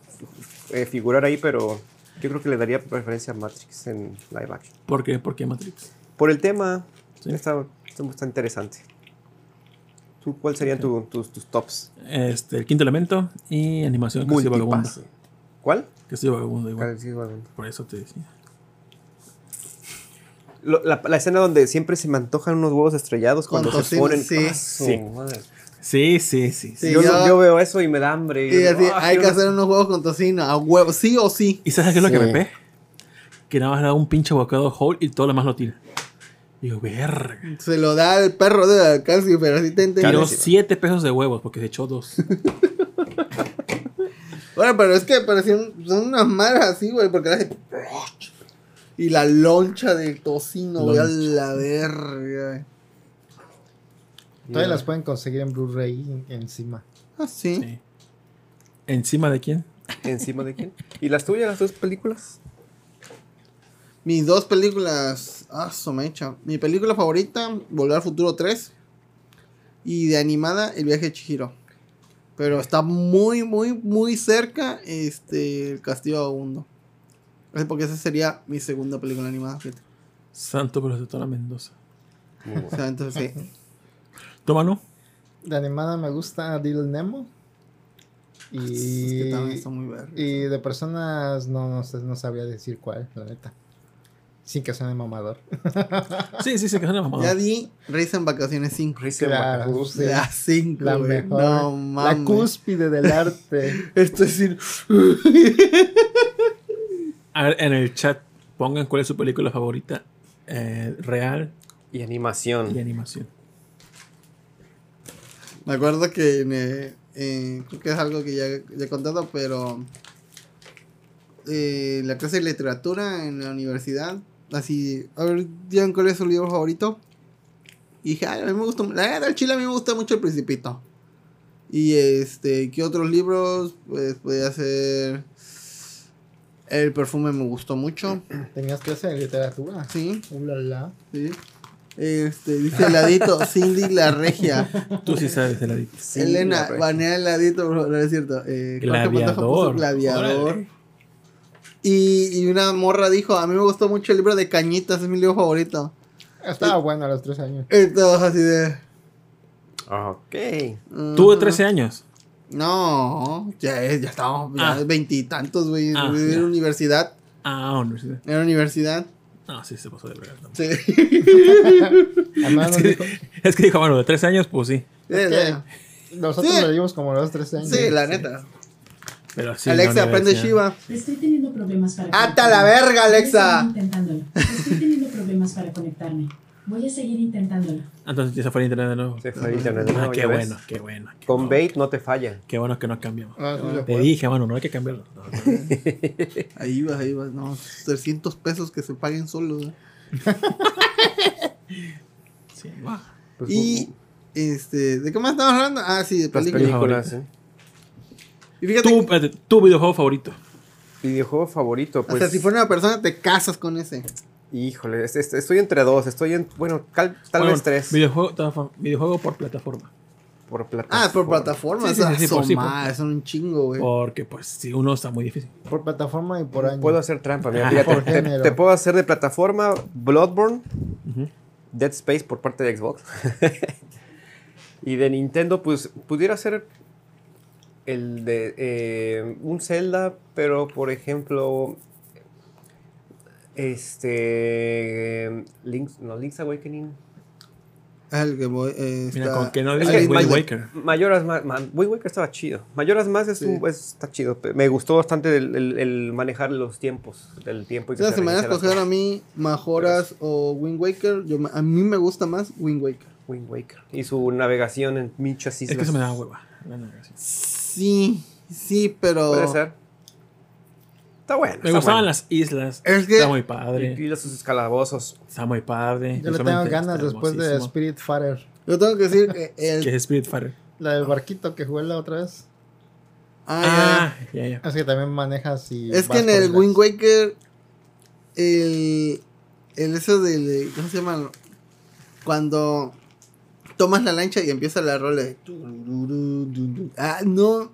eh, figurar ahí, pero yo creo que le daría preferencia a Matrix en live action. ¿Por qué? ¿Por qué Matrix? Por el tema, Sí. está, está, interesante. ¿Tú, ¿Cuál serían tu- tus, tus tops? Este, el quinto elemento y animación Castillo Vagabundo. Multipase. ¿Cuál? Castillo Vagabundo, igual. Por eso te decía. Lo- la, la escena donde siempre se me antojan unos huevos estrellados Con cuando se tocino, ponen. sí. ¡Ah, Sí. madre! Sí, sí, sí. sí. Sí, yo, yo- yo veo eso y me da hambre. Y así, Ah, hay que hacer unos huevos con tocino, a huevo, sí o sí. ¿Y sabes qué es lo que Sí. me pe? Que nada más le da un pinche bocado whole y todo lo demás lo tira. Digo, verga. Se lo da el perro de casi, pero así te entiendo. Tiró Carísimo. 7 pesos de huevos porque se echó dos. Bueno, pero es que parecían son unas madres así, güey, porque hace... Y la loncha del tocino, güey, a la verga. Todavía las pueden conseguir en Blu-ray encima. Ah, sí. Sí. ¿Encima de quién? ¿Encima de quién? ¿Y las tuyas, las dos películas? Mis dos películas. Ah, su mecha. Mi película favorita, Volver al Futuro 3. Y de animada, El viaje de Chihiro. Pero está muy, muy, muy cerca este, El Castillo Vagabundo. Es porque esa sería mi segunda película animada. fíjate. Santo Protectora Mendoza. Muy O bueno. sea, entonces sí. Tómalo. De animada me gusta Little Nemo. Es Y, que también está muy verga. y de personas no, no, sé, no sabría decir cuál, la neta. Sin que suene mamador. Sí, sí, sí, que es una mamada. Ya di Risa en Vacaciones 5. Risa Claro, Bacabú. sí. La 5, La mejor. No la mames. cúspide del arte. Esto es decir. A ver, en el chat pongan cuál es su película favorita eh, real Y animación. y animación. Me acuerdo que en, eh, eh, creo que es algo que ya, ya he contado, pero eh, la clase de literatura en la universidad, así, a ver, digan cuál es su libro favorito. Y dije, "Ay, a mí me gusta, la verdad, el chile a mí me gusta mucho el Principito. Y este, ¿qué otros libros? Pues podía ser El perfume me gustó mucho, Tenías clase de literatura. sí, Ulala. sí. Este, dice heladito, Cindy la regia. Tú sí sabes de la dita. Sí, Elena, banea heladito, no es cierto. Eh, Gladiador. gladiador. Y, y una morra dijo, a mí me gustó mucho el libro de Cañitas, es mi libro favorito. Estaba bueno a los tres años. Y todos así de. Ok. Tuvo "Ujú". 13 años. No, ya, es- ya estábamos Ah. ya veintitantos, güey. Ah, en la universidad. Ah, universidad. En la universidad. No, sí, se pasó de verdad. Sí. Es que, dijo, es que dijo, bueno, de 13 años, pues sí. es que nosotros Sí. lo dimos como los tres años. Sí, la neta. Pero sí. Alexa, aprende. Shiva. Estoy teniendo problemas para ¡Ata la verga, Alexa! Seguir intentándolo. Estoy teniendo problemas para conectarme. Voy a seguir intentándolo. Entonces ya se fue a internet de nuevo. Se fue a internet. de Ah, nuevo, qué ya ves. bueno, qué bueno. qué Con bueno. bait no te falla. Qué bueno que no cambiamos. Ah, sí Te dije, mano, no hay que cambiarlo. No, no. Ahí vas, ahí vas. No, 300 pesos que se paguen solos. ¿no? Sí, va. Pues, Y, este, ¿de qué más estamos hablando? Ah, sí, de las películas. películas. ¿eh? Y fíjate, Tu, tu videojuego favorito. Videojuego favorito, pues. hasta si fuera una persona, te casas con ese. Híjole, es- es- estoy entre dos. Estoy en. Bueno, cal- tal Bueno, vez tres. Videojuego, por plataforma. Por plataforma. Ah, por plataforma. Sí, sí, sí, sí, por- sí, por- son un chingo, güey. Porque, pues, si uno está muy difícil. Por plataforma y por año. Puedo hacer trampa, mira. Ah, por te, puedo hacer de plataforma Bloodborne. Dead Space por parte de Xbox. y de Nintendo, pues pudiera ser el de eh, un Zelda, pero por ejemplo, este Link's, no, Link's Awakening. El que voy. eh, Mira, está- con que no Es que Wind Waker. Mayoras más, man, Wind Waker estaba chido. Mayoras más es Sí. un- es- está chido. Me gustó bastante el, el- el manejar los tiempos, el tiempo. y que O sea, se si me van a escoger a mí Majoras o Wind Waker, yo, a mí me gusta más Wind Waker. Wind Waker. Y su navegación en muchas islas. Es que se me da hueva. la navegación. Sí, sí, pero. Puede ser. Está bueno. Me está gustaban bueno. las islas. Es que- Está muy Y, padre. y los sus escalabozos. Está muy padre. Yo le tengo ganas después de. Spirit Fighter. Yo tengo que decir que el. Que es Spiritfarer. La del barquito que jugué la otra vez. Ah, Ah, ya, ya. Así que también manejas y. Es que en el islas. Wind Waker. El. El eso del. ¿Cómo se llama? Cuando tomas la lancha y empieza la rola de. Ah, no.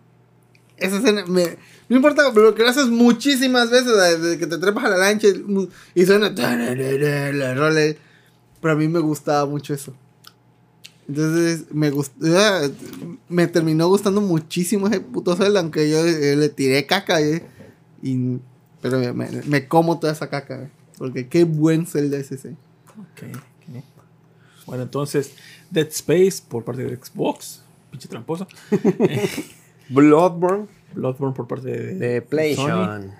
Esa escena me. No importa, pero lo que lo haces muchísimas veces, desde que te trepas a la lancha y, y suena la rola. Pero a mí me gustaba mucho eso. Entonces me gustó, me terminó gustando muchísimo ese puto Zelda, aunque yo eh, le tiré caca, eh, y, pero me, me- me como toda esa caca, eh, porque qué buen Zelda es ese. Ok, ok. Bueno, entonces, Dead Space por parte de Xbox. Pinche tramposo. Bloodborne Bloodborne por parte de, de. PlayStation.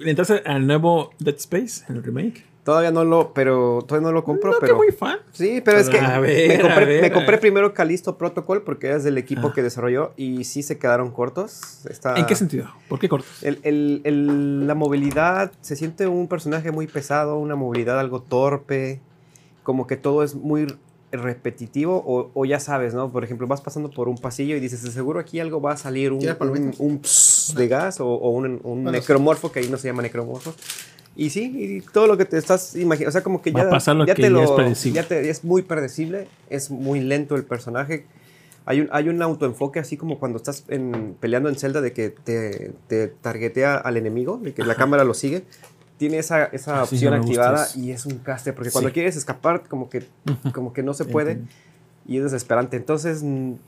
¿Le entraste al nuevo Dead Space, el remake? Todavía no lo, pero todavía no lo compro, no, que pero. muy fan. Sí, pero es que ver, me, compré, ver, me primero Callisto Protocol porque es del equipo Ah. que desarrolló y sí se quedaron cortos. Está, ¿En qué sentido? ¿Por qué cortos? El, el- el- la movilidad, se siente un personaje muy pesado, una movilidad algo torpe, como que todo es muy repetitivo o, o ya sabes, ¿no? Por ejemplo, vas pasando por un pasillo y dices, "De seguro aquí algo va a salir, un, ¿Quieres un, pss de gas o, o un, necromorfo, que ahí no se llama necromorfo. Y sí, y todo lo que te estás imaginando, o sea, como que Va ya, a pasar lo ya que te ya lo, es predecible. ya te- es muy predecible, es muy lento el personaje. Hay un, hay un autoenfoque así como cuando estás en- peleando en Zelda de que te, te targetea al enemigo, de que la cámara lo sigue. Tiene esa, esa Ah, opción activada y es un caste, porque cuando Sí. quieres escapar como que, como que no se puede Entiendo. y es desesperante. Entonces, no.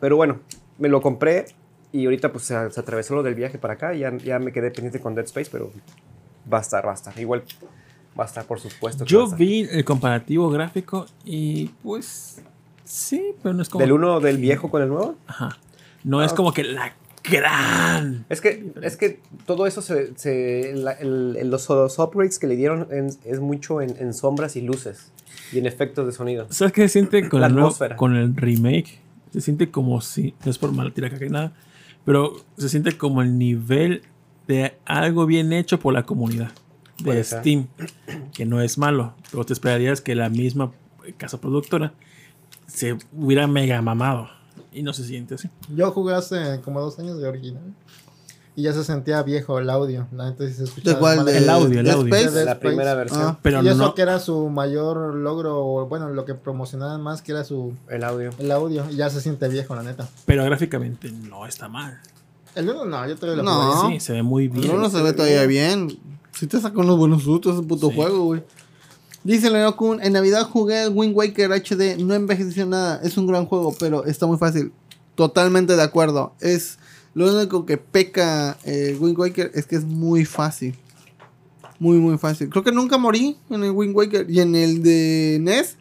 Pero bueno, me lo compré y ahorita pues se, se atravesó lo del viaje para acá y ya, ya me quedé pendiente con Dead Space, pero va a estar, va a estar. Igual va a estar, por supuesto. Yo vi el comparativo gráfico y pues sí, pero no es como... ¿Del uno del viejo con el nuevo? Ajá. No es Ah. como que la gran... Es que, es que todo eso se, se- la- el- el- los, los upgrades que le dieron en- es mucho en, en sombras y luces y en efectos de sonido. ¿Sabes qué se siente con La el, atmósfera. con el remake? Se siente como si, no es por mal tirar caca ni nada, pero se siente como el nivel de algo bien hecho por la comunidad de Puede ser. Steam, que no es malo, pero te esperarías que la misma casa productora se hubiera mega mamado y no se siente así. Yo jugué hace como dos años de original. Y ya se sentía viejo el audio. Sí se escuchaba. Mal. ¿De El audio, el Dead audio. Space? La primera versión, Ah. Pero y eso no, que era su mayor logro, bueno, lo que promocionaban más que era su el audio. el audio. Y ya se siente viejo, la neta. pero gráficamente no está mal. El uno no, yo todavía lo No. jugué. Sí, se ve muy bien. No, no se ve todavía bien. Si te saca unos buenos sustos ese puto Sí. juego, güey. Dice Leo Kun, en Navidad jugué el Wind Waker HD, no envejeció nada, es un gran juego, pero está muy fácil. Totalmente de acuerdo. Es lo único que peca eh, Wind Waker es que es muy fácil. Muy, muy fácil. Creo que nunca morí en el Wind Waker y en el de NES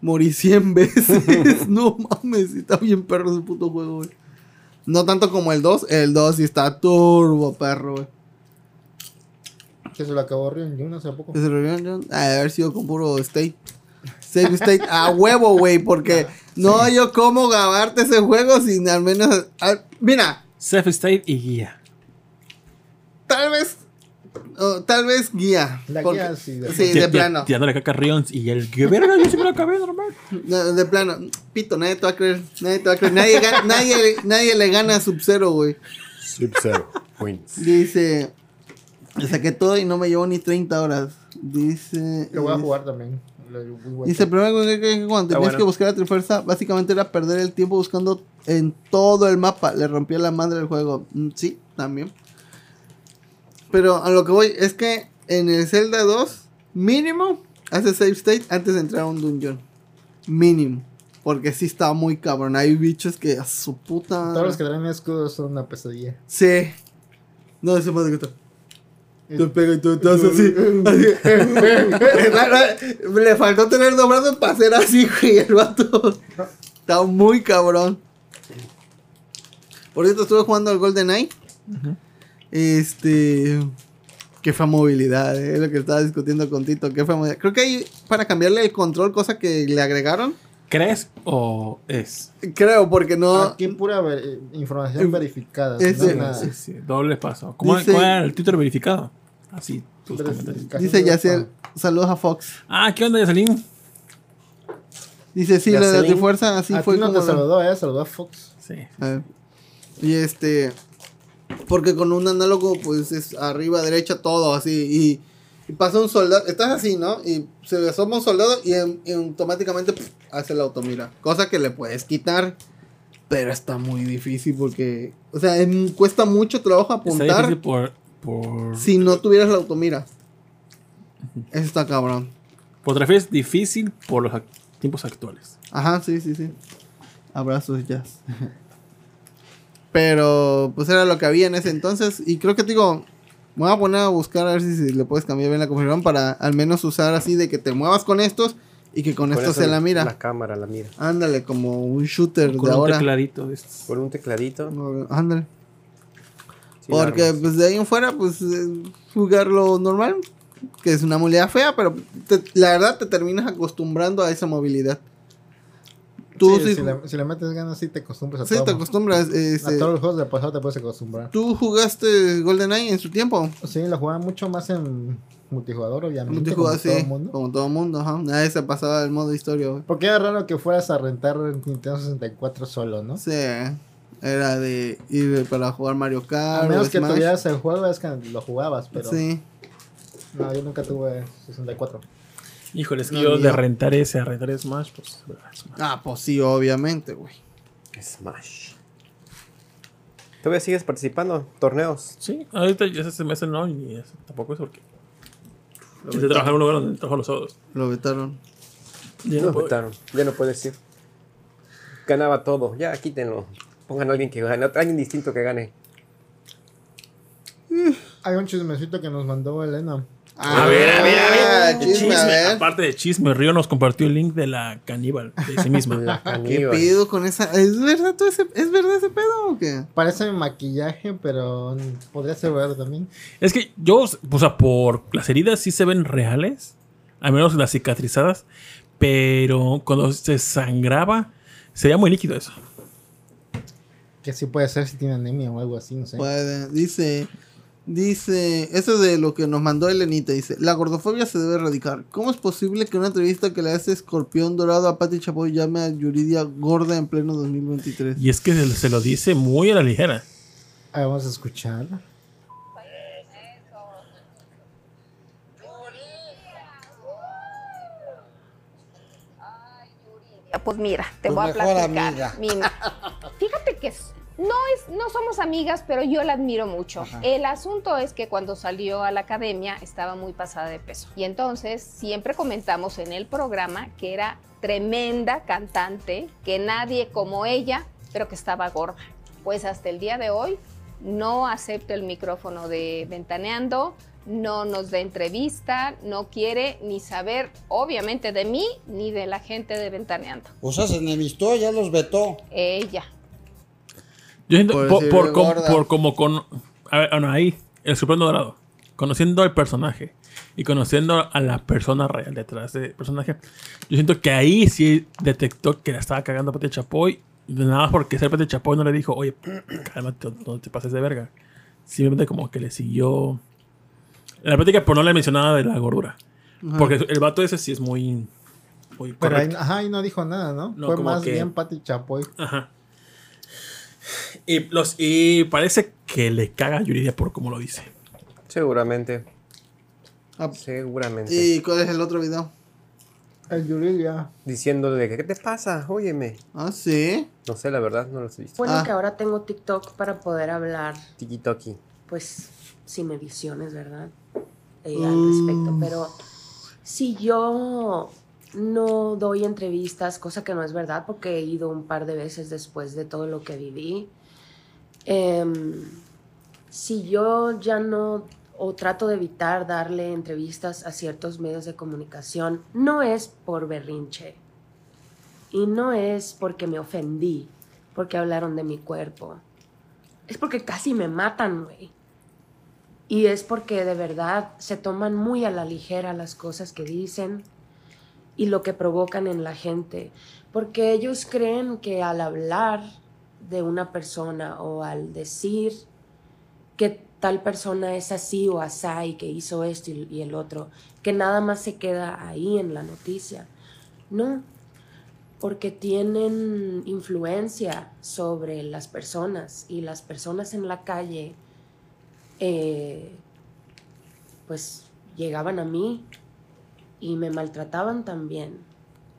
morí 100 veces. no mames, está bien perro ese puto juego, güey. No tanto como el 2, el 2 sí está turbo perro, güey. Que se lo acabó Rion Jun hace poco. Que se reunieron, John. Ah, de haber sido con puro state. Save state a huevo, güey, porque no yo cómo grabarte ese juego sin al menos. al- mira, Self State y guía. tal vez. oh, tal vez guía. La porque- guía sí, de- sí, de plano. Tirándole caca a Rions y el que verga, yo sí me lo acabé normal. No, de plano. Pito, nadie te va a creer. Nadie te va a creer. Nadie, nadie, nadie le gana a Sub-Zero, güey. Sub-Zero wins. Dice. Le saqué todo y no me llevó ni 30 horas. Dice. Lo voy a jugar también. Dice, el problema con que- cuando tenías bueno. que buscar la Trifuerza, básicamente era perder el tiempo buscando en todo el mapa. Le rompía la madre del juego. Mm, Sí, también. Pero a lo que voy es que en el Zelda 2, mínimo, hace save state antes de entrar a un dungeon. Mínimo. Porque sí está muy cabrón. Hay bichos que a su puta. Todos los que traen escudos son una pesadilla. Sí. No, ese madre que Te pega y tú estás así. así. Le faltó tener dos brazos para hacer así, güey. El vato. Está muy cabrón. Por cierto, estuve jugando al Golden Eye. Este. Qué fue movilidad, eh, es lo que estaba discutiendo con Tito. Qué fue movilidad. Creo que hay para cambiarle el control, cosa que le agregaron. ¿Crees o es? Creo, porque no. Aquí pura ver- información Eh, verificada. ese- no nada. Sí, sí, doble paso. ¿Cómo Dice- cuál era el Twitter verificado? Así, tus comentarios. Dice Yaciel. Saludos a Fox. Ah, ¿qué onda, Yaselin? Dice, sí, la de. Trifuerza, así a fue ti no como. te saludó, eh, saludó a Fox. Sí. A ver. Y este. Porque con un análogo, pues es arriba, derecha, todo así. Y, y pasa un soldado. Estás así, ¿no? Y se asoma un soldado y, en- y automáticamente hace la automira. Cosa que le puedes quitar. Pero está muy difícil porque. O sea, cuesta mucho trabajo Está apuntar difícil por, por, si no tuvieras la automira. Eso está cabrón. por te refieres difícil por los tiempos actuales. Ajá, sí, sí, sí. Abrazos, jazz. Pero, pues era lo que había en ese entonces. Y creo que te digo, me voy a poner a buscar a ver si, si le puedes cambiar bien la configuración para al menos usar así de que te muevas con estos y que con, Con esto se la mira. La cámara la mira. Ándale, como un shooter Con de un ahora. tecladito de estos. Por un tecladito. Ándale. sí, Porque pues de ahí en fuera, pues eh, jugarlo normal, que es una movilidad fea, pero te- la verdad te terminas acostumbrando a esa movilidad. Tú Sí, sí, si, le, si le metes ganas, sí te acostumbras a sí todo. te acostumbras. A este, todos los juegos del pasado te puedes acostumbrar. ¿Tú jugaste GoldenEye en su tiempo? Sí, lo jugaba mucho más en multijugador, obviamente. Multijugador, como todo sí, el mundo. como todo mundo, ajá. Nadie se pasaba el modo historia, güey. Porque era raro que fueras a rentar Nintendo 64 solo, ¿no? Sí, era de ir para jugar Mario Kart. A menos o que Smash. tuvieras el juego, es que lo jugabas, pero. Sí, No, yo nunca tuve 64. Híjole, es que No, yo de rentar ese a rentar Smash, pues. Smash. ah, pues sí, obviamente, güey. Smash. ¿Todavía sigues participando? ¿Torneos? Sí, ahorita ya ese mes no, y tampoco es porque. Empecé a trabajar en un lugar donde trabajo los sábados. Lo vetaron. Ya No, puedo- vetaron. Ya no puedes ir. Ganaba todo. Ya, quítenlo. Pongan a alguien que gane. Alguien distinto que gane. Hay un chismecito que nos mandó Elena. A ver, a ver, a ver. Ah, Chisme, chisme, a ver. Aparte de chisme, Río nos compartió el link de la caníbal de sí misma. La ¿Qué pido con esa? ¿Es verdad todo ese, ¿es verdad ese pedo o qué? Parece maquillaje, pero podría ser verdad también. Es que yo, o sea, por las heridas sí se ven reales, al menos las cicatrizadas, pero cuando se sangraba, sería muy líquido eso. Que sí puede ser si tiene anemia o algo así, no sé. Puede, dice, dice, eso de lo que nos mandó Elenita, dice, la gordofobia se debe erradicar. ¿Cómo es posible que una entrevista que le hace Escorpión Dorado a Pati Chapoy llame a Yuridia gorda en pleno 2023? Y es que se, se lo dice muy a la ligera. Ah, vamos a escuchar. Pues mira, te Pues voy a mejor platicar. amiga. Mira, fíjate que es no es, no somos amigas, pero yo la admiro mucho. Ajá. El asunto es que cuando salió a la academia estaba muy pasada de peso. Y entonces siempre comentamos en el programa que era tremenda cantante, que nadie como ella, pero que estaba gorda. Pues hasta el día de hoy no acepta el micrófono de Ventaneando, no nos da entrevista, no quiere ni saber, obviamente, de mí ni de la gente de Ventaneando. O sea, se enemistó, ya los vetó. Ella. Yo siento, Por por, por, com- por como con. A ver, bueno, ahí, el Supremo Dorado. Conociendo al personaje y conociendo a la persona real detrás del personaje, yo siento que ahí sí detectó que la estaba cagando a Pati Chapoy. Nada más porque ser Pati Chapoy no le dijo, oye, cálmate, no te pases de verga. Simplemente como que le siguió. La práctica, por no le mencionaba de la gordura. Ajá. Porque el vato ese sí es muy. muy Pero ahí, ajá, ahí no dijo nada, ¿no? No, Fue más que- bien Pati Chapoy. Ajá. Y, los, y parece que le caga a Yuridia por como lo dice. Seguramente. Ah, Seguramente. ¿Y cuál es el otro video? El Yuridia. Diciéndole que, ¿qué te pasa? Óyeme. Ah, sí. No sé, la verdad, no los he visto. Bueno, Ah. que ahora tengo TikTok para poder hablar, Tiki-toki. pues, sin ediciones, ¿verdad? Eh, Mm. Al respecto. Pero si yo no doy entrevistas, cosa que no es verdad, porque he ido un par de veces después de todo lo que viví, em, si yo ya no o trato de evitar darle entrevistas a ciertos medios de comunicación, no es por berrinche. Y no es porque me ofendí, porque hablaron de mi cuerpo. Es porque casi me matan, güey. Y es porque de verdad se toman muy a la ligera las cosas que dicen y lo que provocan en la gente. Porque ellos creen que al hablar de una persona o al decir que tal persona es así o asá y que hizo esto y, el otro, que nada más se queda ahí en la noticia. No, porque tienen influencia sobre las personas y las personas en la calle eh, pues llegaban a mí y me maltrataban también.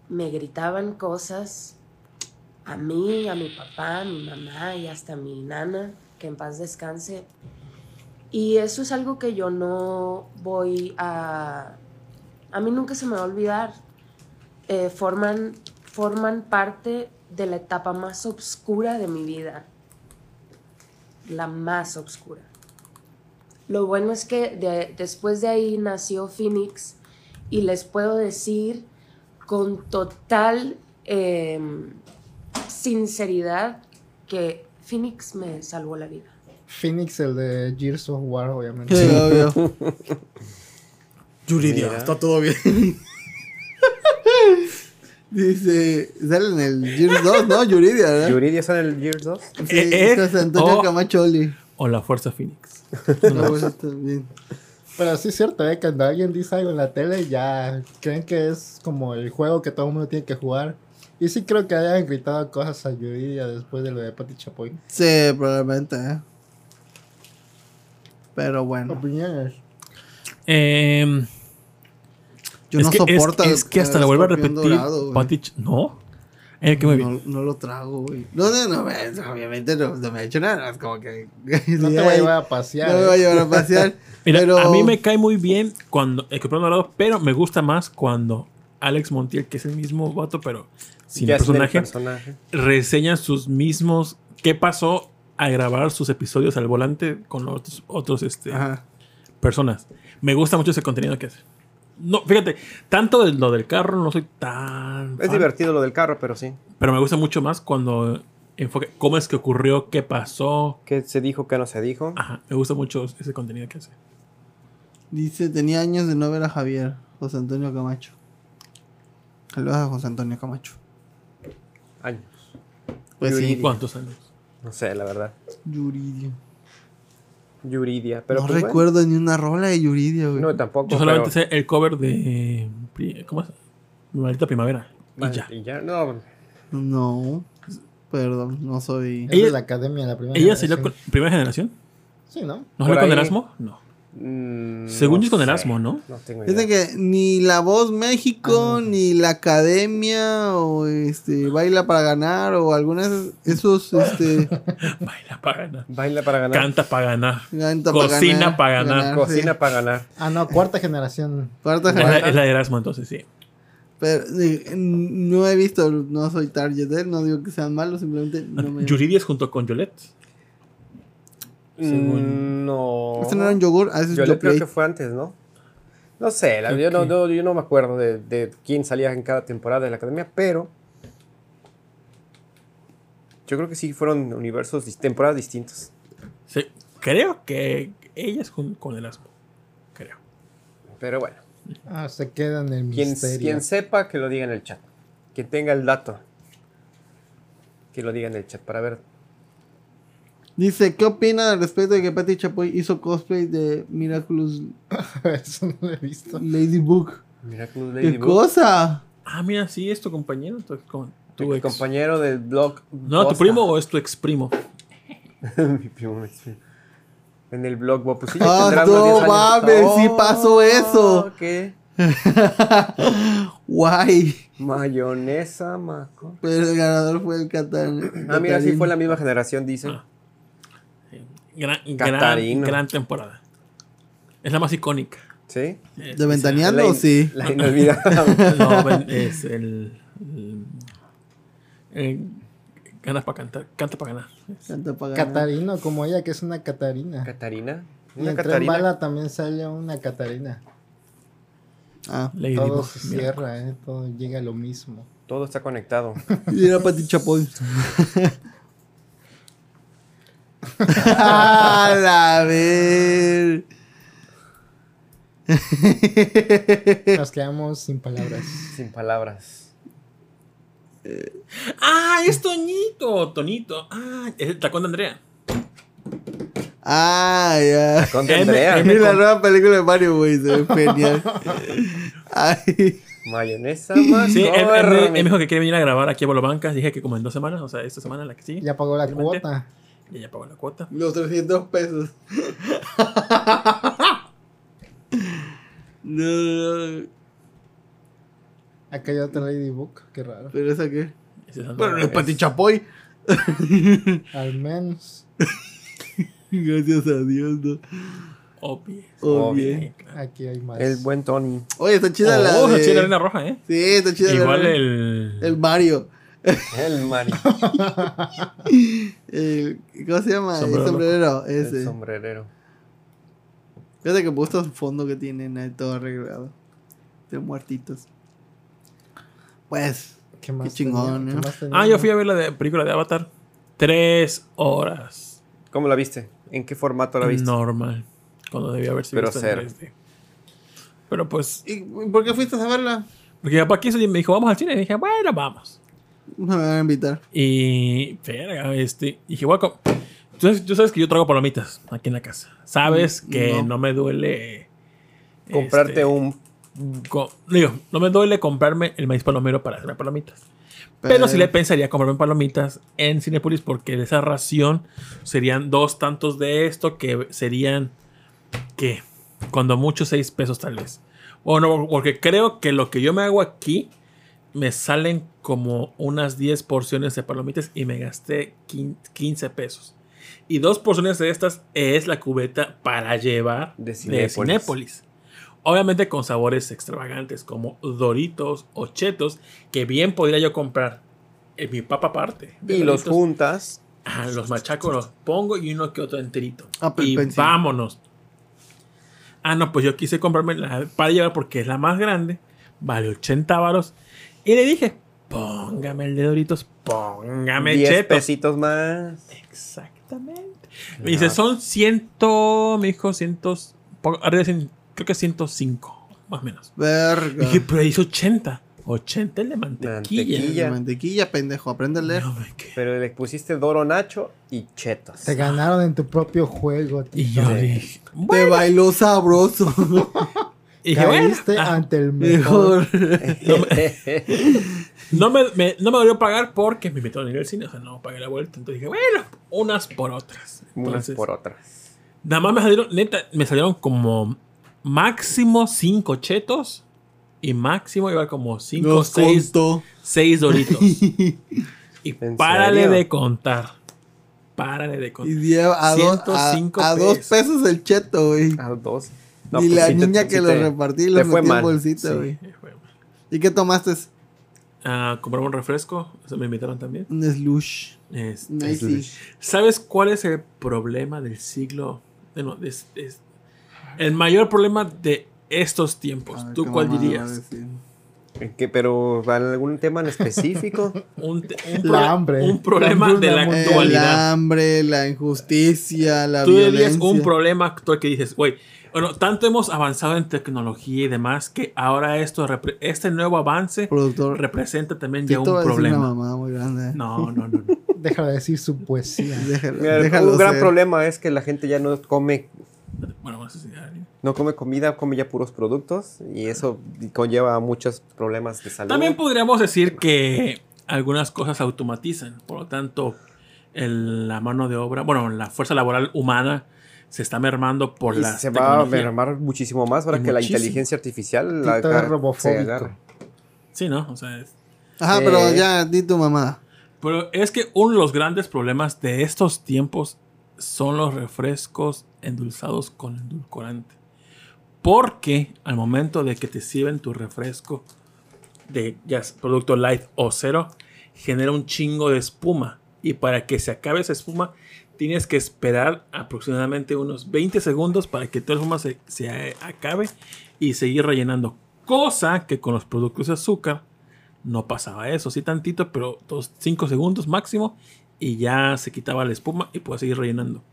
Me gritaban cosas a mí, a mi papá, a mi mamá y hasta a mi nana, que en paz descanse. Y eso es algo que yo no voy a... A mí nunca se me va a olvidar. Eh, forman, forman parte de la etapa más oscura de mi vida. La más oscura. Lo bueno es que de- después de ahí nació Phoenix y les puedo decir con total eh, sinceridad que Phoenix me salvó la vida. Phoenix, el de Gears of War, obviamente. Sí, obvio. Yuridia, Mira. está todo bien. Dice, sale en el Gears 2, ¿no? Yuridia, ¿verdad? ¿Yuridia está en el Gears 2? Sí, Eh, eh, José Antonio oh. Camacho Oli. O la Fuerza Phoenix. Bueno, está bien. Pero sí es cierto, ¿eh? Cuando alguien dice algo en la tele, ya creen que es como el juego que todo el mundo tiene que jugar. Y sí creo que hayan gritado cosas a Yuridia después de lo de Pati Chapoy. Sí, probablemente, ¿eh? Pero bueno, Opiniones. Em, yo es no que, soporto es, que hasta lo vuelvo a repetir. Pati no. Eh, que muy bien. No, no lo trago, güey. No, no, no, me- obviamente no, no me ha hecho nada. Es como que. No te voy a llevar a pasear. No me va a llevar a pasear. Mira, pero... a mí me cae muy bien cuando el campeón dorado, pero me gusta más cuando Alex Montiel, que es el mismo vato, pero sin el personaje, personaje. reseña sus mismos. ¿Qué pasó al grabar sus episodios al volante con otros, otros este, Ajá. personas? Me gusta mucho ese contenido que hace. No, fíjate, tanto de lo del carro no soy tan. Es fan, divertido lo del carro, pero sí. Pero me gusta mucho más cuando enfoque cómo es que ocurrió, qué pasó. ¿Qué se dijo, qué no se dijo? Ajá, me gusta mucho ese contenido que hace. Dice, tenía años de no ver a Javier, José Antonio Camacho. Saludos a José Antonio Camacho. Años. Pues sí. ¿Cuántos años? No sé, la verdad. Yuridia. Yuridia. Pero no pues, bueno. recuerdo ni una rola de Yuridia, güey. No, tampoco. Yo solamente pero- sé el cover de. ¿Cómo es? Mi maldita primavera. Y ya. Y ya, no. No. Perdón, no soy. Es Ella- de la academia, la primera. ¿Ella con primera generación? Sí, ¿no? ¿No salió con. Erasmo? No. Mm, Según no yo es con sé. Erasmo, ¿no? No tengo idea. Fíjate que ni La Voz México, ni la Academia, o este, Baila para Ganar, o algunas de esos, este, Baila para ganar. Baila para ganar. Canta para ganar. Canta pa' Cocina para ganar. Cocina sí. para ganar. Ah, no, cuarta generación. Cuarta Es la, generación. es la de Erasmo, entonces sí. Pero eh, no he visto, no soy target de él, no digo que sean malos, simplemente no me. Yuridia es junto con Yolette. Mm, No. ¿Este no era un yogur? Ah, ese es Yo creo que fue antes, ¿no? No sé, la- yo, no, yo no me acuerdo de, de quién salía en cada temporada de la academia, pero. Yo creo que sí fueron universos, temporadas distintas. Sí. Creo que ella es jun- con Erasmo. Creo. Pero bueno, Ah, se queda en el quien, misterio. quien sepa que lo diga en el chat. Quien tenga el dato, que lo diga en el chat para ver. Dice, ¿qué opina al respecto de que Patti Chapoy hizo cosplay de Miraculous Eso no lo he visto. Ladybug? Miraculous ¿Qué Ladybug, cosa? Ah, mira, sí, es tu compañero. Tu, con- tu ex. compañero del blog. No, tu primo o es tu ex primo. Mi primo me. En el blog, pues sí, Ah, tendrá no unos 10 años. mames, sí pasó eso. ¿Qué? Guay. Mayonesa, maco. Pero el ganador fue el Catan. Ah, mira, sí fue la misma generación, dice. Ah. Gran, gran, gran temporada. Es la más icónica. ¿Sí? Es- ¿De ventaneando o sí? La inolvidable. No, es el. el- el- ganas para cantar. Canta para ganar. Canta pa' ganar. Catarino, como ella, que es una Catarina. Catarina. Y Una en Tren Catarina. Bala también sale una Catarina. Ah, Lady Todo se mira. cierra, ¿eh? todo llega a lo mismo. Todo está conectado. y era Pati Chapoy. A la ver. Nos quedamos sin palabras. Sin palabras. ¡Ah! Es Toñito. Tonito. ¡Ah! Es el tacón de Andrea. Ah, ya. Con M- Andrea. M- la nueva película de Mario, güey. Se ve genial. Ay. Mayonesa, Sí, maco. él, él- él me dijo que quiere venir a grabar aquí a Bolobancas. Dije que como en dos semanas, o sea, esta semana la que sigue. Ya pagó la cuota. Y ya pagó la cuota. Los 300 pesos. no, no, no. Acá hay otra Ladybug, qué raro. ¿Pero esa qué? Bueno, no es es- Pati Chapoy. Al menos Gracias a Dios, no. Obvio. Obvio. aquí hay más. El buen Tony. Oye, está chida la. Oh, de- sí, la arena roja, ¿eh? Sí, está chida la. Igual el. El Mario. El Mario. El- ¿Cómo se llama? Sombrero el sombrerero. El Ese. sombrerero. Fíjate que me gusta su fondo que tienen ahí todo arreglado. De muertitos. Pues. ¿Qué más Qué chingón, tenía? ¿no? ¿Qué más tenía? Ah, yo fui a ver la de, película de Avatar. Tres horas. ¿Cómo la viste? ¿En qué formato la viste? Normal. Cuando debía haber sido Pero visto cero. en 3D. Pero pues. ¿Y por qué fuiste a verla? Porque papá quiso y me dijo, vamos al cine. Y dije, bueno, vamos. Me van a invitar. Y. Verga, este. Dije, bueno, tú, tú sabes que yo trago palomitas aquí en la casa. Sabes que No. no, me duele. Comprarte este, un. co- digo, no me duele comprarme el maíz palomero para hacerme palomitas. Pero sí le pensaría comprarme palomitas en Cinepolis porque de esa ración serían dos tantos de esto que serían que cuando mucho seis pesos tal vez. Bueno, porque creo que lo que yo me hago aquí me salen como unas 10 porciones de palomitas y me gasté quin- 15 pesos. Y dos porciones de estas es la cubeta para llevar De de Cinépolis. Obviamente con sabores extravagantes como Doritos o Chetos, que bien podría yo comprar en mi papa aparte. Y los juntas. Ah, los machacos los pongo y uno que otro enterito. Apple y Pencil. vámonos. Ah, no, pues yo quise comprarme la para llevar porque es la más grande. Vale 80 varos. Y le dije, póngame el de Doritos, póngame 10 Chetos. pesitos más. Exactamente. Me dice, son ciento, me dijo, cientos, arriba de cien- creo que 105, más o menos. Verga. Dije, pero dice 80. 80 el de mantequilla. Mantequilla. Mantequilla, pendejo. Aprende a leer. No. Pero le pusiste Doro Nacho y Chetos. Te ganaron en tu propio juego. Y Tito. yo dije, Te bailó sabroso. Y dije, bueno, Caíste ah, ante el mejor. Mejor. no, me, me- no me dolió pagar porque me invitaron a ir al cine, o sea, no pagué la vuelta. Entonces dije, bueno, unas por otras. Unas por otras. Nada más me salieron, neta, me salieron como máximo 5 chetos y máximo iba como 5 Los 6 contó. doritos. y ¿En párale serio? de contar. Párale de Y contar. lleva a, dos- a, 105 a dos pesos. pesos el cheto, güey. A dos. Y pues la sí te- niña sí que lo te- repartí lo fue metió en mal. bolsita, güey. ¿Y qué tomaste? Ah, compramos un refresco. Eso me invitaron también. Un slush. ¿Sabes cuál es el problema del siglo? Bueno, es- es- el mayor problema de estos tiempos. Ver, ¿Tú cuál dirías? decir. ¿En qué? ¿Pero algún tema en específico? Un, te- un La hambre. Un problema La de la hambruna El actualidad. hambre, la injusticia, la Tú dirías violencia. un problema actual que dices, güey, bueno, tanto hemos avanzado en tecnología y demás que ahora esto, repre- este nuevo avance Productor. representa también ya un a una problema. muy grande. No, no, no. no. Deja de decir su poesía. Déjalo, Mira, déjalo un gran ser. problema es que la gente ya no come, Bueno, no sé si- no come comida, come ya puros productos y eso conlleva muchos problemas de salud. También podríamos decir que algunas cosas se automatizan, por lo tanto, el- la mano de obra, bueno, la fuerza laboral humana se está mermando por Y la se va a mermar muchísimo más ahora que la inteligencia artificial la Tito es agar- se robofóbico. agarra. Sí, ¿no? O sea, es- Ajá, Sí. pero ya, di tu mamada. pero es que uno de los grandes problemas de estos tiempos son los refrescos endulzados con endulcorante. Porque al momento de que te sirven tu refresco de ya sea producto light o cero, genera un chingo de espuma. Y para que se acabe esa espuma, tienes que esperar aproximadamente unos 20 segundos para que toda la espuma se, se acabe y seguir rellenando. Cosa que con los productos de azúcar no pasaba eso. Sí, tantito, pero 5 segundos máximo y ya se quitaba la espuma y puedes seguir rellenando.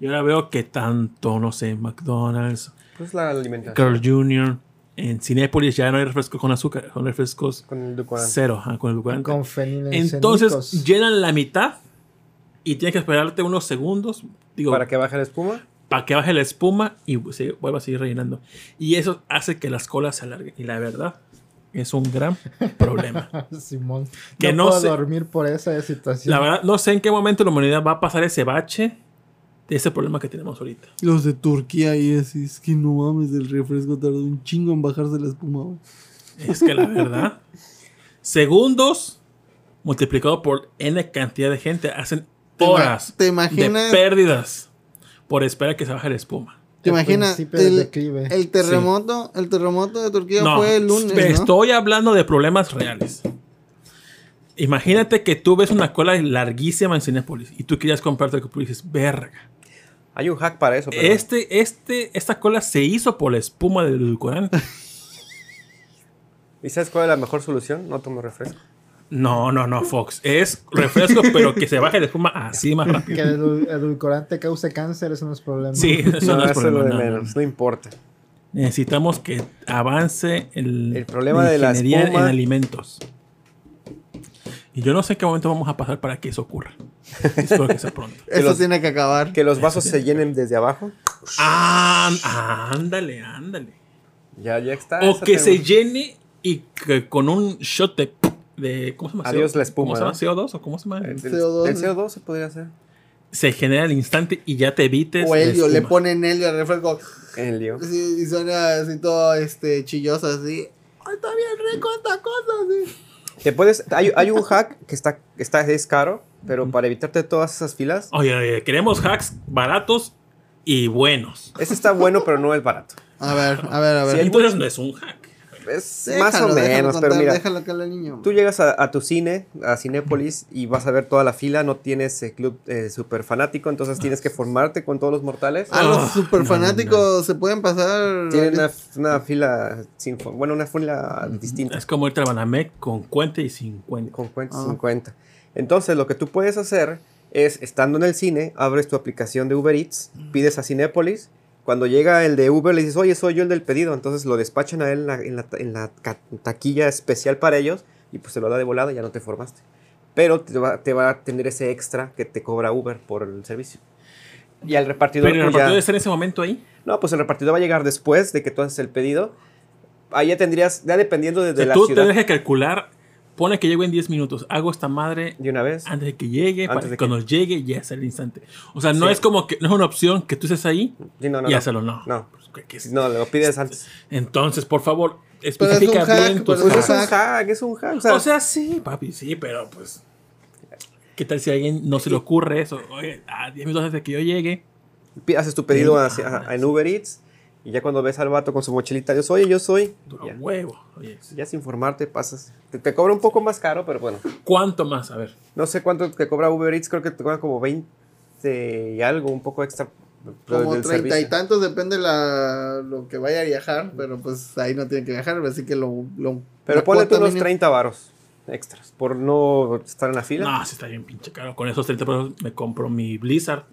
Y ahora veo que tanto, no sé, McDonald's, Pues la alimentación. Carl Jr., en Cinépolis ya no hay refrescos con azúcar, son refrescos Con el cero, con edulcorante. Con. Entonces llenan la mitad y tienes que esperarte unos segundos, digo, Para para que baje la espuma. que, baje la espuma y se vuelva a seguir rellenando. Y eso hace que las colas se alarguen. Y la verdad, es un gran problema. Simón. Que no, no puedo sé- dormir por esa situación. La verdad, no sé en qué momento la humanidad va a pasar ese bache de ese problema que tenemos ahorita. Los de Turquía y así, es que no mames, el refresco tardó un chingo en bajarse la espuma. Es que la verdad, segundos multiplicado por n cantidad de gente hacen ¿Te ima- horas te de imaginas- pérdidas por esperar que se baje la espuma. ¿Te El imaginas? El, declive. el terremoto, el terremoto de Turquía No, fue el lunes, ¿no? estoy hablando de problemas reales. Imagínate que tú ves una cola larguísima en Cinepolis y tú querías comprarte el que y dices, verga. Hay un hack para eso. pero- Este, este, esta cola se hizo por la espuma del edulcorante. ¿Y sabes cuál es la mejor solución? No tomo refresco. No, no, no, Fox. Es refresco, pero que se baje la espuma así más Que rápido. el edul- edulcorante cause cáncer, eso no es problema. Sí, eso no, No, es problema. de no, no, menos. no. Importa. Necesitamos que avance el, El problema de la ingeniería espuma- en alimentos. Y yo no sé en qué momento vamos a pasar para que eso ocurra. Espero que sea pronto. Eso los- tiene que acabar. Que los vasos se llenen desde abajo. Ah, ándale, ándale. Ya, ya está. O que se llene y que con un shot de, de- ¿cómo se llama? Adiós la espuma, ¿Cómo se llama? ¿no? CO2 o cómo se llama? El, el- CO2, el ¿no? CO2 se podría hacer. Se genera al instante y ya te evites. O helio, le ponen helio al refresco. Sí, y suena así todo este, chilloso así. Ay, está bien rico esta cosa, sí. Te puedes, hay, hay un hack que está, está es caro, pero para evitarte todas esas filas, Oye, oye, queremos hacks baratos y buenos. ese está bueno, pero no es barato. A ver, a ver, a ver. Sí, Entonces no es un hack. Es Déjalo, más o déjalo menos, contar, pero mira, Déjalo que hable el niño. tú llegas a, a tu cine, a Cinépolis, y vas a ver toda la fila, no tienes eh, club eh, super fanático, entonces tienes que formarte con todos los mortales. Ah, los Oh, super no, fanáticos se pueden pasar. Tienen una, una fila sin bueno, una fila distinta. Es como irte al Banamec con cuenta y sin cuenta. con cuenta Ah. 50. Entonces, lo que tú puedes hacer es, estando en el cine, abres tu aplicación de Uber Eats, pides a Cinépolis. Cuando llega el de Uber, le dices, oye, soy yo el del pedido. Entonces lo despachan a él en la, en la ta- en la ca- taquilla especial para ellos y pues se lo da de volada y ya no te formaste. Pero te va, te va a tener ese extra que te cobra Uber por el servicio. Y al repartidor. Pero el pues, repartidor ya- de estar en ese momento ahí. No, pues el repartidor va a llegar después de que tú haces el pedido. Ahí ya tendrías, ya dependiendo de, O de sea, la tú ciudad. tendrías que calcular pone que llego en 10 minutos, hago esta madre De una vez. antes de que llegue, Antes para de que que- cuando llegue ya sea el instante. O sea, no Sí. es como que, no es una opción que tú estés ahí Sí, no, no, y no. hazlo, no. No. Pues, ¿qué- qué es? No, lo pides antes. Entonces, por favor, Pero es un especifica bien tus Pues es es un hack. es un hack. O sea, O sea, sí, papi, sí, pero pues. ¿Qué tal si a alguien no se le ocurre eso? Oye, a 10 minutos antes de que yo llegue. haces tu pedido Sí, hacia- ah, a- en Uber Eats y ya cuando ves al vato con su mochilita, yo soy, yo soy. A Ya, huevo. Oye, ya sin informarte pasas. Te, te cobra un poco más caro, pero bueno. ¿Cuánto más? A ver. No sé cuánto te cobra Uber Eats, creo que te cobra como 20 y algo, un poco extra. Como treinta y tantos, depende la, lo que vaya a viajar, pero pues ahí no tiene que viajar, así que lo... lo Pero ponle tú unos mínima- 30 varos extras por no estar en la fila. No, sí está bien pinche caro. Con esos 30 pesos me compro mi Blizzard.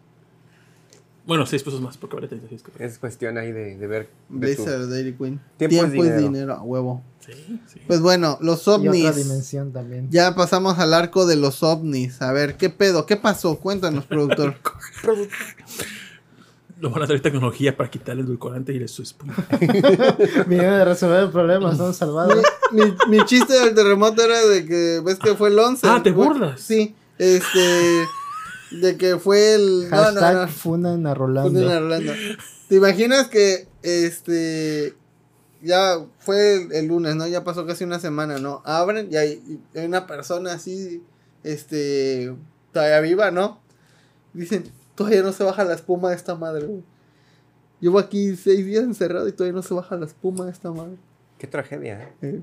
Bueno, 6 pesos más porque vale 36 creo. Es cuestión ahí de, de ver. de tu- Blizzard, Dairy Queen. Tiempo es Tiempo, es dinero. dinero. a huevo. Sí, sí. Pues bueno, los Y otra ovnis. dimensión también. Ya pasamos al arco de los ovnis. A ver, ¿qué pedo? ¿Qué pasó? Cuéntanos, productor. Lo van a traer tecnología para quitarle el edulcorante y el su espuma. Vinieron a resolver el problema, son salvados. mi, mi- mi chiste del terremoto era de que, ¿ves que fue el 11? Ah, ¿te burlas? Sí, este... De que fue el... No, no, Hashtag no. funan a Rolando. A Rolando. ¿Te imaginas que este ya fue el, el lunes, ¿no? Ya pasó casi una semana, ¿no? Abren y hay, y hay una persona así, este, todavía viva, ¿no? Dicen, todavía no se baja la espuma de esta madre, güey. Llevo aquí seis días encerrado y todavía no se baja la espuma de esta madre. Qué tragedia, ¿eh? Eh.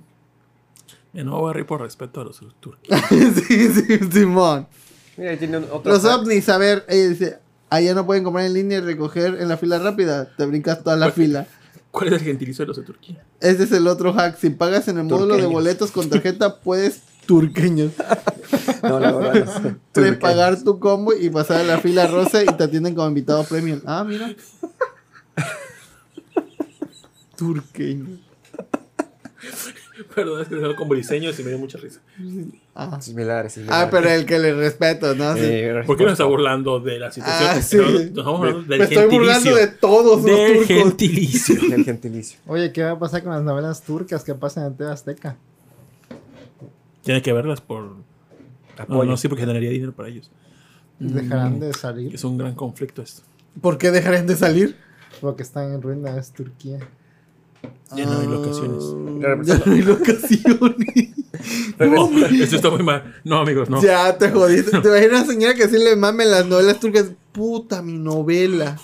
Me no voy a reír por respeto a los turcos. sí, sí, Simón. Mira, ahí tiene un- otro. Los hack. ovnis, a ver, ella dice, allá no pueden comprar en línea y recoger en la fila rápida. Te brincas toda la fila. ¿Cuál es el gentilicio de los de Turquía? Ese es el otro hack. Si pagas en el módulo de boletos con tarjeta, puedes turqueños. No, la verdad. no sé. Puedes pagar tu combo y pasar a la fila rosa y te atienden como invitado premium. Ah, mira. Turqueños. Perdón, es que tengo con briseños y me dio mucha risa. Ah. Similares, similares. Ah, pero el que le respeto, ¿no? Sí. Eh, ¿Por qué nos está burlando de la situación? Ah, sí. Nos, estamos hablando del Me estoy burlando gentilicio. de todos los Del turcos. gentilicio. El gentilicio. Oye, ¿qué va a pasar con las novelas turcas que pasan en TV Azteca? Tiene que verlas por. No, Apoyo. no, sí, porque generaría dinero para ellos. ¿Dejarán de salir? Es un gran conflicto esto. ¿Por qué dejarán de salir? Porque están en ruinas Turquía. Ya no hay locaciones. Ah, Ya no hay locaciones. No, esto está muy mal. No, amigos, no. Ya te jodiste. ¿Te imaginas una señora que sí le mamen las novelas turcas? Puta, mi novela.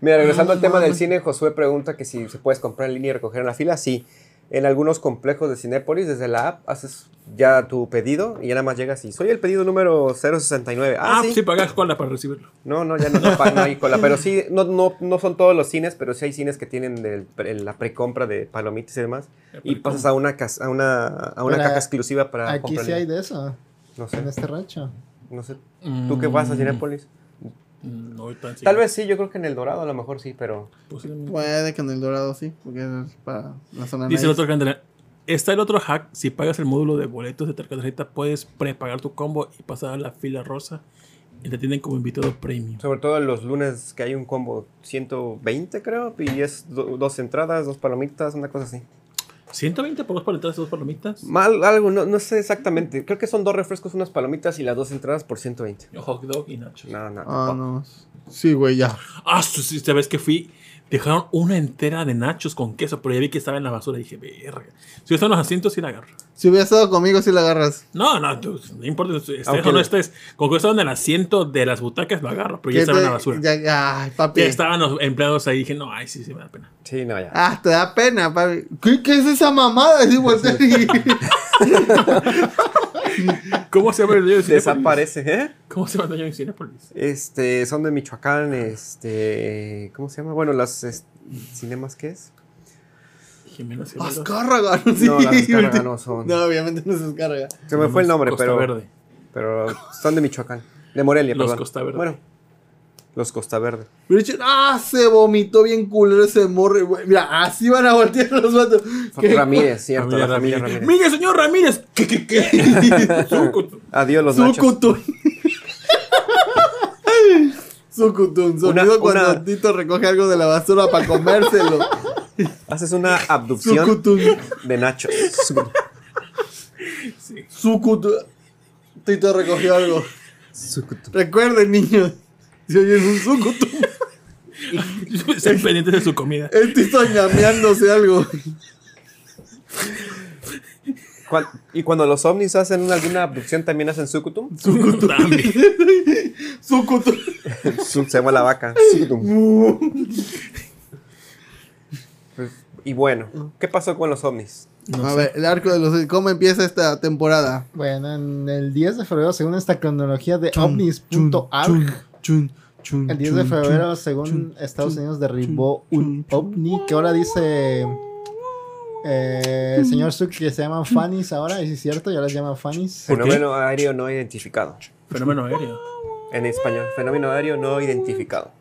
Mira, regresando No al tema del cine, Josué pregunta que si se puedes comprar en línea y recoger en la fila. Sí, en algunos complejos de Cinépolis, desde la app, haces ya tu pedido y ya nada más llegas y soy el pedido número 069. Ah, Ah, sí. sí, pagas cola para recibirlo. No, no, ya no, no, pa- no hay cola. Pero sí, no, no, no son todos los cines, pero sí hay cines que tienen el la precompra de palomitas y demás. Y pasas a una, cas- a una, a una Pero caja exclusiva para Aquí sí hay de eso, No sé, en este rancho. no sé. ¿Tú qué vas a Cinépolis? No tan Tal vez sí, yo creo que en El Dorado a lo mejor sí, pero... Puede que en el Dorado sí, porque es para la zona Dice el otro grande. Está el otro hack. Si pagas el módulo de boletos de tarjeta, puedes prepagar tu combo y pasar a la fila rosa. Y te tienen como invitado premium. Sobre todo los lunes que hay un combo 120 creo, y es do- dos entradas, dos palomitas, una cosa así. 120 por dos paletas y dos palomitas. Mal, algo, no, no sé exactamente. Creo que son dos refrescos, unas palomitas y las dos entradas por 120. Hot dog y nachos. No, no. Ah, no. Sí, güey, ya. Ah, sí, esta vez que fui, dejaron una entera de nachos con queso, pero ya vi que estaba en la basura y dije, verga. Si están los asientos, sí la agarro. Si hubiera estado conmigo, sí la agarras. No, no, tú, no importa si estés Aunque o no estés. Con que estaban en el asiento de las butacas, lo agarro, pero ya ¿Qué estaba en la basura. Ya, ya, ay, papi. Ya estaban los empleados ahí y dije, no, ay, sí, sí, me da pena. Sí, no, ya. Ah, te da pena, papi. ¿Qué, qué es esa mamada? Así voltear y- ¿Cómo se llama el dueño de Cinépolis? Desaparece, ¿eh? ¿Cómo se llama el dueño de Cinépolis? Este, son de Michoacán, este, ¿cómo se llama? Bueno, las es- cinemas, ¿qué es? Jimena Ceballos. Azcárraga, no, sí. No, las Azcárraga no son. No, obviamente no se descarga. Se me fue el nombre, Costa pero, Verde. pero son de Michoacán, de Morelia, Los perdón. Costa Verde. Bueno, los Costa Verde. Richard, ah, se vomitó bien culero ese morro. güey. Mira, así van a voltear los vatos. Ramírez, cierto, Familia la familia Ramírez. Ramírez. Mire, señor Ramírez. ¿Qué, qué, qué? Adiós los nachos. Sucutun. Sucutun. Sonido Una- cuando una- Tito recoge algo de la basura para comérselo. Haces una abducción Sucutun. de nachos. Sucutu. Tito recogió algo. Recuerden, niños. Si oyen un sucutu, Estén pendientes de su comida. el Tito ñameándose algo. Cuan- y cuando los ovnis hacen alguna abducción, también hacen sucutum. También. Sucutu. Su- Se llama la vaca. Sucutum. Pues, y bueno, ¿qué pasó con los ovnis? A ver, el arco de los. ¿Cómo empieza esta temporada? Bueno, en el 10 de febrero, según esta cronología de ovnis.org, Chun, chun, el 10 de febrero, chun, según chun, Estados chun, Unidos, derribó chun, un chun, ovni que ahora dice eh, el señor Suk que se llaman Fannies ahora, ¿y si es cierto? Ya las llaman Fannies. Fenómeno aéreo no identificado. Fenómeno aéreo. En español, fenómeno aéreo no identificado.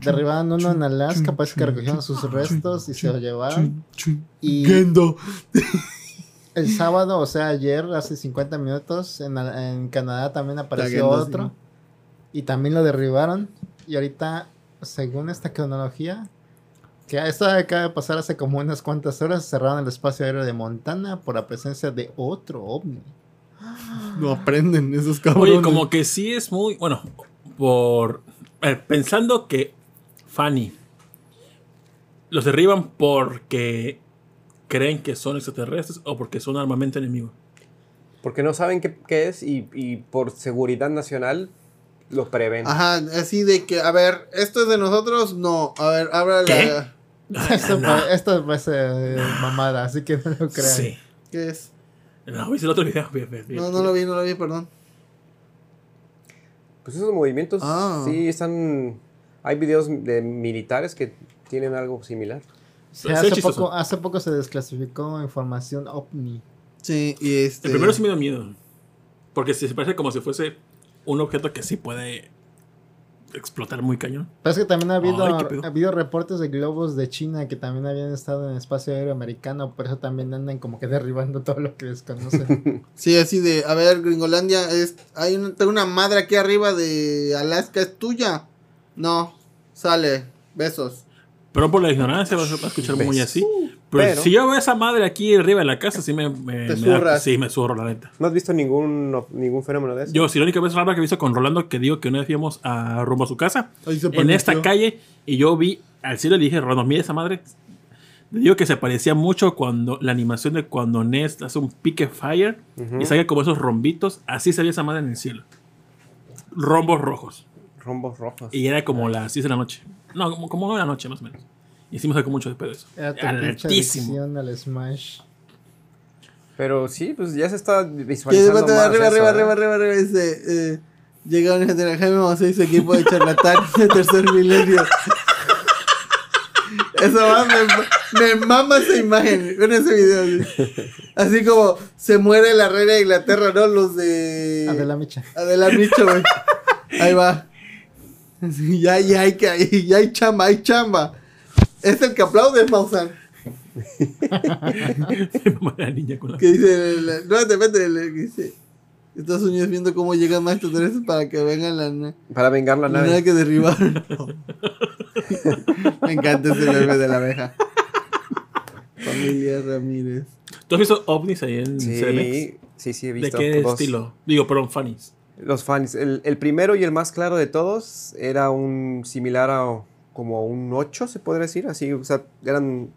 Derribaron uno en Alaska, parece que recogieron sus restos y se lo llevaron. Y Gendo. el sábado, o sea, ayer, hace 50 minutos, en, en Canadá también apareció otro. sí. Y también lo derribaron. Y ahorita, según esta cronología, que esto acaba de pasar hace como unas cuantas horas, cerraron el espacio aéreo de Montana por la presencia de otro ovni. No aprenden esos cabrones. Oye, como que sí es muy. Bueno, por. eh, pensando que Fanny los derriban porque creen que son extraterrestres o porque son armamento enemigo. Porque no saben qué, qué es y, y por seguridad nacional lo prevén. Ajá, así de que, a ver, ¿esto es de nosotros? No. A ver, abra la. ¿Qué? Esto, no. esto eh, mamada, así que no lo crean. Sí. ¿Qué es? No, ¿viste el otro video? Bien, bien, bien. No, no lo vi, no lo vi, perdón. Pues esos movimientos Ah. sí están... Hay videos de militares que tienen algo similar. Sí, hace, poco, hace poco se desclasificó información ovni. Sí, y este. El primero sí me da miedo. Porque se parece como si fuese un objeto que sí puede explotar muy cañón. Pero es que también ha habido, Ay, ha habido reportes de globos de China que también habían estado en el espacio aéreo americano, por eso también andan como que derribando todo lo que desconocen. Sí, así de, a ver, Gringolandia, es, hay una, tengo una madre aquí arriba de Alaska, ¿es tuya? No, sale, besos. Pero por la ignorancia vas a escuchar muy así. Pero, Pero- si yo veo esa madre aquí arriba en la casa, sí me, me, Te me da- zurras. sí, me zurro, la neta. ¿No has visto ningún, ningún fenómeno de eso? Yo, si la única vez rara que he visto con Rolando, que digo que una vez íbamos a rumbo a su casa, en esta calle, y yo vi al cielo y le dije, Rolando, mira esa madre. Le digo que se parecía mucho cuando la animación de cuando Nest hace un pique fire y sale como esos rombitos, así se veía esa madre en el cielo. Rombos rojos. Rombos rojos. Y era como las 10 de la noche. No, como, como 9 de la noche más o menos. Y me sacó mucho de pedo eso. Era al Smash. Pero sí, pues ya se está visualizando de más arriba, eso, arriba, ¿eh? arriba, arriba, arriba, dice, eh, llega un gente Jaime Mausé y su equipo de charlatán de tercer milenio. Eso va, me, me mama esa imagen con ese video. Así, Así como se muere la reina de Inglaterra, ¿no? Los de... Adela Micha. Adela Micho, güey. Ahí va. Sí, ya, ya, hay, que- ya hay chamba, hay chamba. Es el que aplaude, Maussan. la niña con la- Que dice, la- no, depende, que dice, Estados Unidos viendo cómo llegan más extraterrestres para que vengan la, Para vengar la la nave. nave que derribaron. Me encanta ese bebé de la abeja. Familia Ramírez. ¿Tú has visto ovnis ahí en CDMX? Sí, sí, sí, he ¿De visto. qué dos. estilo? Digo, perdón, funnies. Los fans. El, el primero y el más claro de todos era un similar a como un 8, se podría decir. Así, o sea, eran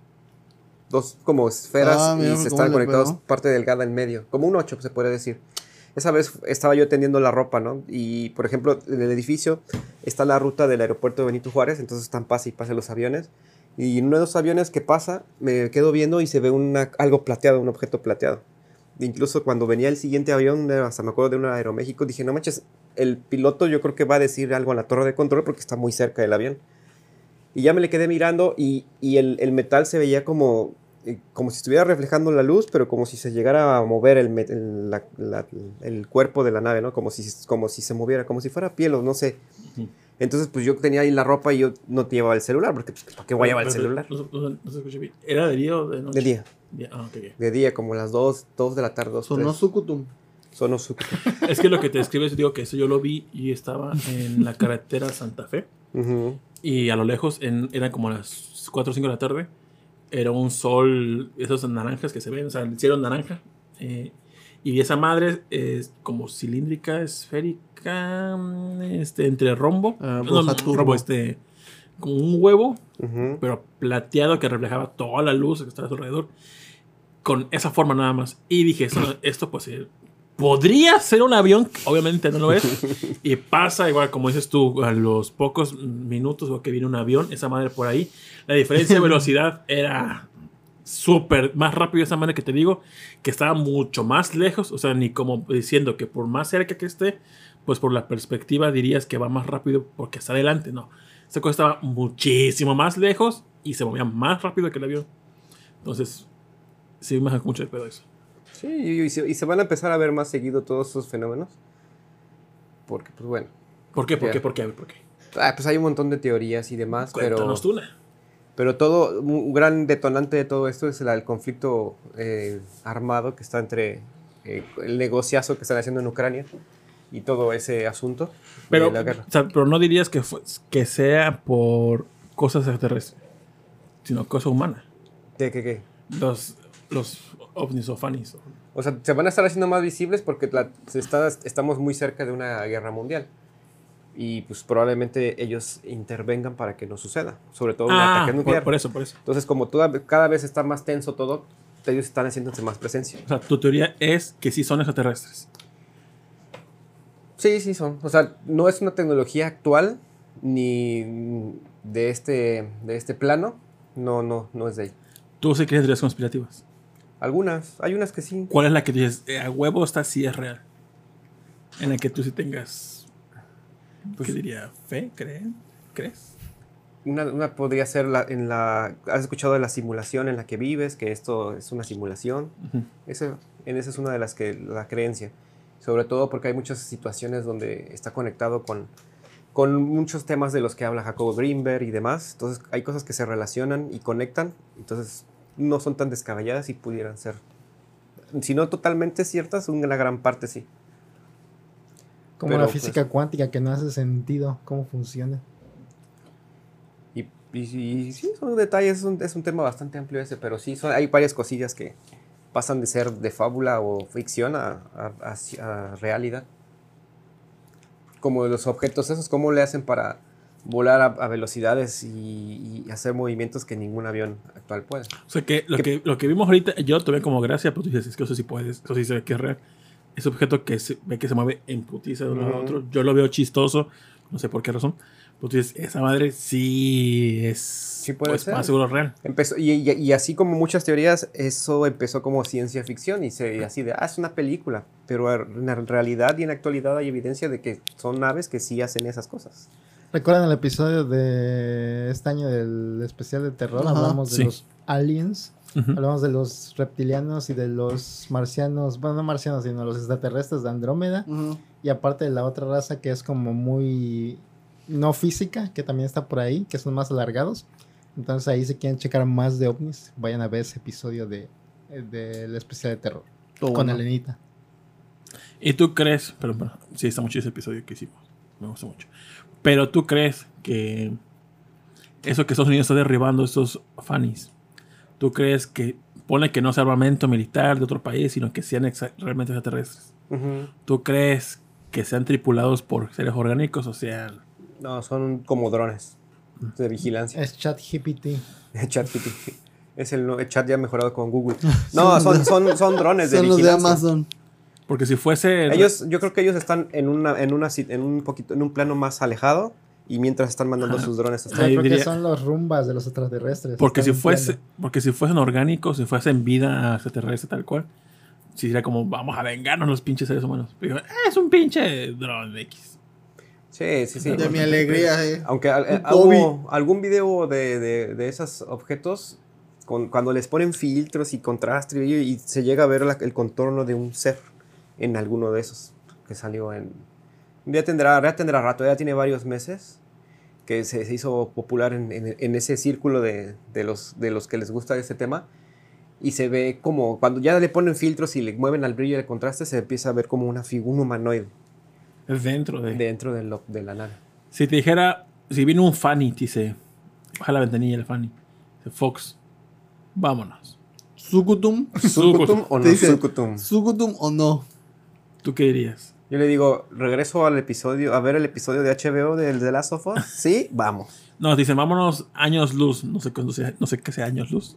dos como esferas Ah, mira y se estaban conectados, pegó. parte delgada en medio. Como un 8, se podría decir. Esa vez estaba yo tendiendo la ropa, ¿no? Y, por ejemplo, en el edificio está la ruta del aeropuerto de Benito Juárez, entonces están pase y pase los aviones. Y en uno de los aviones que pasa, me quedo viendo y se ve una, algo plateado, un objeto plateado. Incluso cuando venía el siguiente avión, hasta me acuerdo de un Aeroméxico, dije, no manches, el piloto yo creo que va a decir algo a la torre de control porque está muy cerca del avión. Y ya me le quedé mirando y, y el, el metal se veía como, eh, como si estuviera reflejando la luz, pero como si se llegara a mover el, el, la- la- el cuerpo de la nave, ¿no? Como si, como si se moviera, como si fuera piel o no sé. Entonces, pues yo tenía ahí la ropa y yo no llevaba el celular, porque pues, ¿para qué voy a llevar el celular? No, no- no se escucha bien. ¿Era de día o de noche? De día, Día, Ah, ok, ok. de día, como las 2, 2 de la tarde, 2, Sonó 3. Sucutum. Sonó su... Es que lo que te describes, digo que eso yo lo vi y estaba en la carretera Santa Fe. Ujú. Y a lo lejos en, eran como las 4 o 5 de la tarde. Era un sol, esos naranjas que se ven, o sea, el cielo naranja. eh, Y esa madre es como cilíndrica, esférica, mm, este, entre rombo. Ah, no, rombo, este, como un huevo, pero plateado que reflejaba toda la luz que estaba a su alrededor. Con esa forma nada más. Y dije, esto, esto pues eh, podría ser un avión, obviamente no lo es. y pasa igual, como dices tú, a los pocos minutos o que viene un avión, esa madre por ahí. La diferencia de velocidad era súper más rápido esa madre que te digo, que estaba mucho más lejos, o sea, ni como diciendo que por más cerca que esté, pues por la perspectiva dirías que va más rápido porque está adelante, no. Esa cosa estaba muchísimo más lejos y se movía más rápido que el avión. Entonces, sí me hace mucho de pedo eso. Sí, y, y se, y se van a empezar a ver más seguido todos esos fenómenos. Porque, pues bueno. ¿Por qué? ¿Por Ya. qué? ¿Por qué? ¿Por qué? Ah, pues hay un montón de teorías y demás, pero, Cuéntanos tú una. pero todo, un gran detonante de todo esto es la- el conflicto eh, armado que está entre eh, el negociazo que están haciendo en Ucrania y todo ese asunto Pero, de la guerra. o sea, pero no dirías que, fue- que sea por cosas extraterrestres, sino cosa humana. ¿Qué, qué, qué? Los, los ovnis o fanis. o- sea, se van a estar haciendo más visibles porque la- se está- estamos muy cerca de una guerra mundial. Y pues probablemente ellos intervengan para que no suceda. Sobre todo un Ah, ataque por, nuclear. por eso, por eso. Entonces, como toda- cada vez está más tenso todo, ellos están haciéndose más presencia. O sea, tu teoría es que sí son extraterrestres. Sí, sí son. O sea, no es una tecnología actual ni de este, de este plano. No, no, no es de ahí. Tú sí crees teorías conspirativas. Algunas, hay unas que sí. ¿Cuál es la que dices, eh, a huevo esta sí es real? En la que tú sí tengas, Pues ¿qué diría? ¿Fe? ¿Creen? ¿Crees? Una, una podría ser la, en la... ¿Has escuchado de la simulación en la que vives? Que esto es una simulación. Ujú. Ese, en esa es una de las que la creencia. Sobre todo porque hay muchas situaciones donde está conectado con, con muchos temas de los que habla Jacobo Greenberg y demás. Entonces hay cosas que se relacionan y conectan. Entonces no son tan descabelladas y pudieran ser, si no totalmente ciertas, una gran parte sí. Como Pero, la pues- física cuántica que no hace sentido cómo funciona. Y, y- y sí, son detalles, es un, es un tema bastante amplio ese, pero sí, son, hay varias cosillas que pasan de ser de fábula o ficción a, a- a- a realidad. Como los objetos esos, cómo le hacen para volar a, a velocidades y, y hacer movimientos que ningún avión actual puede. O sea, que lo, ¿Qué- que lo que vimos ahorita, yo tomé como gracia, pero tú dices, es que eso sí puedes, eso sí se ve que es real. Ese objeto que se ve que se mueve en putiza de un lado a Ujú. otro, yo lo veo chistoso, no sé por qué razón. Tú dices, esa madre sí es puede pues, ser. más seguro real. Empezó, y, y- y así como muchas teorías, eso empezó como ciencia ficción y se así de, ah, es una película. Pero en realidad y en la actualidad hay evidencia de que son naves que sí hacen esas cosas. ¿Recuerdan el episodio de este año del especial de terror? Ajá. Hablamos de Sí. los aliens, hablamos de los reptilianos y de los marcianos, bueno, no marcianos, sino los extraterrestres de Andrómeda. Y aparte de la otra raza que es como muy no física, que también está por ahí, que son más alargados. Entonces ahí si quieren checar más de ovnis, vayan a ver ese episodio de del especial de terror Todo con bueno. Elenita. Y tú crees, pero bueno, sí está mucho ese episodio que hicimos, me gusta mucho. Pero tú crees que eso que Estados Unidos está derribando estos fanis, tú crees que pone que no sea armamento militar de otro país, sino que sean exa- realmente extraterrestres. ¿Tú crees que sean tripulados por seres orgánicos o sea No, son como drones de vigilancia. Es ChatGPT. ChatGPT. Es el, no- el chat ya mejorado con Google. No, son, son, son drones de Son los de vigilancia. Amazon. Porque si fuese Ellos, yo creo que ellos están en una, en una, si- en un poquito, en un plano más alejado y mientras están mandando Ajá. sus drones. hasta Ahí Yo creo diría- que son los rumbas de los extraterrestres. Porque si fuese, porque si fuesen orgánicos, si fuesen vida extraterrestre tal cual, sí sería como vamos a vengarnos los pinches seres humanos. Pero, "Ah, es un pinche drone X. Sí, sí, sí. De mi alegría, eh. Aunque eh, hubo algún video de, de, de esos objetos, con- cuando les ponen filtros y contraste y, y se llega a ver la- el contorno de un ser en alguno de esos que salió en... Ya tendrá, ya tendrá rato, ya tiene varios meses que se, se hizo popular en, en- en ese círculo de, de los, de los que les gusta este tema. Y se ve como, cuando ya le ponen filtros y le mueven al brillo y el contraste, se empieza a ver como una figura, un humanoide Es dentro de. dentro de, lo- de la nave. Si te dijera, si viene un Fanny, dice, baja la ventanilla el Fanny. Dice, Fox, vámonos. Sucutum. ¿Sucutum o no? Sucutum o no. ¿Tú qué dirías? Yo le digo, regreso al episodio, a ver el episodio de HBO del The Last of Us. Sí, vamos. No, dicen, vámonos años luz. No sé, cuándo sea, no sé qué sea años luz.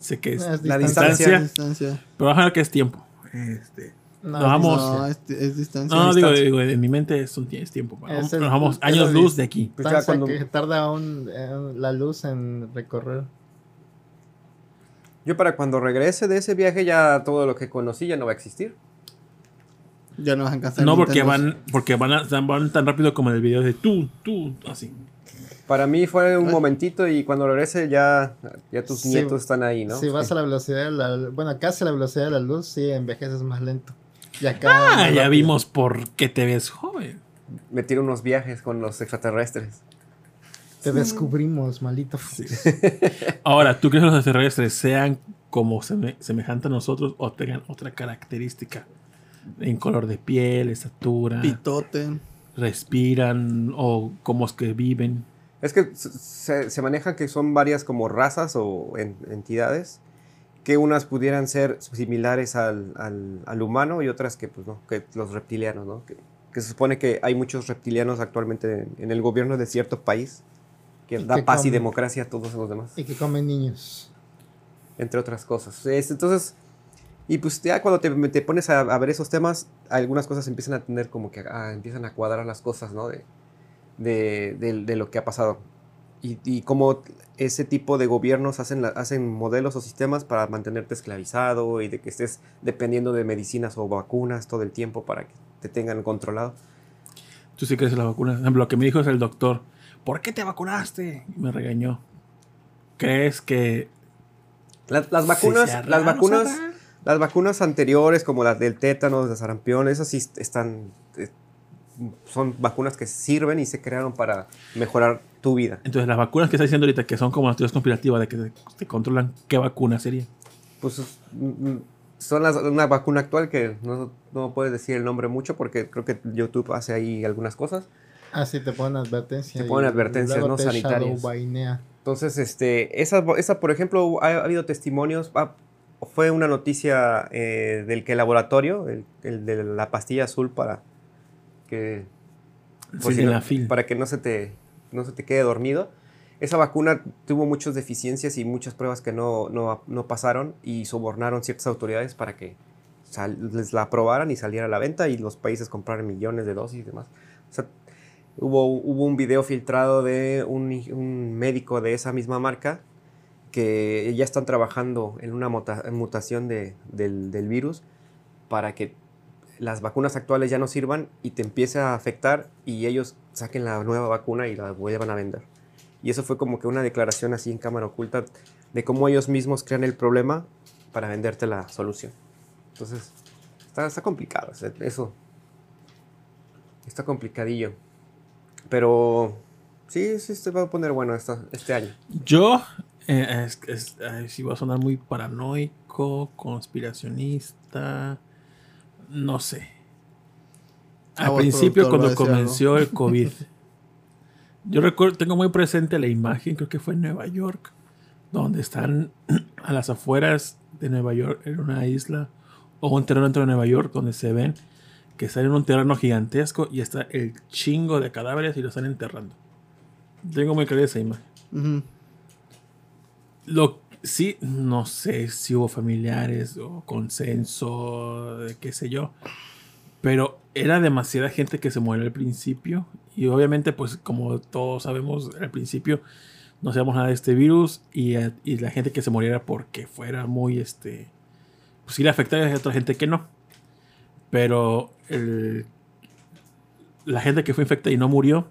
Sé que es Es La distancia, distancia. Distancia. pero vamos a ver qué es tiempo. Este, No, nos vamos. No, es, es distancia. No, no, digo, distancia. digo, en mi mente es, un es tiempo. Vamos, Es el- nos vamos es años luz de aquí. Pues ya cuando- que tarda un, eh, la luz en recorrer. Yo para cuando regrese de ese viaje ya todo lo que conocí ya no va a existir. Ya no vas a alcanzar. No, porque van, porque van, a- van tan rápido como en el video de tú, tú, así. Para mí fue un momentito y cuando regrese ya, ya tus Sí. nietos están ahí, ¿no? Si vas a la velocidad de la bueno, casi a la velocidad de la luz, sí, envejeces más lento. Y acá. Ah, ya rápido. vimos por qué te ves joven. Me tiro unos viajes con los extraterrestres. Te descubrimos, maldito. Ahora, ¿tú crees que los extraterrestres sean como seme- semejantes a nosotros o tengan otra característica? En color de piel, estatura, Pitote. respiran o cómo es que viven. Es que se, se maneja que son varias como razas o en- entidades, que unas pudieran ser similares al, al- al humano y otras que pues no, que los reptilianos, ¿no? Que, que se supone que hay muchos reptilianos actualmente en, en el gobierno de cierto país que Y da que paz y democracia a todos los demás, Y que comen niños. entre otras cosas. Es- entonces, y pues ya cuando te, te pones a, a ver esos temas, algunas cosas empiezan a tener como que ah, empiezan a cuadrar las cosas, ¿no? De, de, de- de lo que ha pasado. Y, y cómo ese tipo de gobiernos hacen, la- hacen modelos o sistemas para mantenerte esclavizado y de que estés dependiendo de medicinas o vacunas todo el tiempo para que te tengan controlado. ¿Tú sí crees en las vacunas? Por ejemplo, lo que me dijo es el doctor. ¿Por qué te vacunaste? Y me regañó. ¿Crees que La- las vacunas, las vacunas. Las vacunas anteriores como las del tétano, de sarampión, esas sí están, eh, son vacunas que sirven y se crearon para mejorar tu vida. Entonces, las vacunas que está diciendo ahorita, que son como las teorías conspirativas de que te, te controlan, ¿qué vacuna sería? Pues mm, mm, son las, una vacuna actual que no, no puedes decir el nombre mucho porque creo que YouTube hace ahí algunas cosas. Ah, sí, te ponen advertencias. Te ponen advertencias no sanitarias. Entonces, este, esa, esa por ejemplo, ha, ha habido testimonios, ah, fue una noticia eh, del que laboratorio, el, el de la pastilla azul para que, si no- para que no se, te, no se te quede dormido. Esa vacuna tuvo muchas deficiencias y muchas pruebas que no, no, no pasaron y sobornaron ciertas autoridades para que sal- les la aprobaran y saliera a la venta y los países compraran millones de dosis y demás. O sea, hubo, hubo un video filtrado de un, un médico de esa misma marca que ya están trabajando en una muta- mutación de- del, virus para que las vacunas actuales ya no sirvan y te empiece a afectar y ellos saquen la nueva vacuna y la vuelvan a vender. Y eso fue como que una declaración así en cámara oculta de cómo ellos mismos crean el problema para venderte la solución. Entonces, está, está complicado eso. Está complicadillo. Pero sí, sí, se va a poner bueno esta- este año. Yo, eh, es, es- sí voy a sonar muy paranoico, conspiracionista, no sé. Al Aguas, principio, va cuando comenzó el COVID, yo recuerdo, tengo muy presente la imagen, creo que fue en Nueva York, donde están a las afueras de Nueva York, en una isla, o un terreno dentro de Nueva York, donde se ven que están en un terreno gigantesco y está el chingo de cadáveres y lo están enterrando. Tengo muy clara esa imagen. Lo sí, no sé si hubo familiares o consenso, qué sé yo. Pero era demasiada gente que se murió al principio. Y obviamente, pues, como todos sabemos, al principio no sabíamos nada de este virus. Y, y la gente que se muriera porque fuera muy este. Pues sí le afectaba a otra gente que no. Pero el- la gente que fue infectada y no murió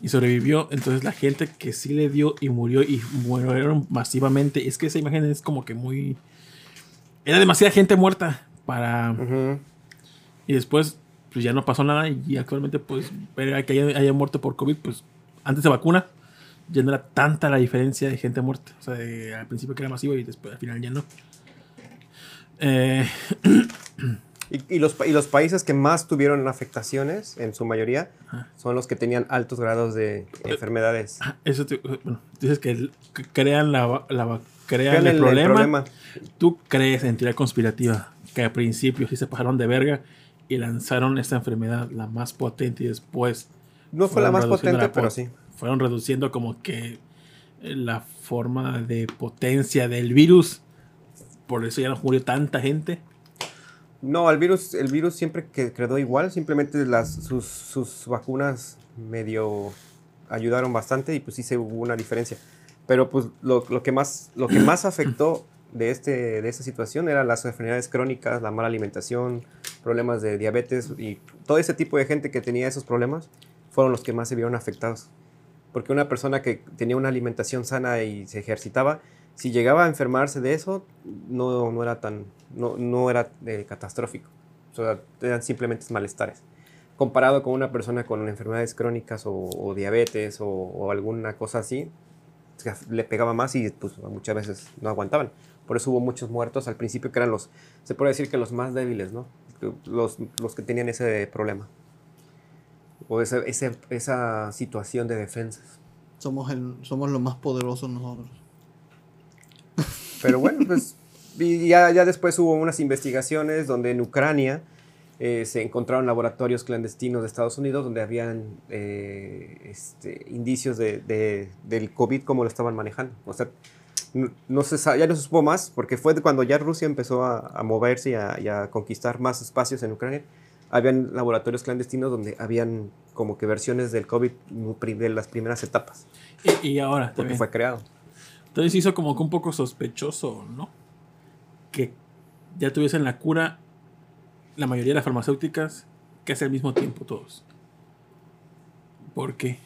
y sobrevivió. Entonces la gente que sí le dio y murió y murieron masivamente. Es que esa imagen es como que muy... Era demasiada gente muerta para... Ujú. Y después pues ya no pasó nada y actualmente pues ver que haya, haya muerto por COVID pues antes de vacuna ya no era tanta la diferencia de gente muerta. O sea, de- al principio que era masivo y después al final ya no. Eh, Y, y los, y los países que más tuvieron afectaciones, en su mayoría, son los que tenían altos grados de enfermedades. eso te- bueno, dices que, crean la, crean Crean el, el- el problema. ¿Tú crees en teoría conspirativa que al principio sí se pasaron de verga y lanzaron esta enfermedad, la más potente, y después No fue la más potente, la pero sí. Fueron reduciendo como que eh, la forma de potencia del virus. Por eso ya no murió tanta gente. No, el virus, el virus siempre que quedó igual, simplemente las, sus, sus vacunas medio ayudaron bastante y pues sí se hubo una diferencia. Pero pues lo, lo que más, lo que más afectó de, este, de esta situación eran las enfermedades crónicas, la mala alimentación, problemas de diabetes y todo ese tipo de gente que tenía esos problemas fueron los que más se vieron afectados. Porque una persona que tenía una alimentación sana y se ejercitaba, si llegaba a enfermarse de eso, no, no era tan, no, no era eh, catastrófico. O sea, eran simplemente malestares. Comparado con una persona con enfermedades crónicas o, o diabetes o, o alguna cosa así, le pegaba más y pues, muchas veces no aguantaban. Por eso hubo muchos muertos al principio que eran los, se puede decir que los más débiles, ¿no? Los, los que tenían ese problema. O ese, ese- esa situación de defensas. Somos, el, somos los más poderosos nosotros. Pero bueno, pues y ya, ya después hubo unas investigaciones donde en Ucrania eh, se encontraron laboratorios clandestinos de Estados Unidos donde habían eh, este, indicios de, de- del COVID como lo estaban manejando. O sea, no, no se ya no se supo más porque fue cuando ya Rusia empezó a, a moverse y a, y a conquistar más espacios en Ucrania. Habían laboratorios clandestinos donde habían como que versiones del COVID de las primeras etapas, Y, y ahora porque también. fue creado. Entonces hizo como que un poco sospechoso, ¿no? Que ya tuviesen la cura la mayoría de las farmacéuticas casi al mismo tiempo todos. ¿Por qué?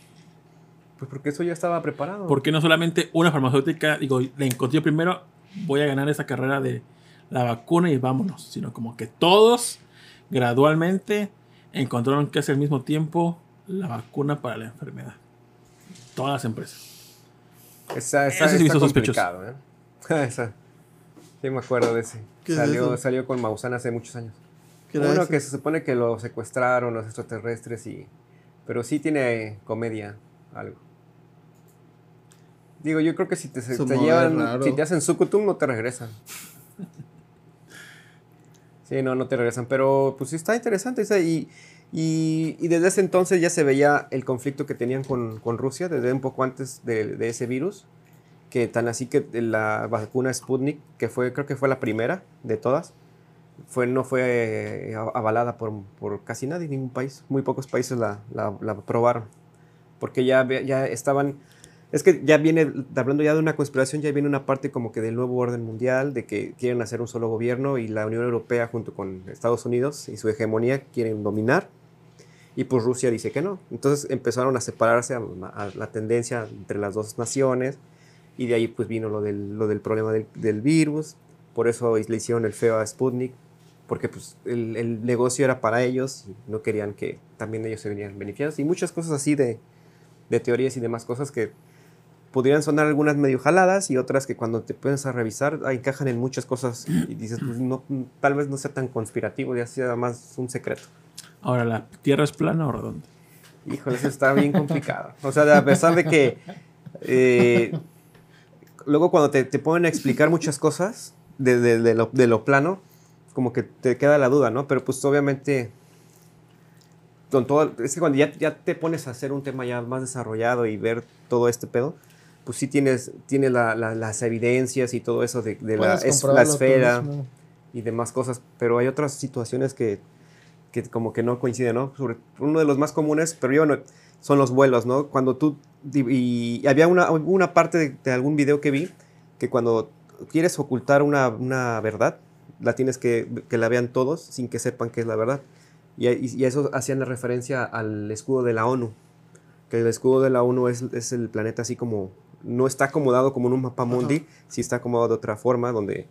Pues porque eso ya estaba preparado. ¿Por qué no solamente una farmacéutica, digo, la encontré primero, voy a ganar esa carrera de la vacuna y vámonos? Sino como que todos gradualmente encontraron casi al mismo tiempo la vacuna para la enfermedad. Todas las empresas. Esa, esa, Ese sí está complicado, ¿eh? Esa. Sí me acuerdo de ese. ¿Qué es Salió, eso? salió con Maussan hace muchos años. ¿Qué era Uno eso? que se supone que lo secuestraron los extraterrestres y... Pero sí tiene comedia, algo. Digo, yo creo que si te, se- Su te llevan, raro. si te hacen sucutum, no te regresan. Sí, no, no te regresan. Pero pues sí está interesante. esa, Y, y, y desde ese entonces ya se veía el conflicto que tenían con, con Rusia, desde un poco antes de, de ese virus. Que tan así que la vacuna Sputnik, que fue, creo que fue la primera de todas, fue, no fue eh, avalada por, por casi nadie, ningún país. Muy pocos países la, la, la aprobaron. Porque ya, ya estaban... Es que ya viene, hablando ya de una conspiración, ya viene una parte como que del nuevo orden mundial, de que quieren hacer un solo gobierno y la Unión Europea junto con Estados Unidos y su hegemonía quieren dominar. Y pues Rusia dice que no. Entonces empezaron a separarse a, la tendencia entre las dos naciones y de ahí pues vino lo del, lo del problema del, del virus. Por eso le hicieron el feo a Sputnik, porque pues el, el negocio era para ellos y no querían que también ellos se venían beneficiados. Y muchas cosas así de, de teorías y demás cosas que podrían sonar algunas medio jaladas y otras que cuando te pones a revisar ah, encajan en muchas cosas y dices, pues no, tal vez no sea tan conspirativo, ya sea más un secreto. Ahora, ¿la Tierra es plana o redonda? Híjole, eso está bien complicado. O sea, a pesar de que eh, luego cuando te, te ponen a explicar muchas cosas de, de- de lo, de lo plano, como que te queda la duda, ¿no? Pero pues obviamente, con todo, es que cuando ya, ya te pones a hacer un tema ya más desarrollado y ver todo este pedo, pues sí tienes, tienes la- la- las evidencias y todo eso de, de la, es- la esfera y demás cosas, pero hay otras situaciones que, que como que no coinciden, ¿no? Sobre, uno de los más comunes, pero yo no, son los vuelos, ¿no? Cuando tú, y, y había una, una parte de, de algún video que vi, que cuando quieres ocultar una, una verdad, la tienes que, que la vean todos sin que sepan que es la verdad. Y, y, y eso hacían la referencia al escudo de la ONU, que el escudo de la ONU es, es el planeta así como, no está acomodado como en un mapa mundi, sí está acomodado de otra forma, donde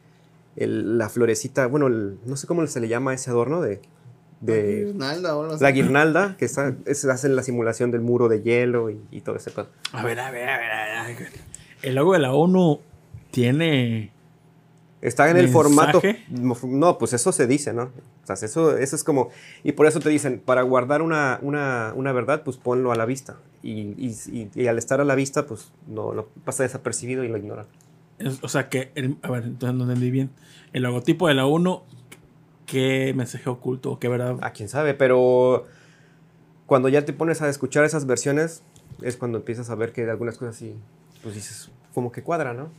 el- la florecita, bueno, el- no sé cómo se le llama ese adorno de... de Guirnalda o algo así. la guirnalda, que está, es, hacen la simulación del muro de hielo y, y todo ese. A ver, a ver, a ver, a ver. El logo de la ONU tiene. Está en el formato. No, pues eso se dice, ¿no? O sea, eso, eso es como. Y por eso te dicen, para guardar una, una, una verdad, pues ponlo a la vista. Y, y- y- al estar a la vista, pues no, no pasa desapercibido y lo ignoran. Es- o sea que, el- a ver, entonces no entendí bien. El logotipo de la 1, ¿qué mensaje oculto? ¿Qué verdad? A quién sabe, pero cuando ya te pones a escuchar esas versiones, es cuando empiezas a ver que algunas cosas sí, pues dices, como que cuadra, ¿no?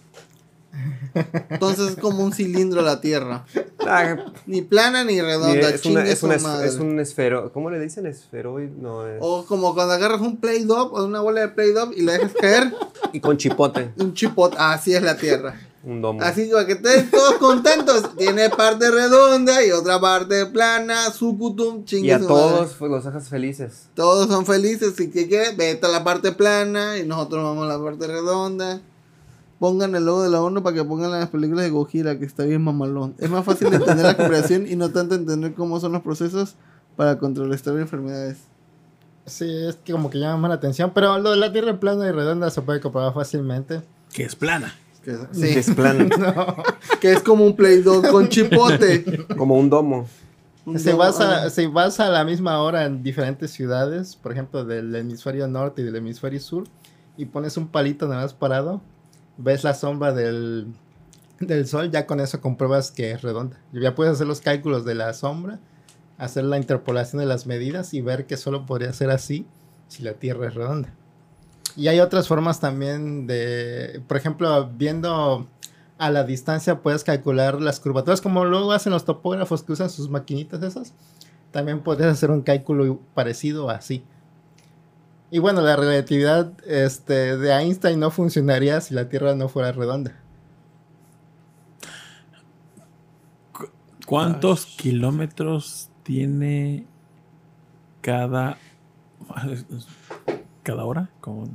Entonces es como un cilindro la Tierra. Ah, Ni plana ni redonda. es, una- es su un es- es un esfero, ¿cómo le dicen? Esferoid, no es. O como cuando agarras un Play-Doh o una bola de Play-Doh y la dejas caer, Y con chipote, un chipot. Así es la Tierra. un domo. Así que para que estén todos contentos. Tiene parte redonda y otra parte plana. Sucutum, chingue y a todos madre. pues, los dejas felices. Todos son felices. Si que quieres, vete a la parte plana y nosotros vamos a la parte redonda. Pongan el logo de la ONU para que pongan las películas de Gojira, que está bien mamalón. Es más fácil entender la cooperación y no tanto entender cómo son los procesos para contrarrestar enfermedades. Sí, es que como que llama más la atención, pero lo de la Tierra plana y redonda se puede comprobar fácilmente. Que es plana. Que, Sí. Es plano, que es como un Play 2 con chipote. como un domo. Un Si domo- vas, a, si vas a la misma hora en diferentes ciudades, por ejemplo del hemisferio norte y del hemisferio sur, y pones un palito nada más parado, ves la sombra del, del sol, ya con eso compruebas que es redonda. Ya puedes hacer los cálculos de la sombra, hacer la interpolación de las medidas y ver que solo podría ser así si la Tierra es redonda. Y hay otras formas también de, por ejemplo, viendo a la distancia puedes calcular las curvaturas como luego hacen los topógrafos que usan sus maquinitas esas. También podrías hacer un cálculo parecido así. Y bueno, la relatividad este, de Einstein no funcionaría si la Tierra no fuera redonda. ¿Cuántos kilómetros tiene cada. cada hora? Con...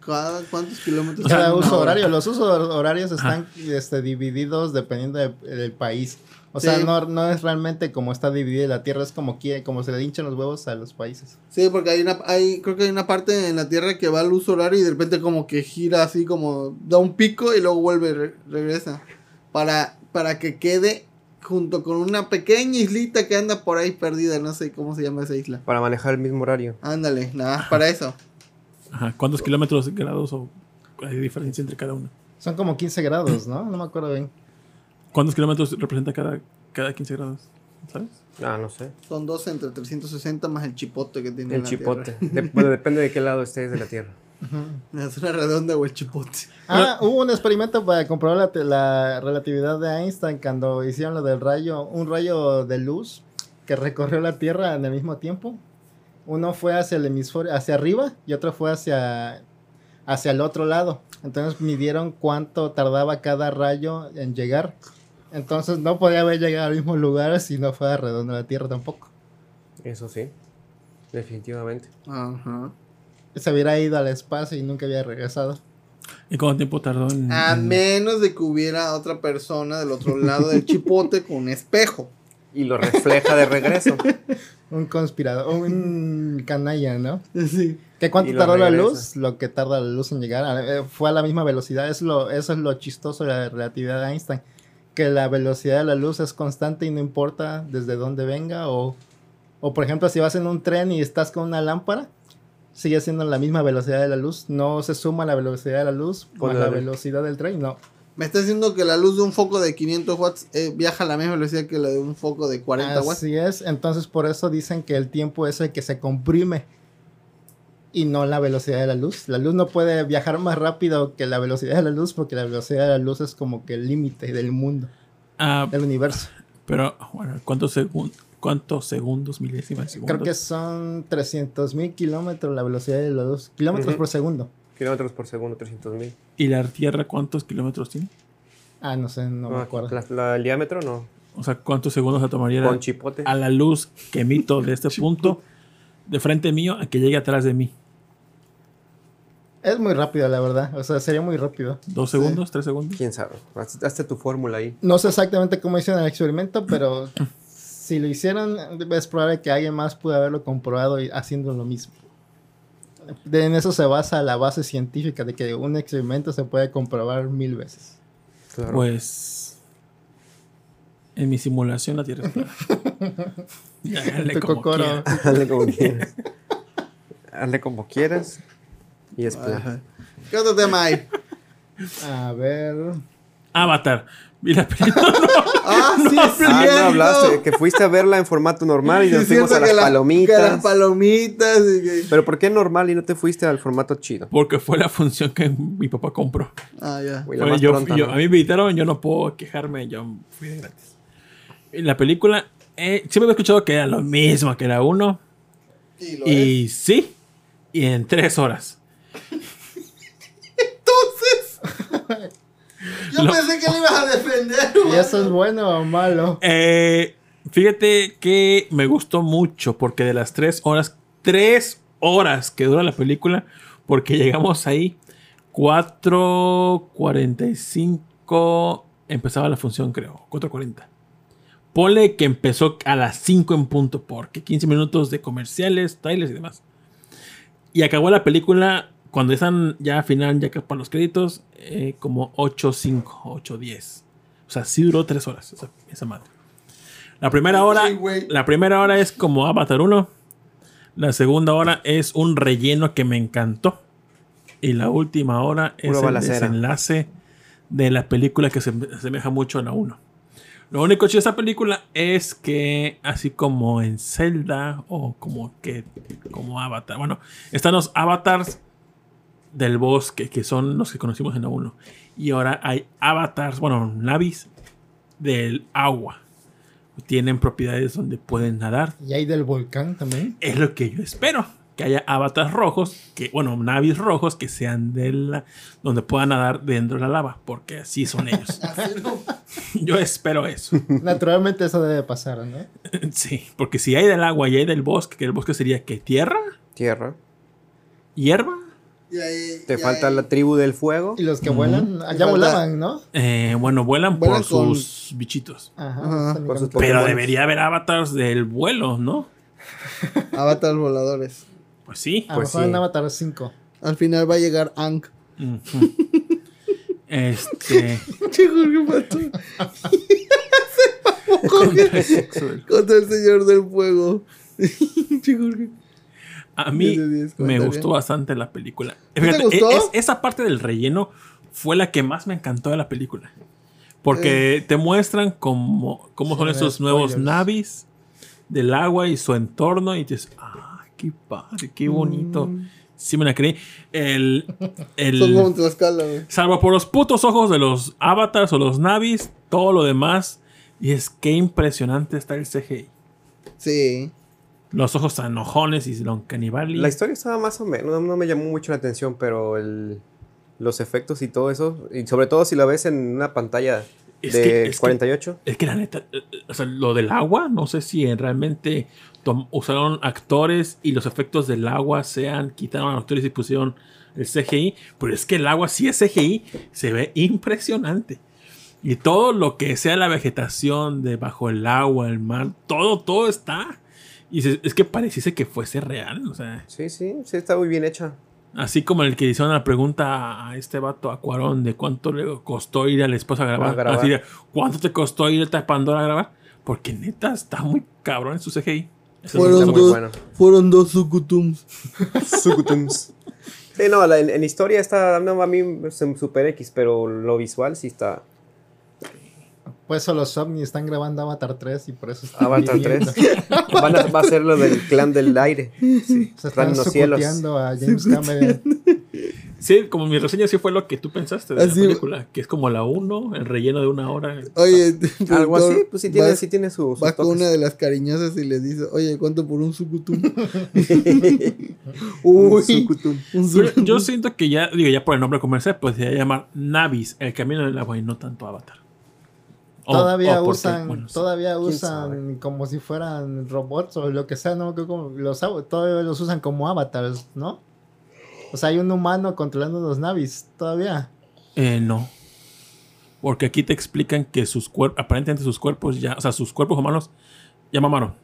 ¿Cada cuántos kilómetros? Cada uso hora. horario. Los usos horarios están este, divididos dependiendo de- del país. O sea, no, no es realmente como está dividida la Tierra, es como, quiere, como se le hinchan los huevos a los países. Sí, porque hay una, hay, creo que hay una parte en la Tierra que va al uso horario y de repente como que gira así como da un pico y luego vuelve, re- regresa. Para, para que quede junto con una pequeña islita que anda por ahí perdida, no sé cómo se llama esa isla. Para manejar el mismo horario. Ándale, nada para eso. Ajá, ¿Cuántos kilómetros grados o hay diferencia entre cada uno? Son como 15 grados, ¿no? No me acuerdo bien. ¿Cuántos kilómetros representa cada, cada 15 grados? ¿Sabes? Ah, no sé. Son 12 entre 360 más el chipote que tiene El la chipote. Tierra. De- bueno, depende de qué lado estés de la Tierra. La zona redonda o el chipote. Ah, hubo un experimento para comprobar la, la relatividad de Einstein cuando hicieron lo del rayo, un rayo de luz que recorrió la Tierra en el mismo tiempo. Uno fue hacia el hemisferio, hacia arriba y otro fue hacia, hacia el otro lado. Entonces midieron cuánto tardaba cada rayo en llegar. Entonces no podía haber llegado al mismo lugar si no fuera redonda la Tierra tampoco. Eso sí. Definitivamente. Ajá. Se hubiera ido al espacio y nunca había regresado. ¿Y cuánto tiempo tardó en.? A en- menos de que hubiera otra persona del otro lado del chipote con un espejo. Y lo refleja de regreso. Un conspirador, un canalla, ¿no? Sí. ¿Qué cuánto tardó la luz? Lo que tarda la luz en llegar. eh, Fue a la misma velocidad. Es lo, eso es lo chistoso de la relatividad de Einstein. Que la velocidad de la luz es constante y no importa desde dónde venga. O, o por ejemplo, si vas en un tren y estás con una lámpara, sigue siendo la misma velocidad de la luz. No se suma la velocidad de la luz Con con la velocidad del tren. No. Me está diciendo que la luz de un foco de 500 watts eh, viaja a la misma velocidad que la de un foco de 40 watts. Así es. Entonces por eso dicen que el tiempo es el que se comprime. Y no la velocidad de la luz. La luz no puede viajar más rápido que la velocidad de la luz porque la velocidad de la luz es como que el límite del mundo, Ah, del universo. pero, bueno, ¿cuántos, segun- ¿cuántos segundos, milésimas de segundos? Creo que son 300 mil kilómetros la velocidad de la luz. Kilómetros por segundo. Kilómetros por segundo, 300 mil. ¿Y la Tierra cuántos kilómetros tiene? Ah, no sé, no me acuerdo. La, la- el diámetro no. O sea, ¿cuántos segundos se tomaría Con chipote. a la luz que emito de este punto de frente mío a que llegue atrás de mí? Es muy rápido, la verdad. O sea, sería muy rápido. ¿Dos segundos? ¿Tres segundos? ¿Quién sabe? Haz- Hazte tu fórmula ahí. No sé exactamente cómo hicieron el experimento, pero si lo hicieron, es probable que alguien más pudo haberlo comprobado y haciendo lo mismo. De- en eso se basa la base científica de que un experimento se puede comprobar mil veces. Claro. Pues. En mi simulación la Tierra es plana. Como. Hazle como quieras. Hazle como quieras. Y es plano. Ajá. ¿Qué otro tema hay? A ver. Avatar. Vi la película. Ah, sí, es Ah, no hablaste, que fuiste a verla en formato normal y Sí, nos es fuimos a las que la- que palomitas. las palomitas. y que- Pero ¿por qué normal y no te fuiste al formato chido? Porque fue la función que mi papá compró. Ah, ya. Más yo- yo- ¿no? A mí me invitaron, yo no puedo quejarme, yo fui de gratis. Y la película, eh, siempre había escuchado que era lo mismo que era uno. Y lo Y sí, y en tres horas. Entonces. Yo Lo- pensé que le ibas a defender. ¿Y eso es bueno o malo? Eh, fíjate que me gustó mucho porque de las tres horas, tres horas que dura la película, porque llegamos ahí 4.45 empezaba la función, creo, 4.40. Ponle que empezó a las 5 en punto, porque 15 minutos de comerciales, trailers y demás. Y acabó la película cuando están ya al final, ya que para los créditos, eh, como 8.5, 8.10. O sea, sí duró 3 horas esa, esa madre. La primera hora, Sí, güey. la primera hora es como Avatar 1. La segunda hora es un relleno que me encantó. Y la última hora es Pura el balacera. desenlace de la película que se asemeja mucho a la 1. Lo único chido de esta película es que, así como en Zelda o como que como Avatar, bueno, están los avatars del bosque, que son los que conocimos en la 1. Y ahora hay avatars, bueno, navis del agua. Tienen propiedades donde pueden nadar. Y hay del volcán también. Es lo que yo espero. Que haya avatars rojos, que, bueno, navis rojos que sean de la, donde puedan nadar dentro de la lava, porque así son ellos. yo espero eso. Naturalmente eso debe pasar, ¿no? Sí, porque si hay del agua y hay del bosque, que el bosque sería que tierra, Tierra. hierba, Y ahí- Te y falta ahí- la tribu del fuego. Y los que vuelan, allá volaban, ¿no? eh, bueno, vuelan, Vuelan por con- sus bichitos. Ajá. Sus Pero debería haber avatars del vuelo, ¿no? Avatar voladores. Pues sí. A lo Pues mejor sí. en Avatar 5. Al final va a llegar Ang. Ujú. Este. Che, Jorge Pato. Contra el señor del fuego. Che, Jorge. A mí 10 de 10, me gustó bastante la película. te Fíjate, gustó? es- esa parte del relleno fue la que más me encantó de la película. Porque te muestran cómo, cómo son esos nuevos spoilers. navis del agua y su entorno. Y dices, ah, qué padre, qué bonito. Sí me la creí. El, el- Son como Tlaxcala, salvo por los putos ojos de los avatars o los navis, todo lo demás. Y es que impresionante está el CGI. Sí. Los ojos tan enojones y los canibales. La historia estaba más o menos, no, no me llamó mucho la atención, pero el, los efectos y todo eso, y sobre todo si la ves en una pantalla Es de que- es que- 48, Es que la neta, eh, eh, o sea, lo del agua, no sé si realmente usaron actores y los efectos del agua sean, quitaron a actores y pusieron el CGI, pero es que el agua si es CGI, se ve impresionante. Y todo lo que sea la vegetación debajo del agua, el mar, todo, todo está. Y se- es que pareciese que fuese real, o sea, sí, sí, sí está muy bien hecha. así como el que hicieron la pregunta a este vato, a Cuarón, de cuánto le costó ir al esposo a grabar. A grabar. Así de, ¿cuánto te costó ir a Pandora a grabar? Porque neta está muy cabrón en su CGI. Eso Fueron dos, bueno. fueron dos Sukutums. Sukutums. Sí, no, la- en, en historia está, no, a mí es un super X, pero lo visual sí está. Pues eso los ovnis están grabando Avatar 3 y por eso están Avatar viviendo. 3. Van a, va a ser lo del clan del aire. Sí, Se están los cielos. a James Cameron. Sí, como mi reseña sí fue lo que tú pensaste de Así- la película, que es como la 1, el relleno de una hora. Oye, Algo así, pues sí tiene, sí tiene su, sus Va con una de las cariñosas y le dice, oye, ¿cuánto por un Sukutum? Un Uy, un Pero Sukutum. yo siento que ya, digo, ya por el nombre comercial, pues se va a llamar Navis, el camino del agua y no tanto Avatar. Todavía o usan, bueno, todavía usan como si fueran robots o lo que sea, ¿no? Como los, av- todavía los usan como avatars, ¿no? O sea, hay un humano controlando los navis, todavía. Eh, no. Porque aquí te explican que sus cuerpos, aparentemente sus cuerpos ya, o sea, sus cuerpos humanos ya mamaron.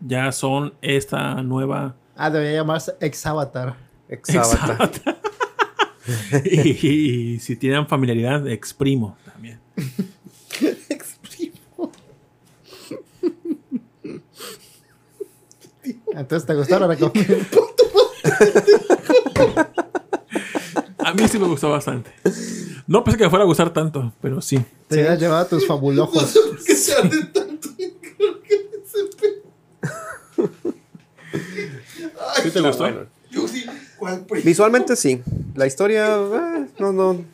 Ya son esta nueva Ah, debería llamarse ex-avatar. Exavatar. y, y si tienen familiaridad, exprimo también. Entonces, ¿te gustó la recomiendo? A mí sí me gustó bastante. No pensé que me fuera a gustar tanto, pero sí. Te hubieras llevado tus No fabulojos. sé por qué se arde tanto. Creo que se pe- Ay, ¿Sí te gustó? Bueno, yo sí. ¿Cuál pre- visualmente sí. La historia, eh, no, no.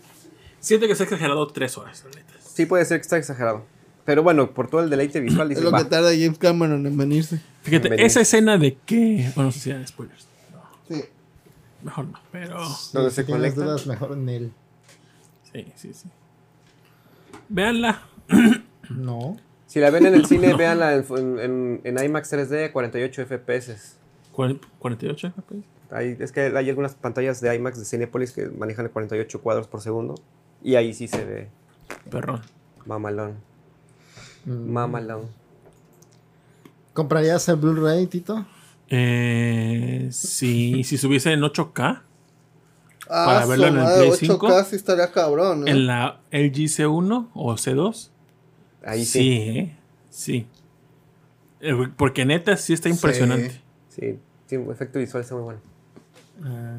Siento que se ha exagerado tres horas, la neta. Sí puede ser que está exagerado. Pero bueno, por todo el deleite visual, Es dices, lo que va. tarda James Cameron en venirse. Fíjate, Bienvenido. esa escena de que. Bueno, no sé si spoilers. Sí. Mejor no, pero. Donde si se tienes conecta. dudas, mejor en él. Sí, sí, sí. Véanla. No. Si la ven en el cine, véanla en, en- en IMAX 3D, 48 FPS. Cuar- 48 FPS. Hay, es que hay algunas pantallas de IMAX de Cinepolis que manejan 48 cuadros por segundo. Y ahí sí se ve Perrón. mamalón. Mm. Mamalón. ¿Comprarías el Blu-ray, Tito? Eh, si, si subiese en 8K, Ah, Para verlo en el Play 8K 5. sí estaría cabrón, ¿eh? en la LG C1 o C2, Ahí sí. sí, ¿eh? Sí. Eh, Porque neta sí está impresionante. Sí, sí, efecto visual está muy bueno. Ah,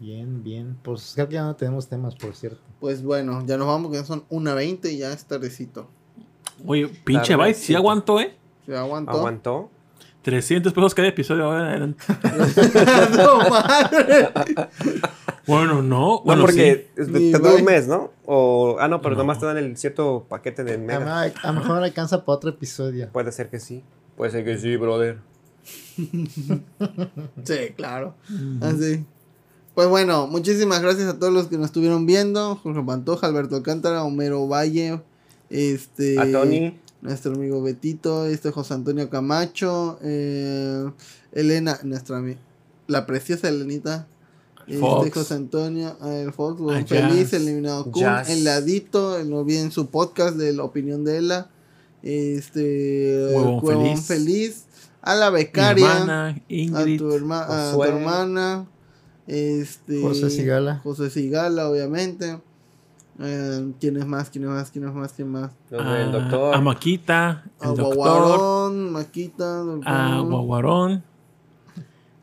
bien, bien. Pues creo que ya no tenemos temas, por cierto. Pues bueno, ya nos vamos, que ya son 1.20 y ya es tardecito. Oye, pinche Byte, sí sí. aguantó, ¿eh? ¿Se aguantó? Aguantó. 300 pesos cada episodio ahora eran. no, madre. Bueno, no. No, Bueno, porque sí. es- Ni te da bye. un mes, ¿no? O, ah, no, pero No. nomás te dan el cierto paquete de A, mega. a lo mejor alcanza para otro episodio. Puede ser que sí. Puede ser que sí, brother. Sí, claro. Así. Pues bueno, muchísimas gracias a todos los que nos estuvieron viendo. Jorge Pantoja, Alberto Alcántara, Homero Valle, este... A Tony. Nuestro amigo Betito, este José Antonio Camacho, eh, Elena, nuestra la preciosa Elenita, este Fox. José Antonio, el Fox, A Huevón Feliz, Jazz. Eliminado Kun, el Ladito, no olviden su podcast de la opinión de Ela, este Huevón Huevón Feliz. Feliz, a la becaria, hermana, a tu, herma- a tu hermana, este José Sigala. José Sigala, obviamente. Eh, ¿Quién es más? ¿Quién es más? ¿Quién es más? ¿Quién más? Los a, del doctor. a Maquita, A el doctor, Guaguarón, Maquita, a. Guaguarón.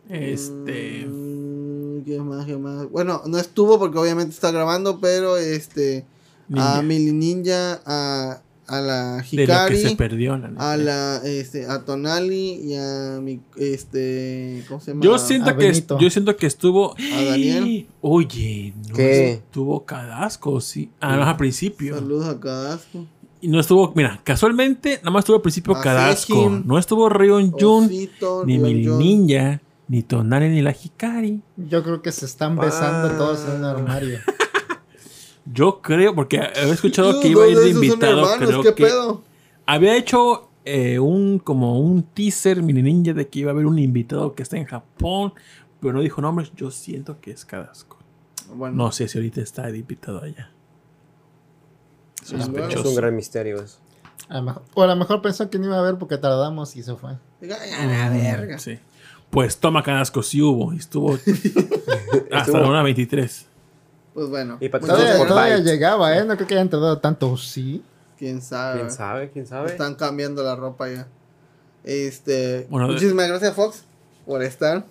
Este. Mm, ¿Qué más? ¿Qué más? Bueno, no estuvo porque obviamente está grabando, pero este. Ninja. A Mili Ninja, a, a la de lo que se Hikari, perdió, la a la este, a Tonali y a mi este. ¿Cómo se llama? Yo siento a que Benito. yo siento que estuvo. A Daniel. Oye, no ¿Qué? estuvo Cadasco, sí. Ah, no, al principio. Saludos a Cadasco. Y no estuvo, mira, casualmente, nada más estuvo al principio A Cadasco. Sejin. No estuvo Rion Jun, ni Jun. Ninja, ni Tonali, ni la Hikari. Yo creo que se están besando Ah. todos en un armario. Yo creo, porque había escuchado que iba a ir de invitado. hermanos, Creo ¿qué que pedo? había hecho eh, un como un teaser mini ninja de que iba a haber un invitado que está en Japón, pero no dijo nombres. Yo siento que es Cadasco. Bueno, No sé si ahorita está de invitado allá. bueno. Es un Sospechoso. gran misterio eso. A lo mejor- o a lo mejor pensó que no iba a ver porque tardamos y se fue. "A la verga. Sí. Pues toma Cadasco, sí hubo. y Estuvo hasta la una 23. Pues bueno. Y Todavía, por todavía llegaba, ¿eh? No creo que hayan tardado tanto. Sí. ¿Quién sabe? ¿Quién sabe? ¿Quién sabe? Están cambiando la ropa ya. Este. Bueno, muchísimas gracias, Fox, por estar.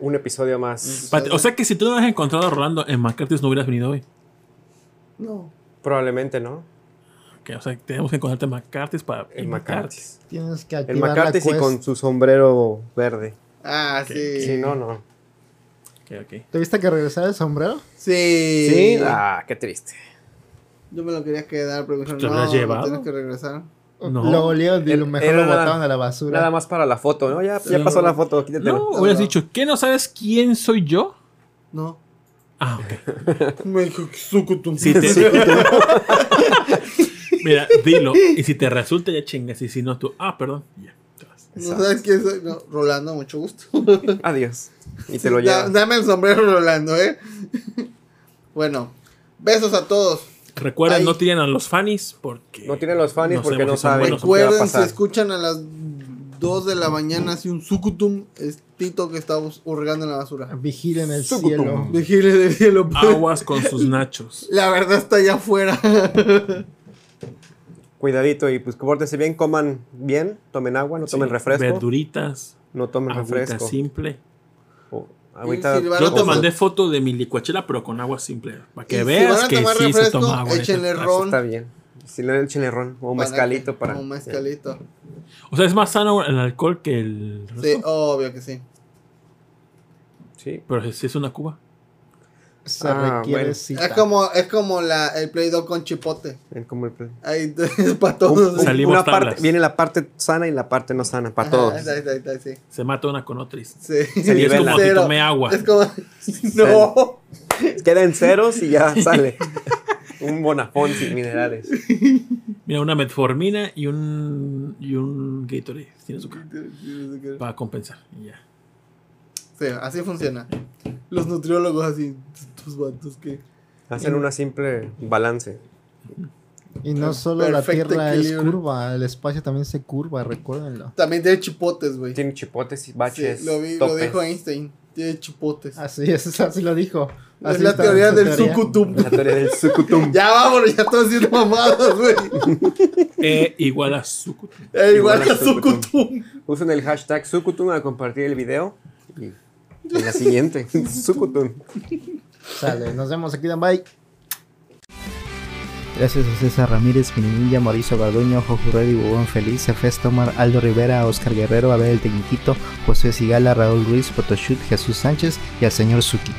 Un episodio más. O sea que si tú no hubieras encontrado a Rolando en McCarthy's no hubieras venido hoy. No. Probablemente, ¿no? Que, o sea, tenemos que encontrarte en McCarthy's para El invitarte. McCarthy's. Tienes que El activar la McCarthy's y con su sombrero verde. Ah, sí. Sí, no, no. Ok. ¿Tuviste que regresar el sombrero? Sí. Sí, ah, qué triste. Yo me lo quería quedar, pero me dijeron, ¿Te lo no, has no llevado? tienes que regresar. No. Lo olieron y lo mejor era lo nada- botaron a la basura. Nada más para la foto, ¿no? Ya, pasó la foto, quítatelo. No, hubieras dicho, ¿qué no sabes quién soy yo? No. Ah, ok. Me dijo que sucutum. Si te- Mira, dilo. Y si te resulta, ya chingas. Y si no, tú, ah, perdón. Ya. No sabes quién soy. No, Rolando, mucho gusto. Adiós. Y te lo dame el sombrero, Rolando, ¿eh? bueno, besos a todos. Recuerden, no tiren a los fanis porque. No tienen los fans No porque no si saben a Recuerden, si escuchan a las 2 de la mañana así un sucutum, es Tito que está hurgando en la basura. Vigilen el Sucutum. cielo. Vigile del cielo. pues. Aguas con sus nachos. La verdad está allá afuera. Cuidadito y pues pórtense bien, coman bien, tomen agua, no tomen Sí, refresco. Verduritas, No tomen refresco. simple. O- Agüita. si Yo a te mandé foto de mi licuachela, pero con agua simple. Para que veas que sí se toma agua. échenle Eso ron. está bien. Si le echenle ron o para mezcalito que- para. Mezcalito. O sea, es más sano el alcohol que el. Sí, obvio que sí. Sí. Pero si es una cuba. Se Ah, requiere bueno. cita. Es como, es como la, el Play Doh con chipote. Es como el. Ahí para todos. un- Salimos una tablas. parte, viene la parte sana y la parte no sana, para Ajá, todos. está, está, está, sí. Se mata una con otra. y- Sí. Se Y es nivela. como si agua. Es como. No. Queda en ceros y ya sale. un bonafón sin minerales. Mira, una metformina y un. Y un Gatorade. Tiene azúcar. Para compensar. Y ya. Sí, así funciona. Los nutriólogos así, tus vatos que... Hacen una simple balance. Y no solo la Tierra es equilibrio. curva, el espacio también se curva, recuérdenlo. También tiene chipotes, güey. Tiene chipotes y Sí, baches. lo, vi, lo dijo Einstein. Tiene chipotes. Así es, así lo dijo. es Así la está teoría del teoría. sucutum. La teoría del sucutum. Ya vámonos, ya estamos haciendo mamadas, güey. E igual a sucutum. Eh, igual Igual a a sucutum. Usen el hashtag sucutum al compartir el video. Y en la siguiente, sucutum. Sale, nos vemos aquí, Dan Bye. Gracias a César Ramírez, Minimilla, Mauricio Garduño, Jojo Reddy, Bubón Feliz, Efes Tomar, Aldo Rivera, Oscar Guerrero, Abel el Tecniquito, José Sigala, Raúl Ruiz, Photoshoot, Jesús Sánchez y al señor Suki.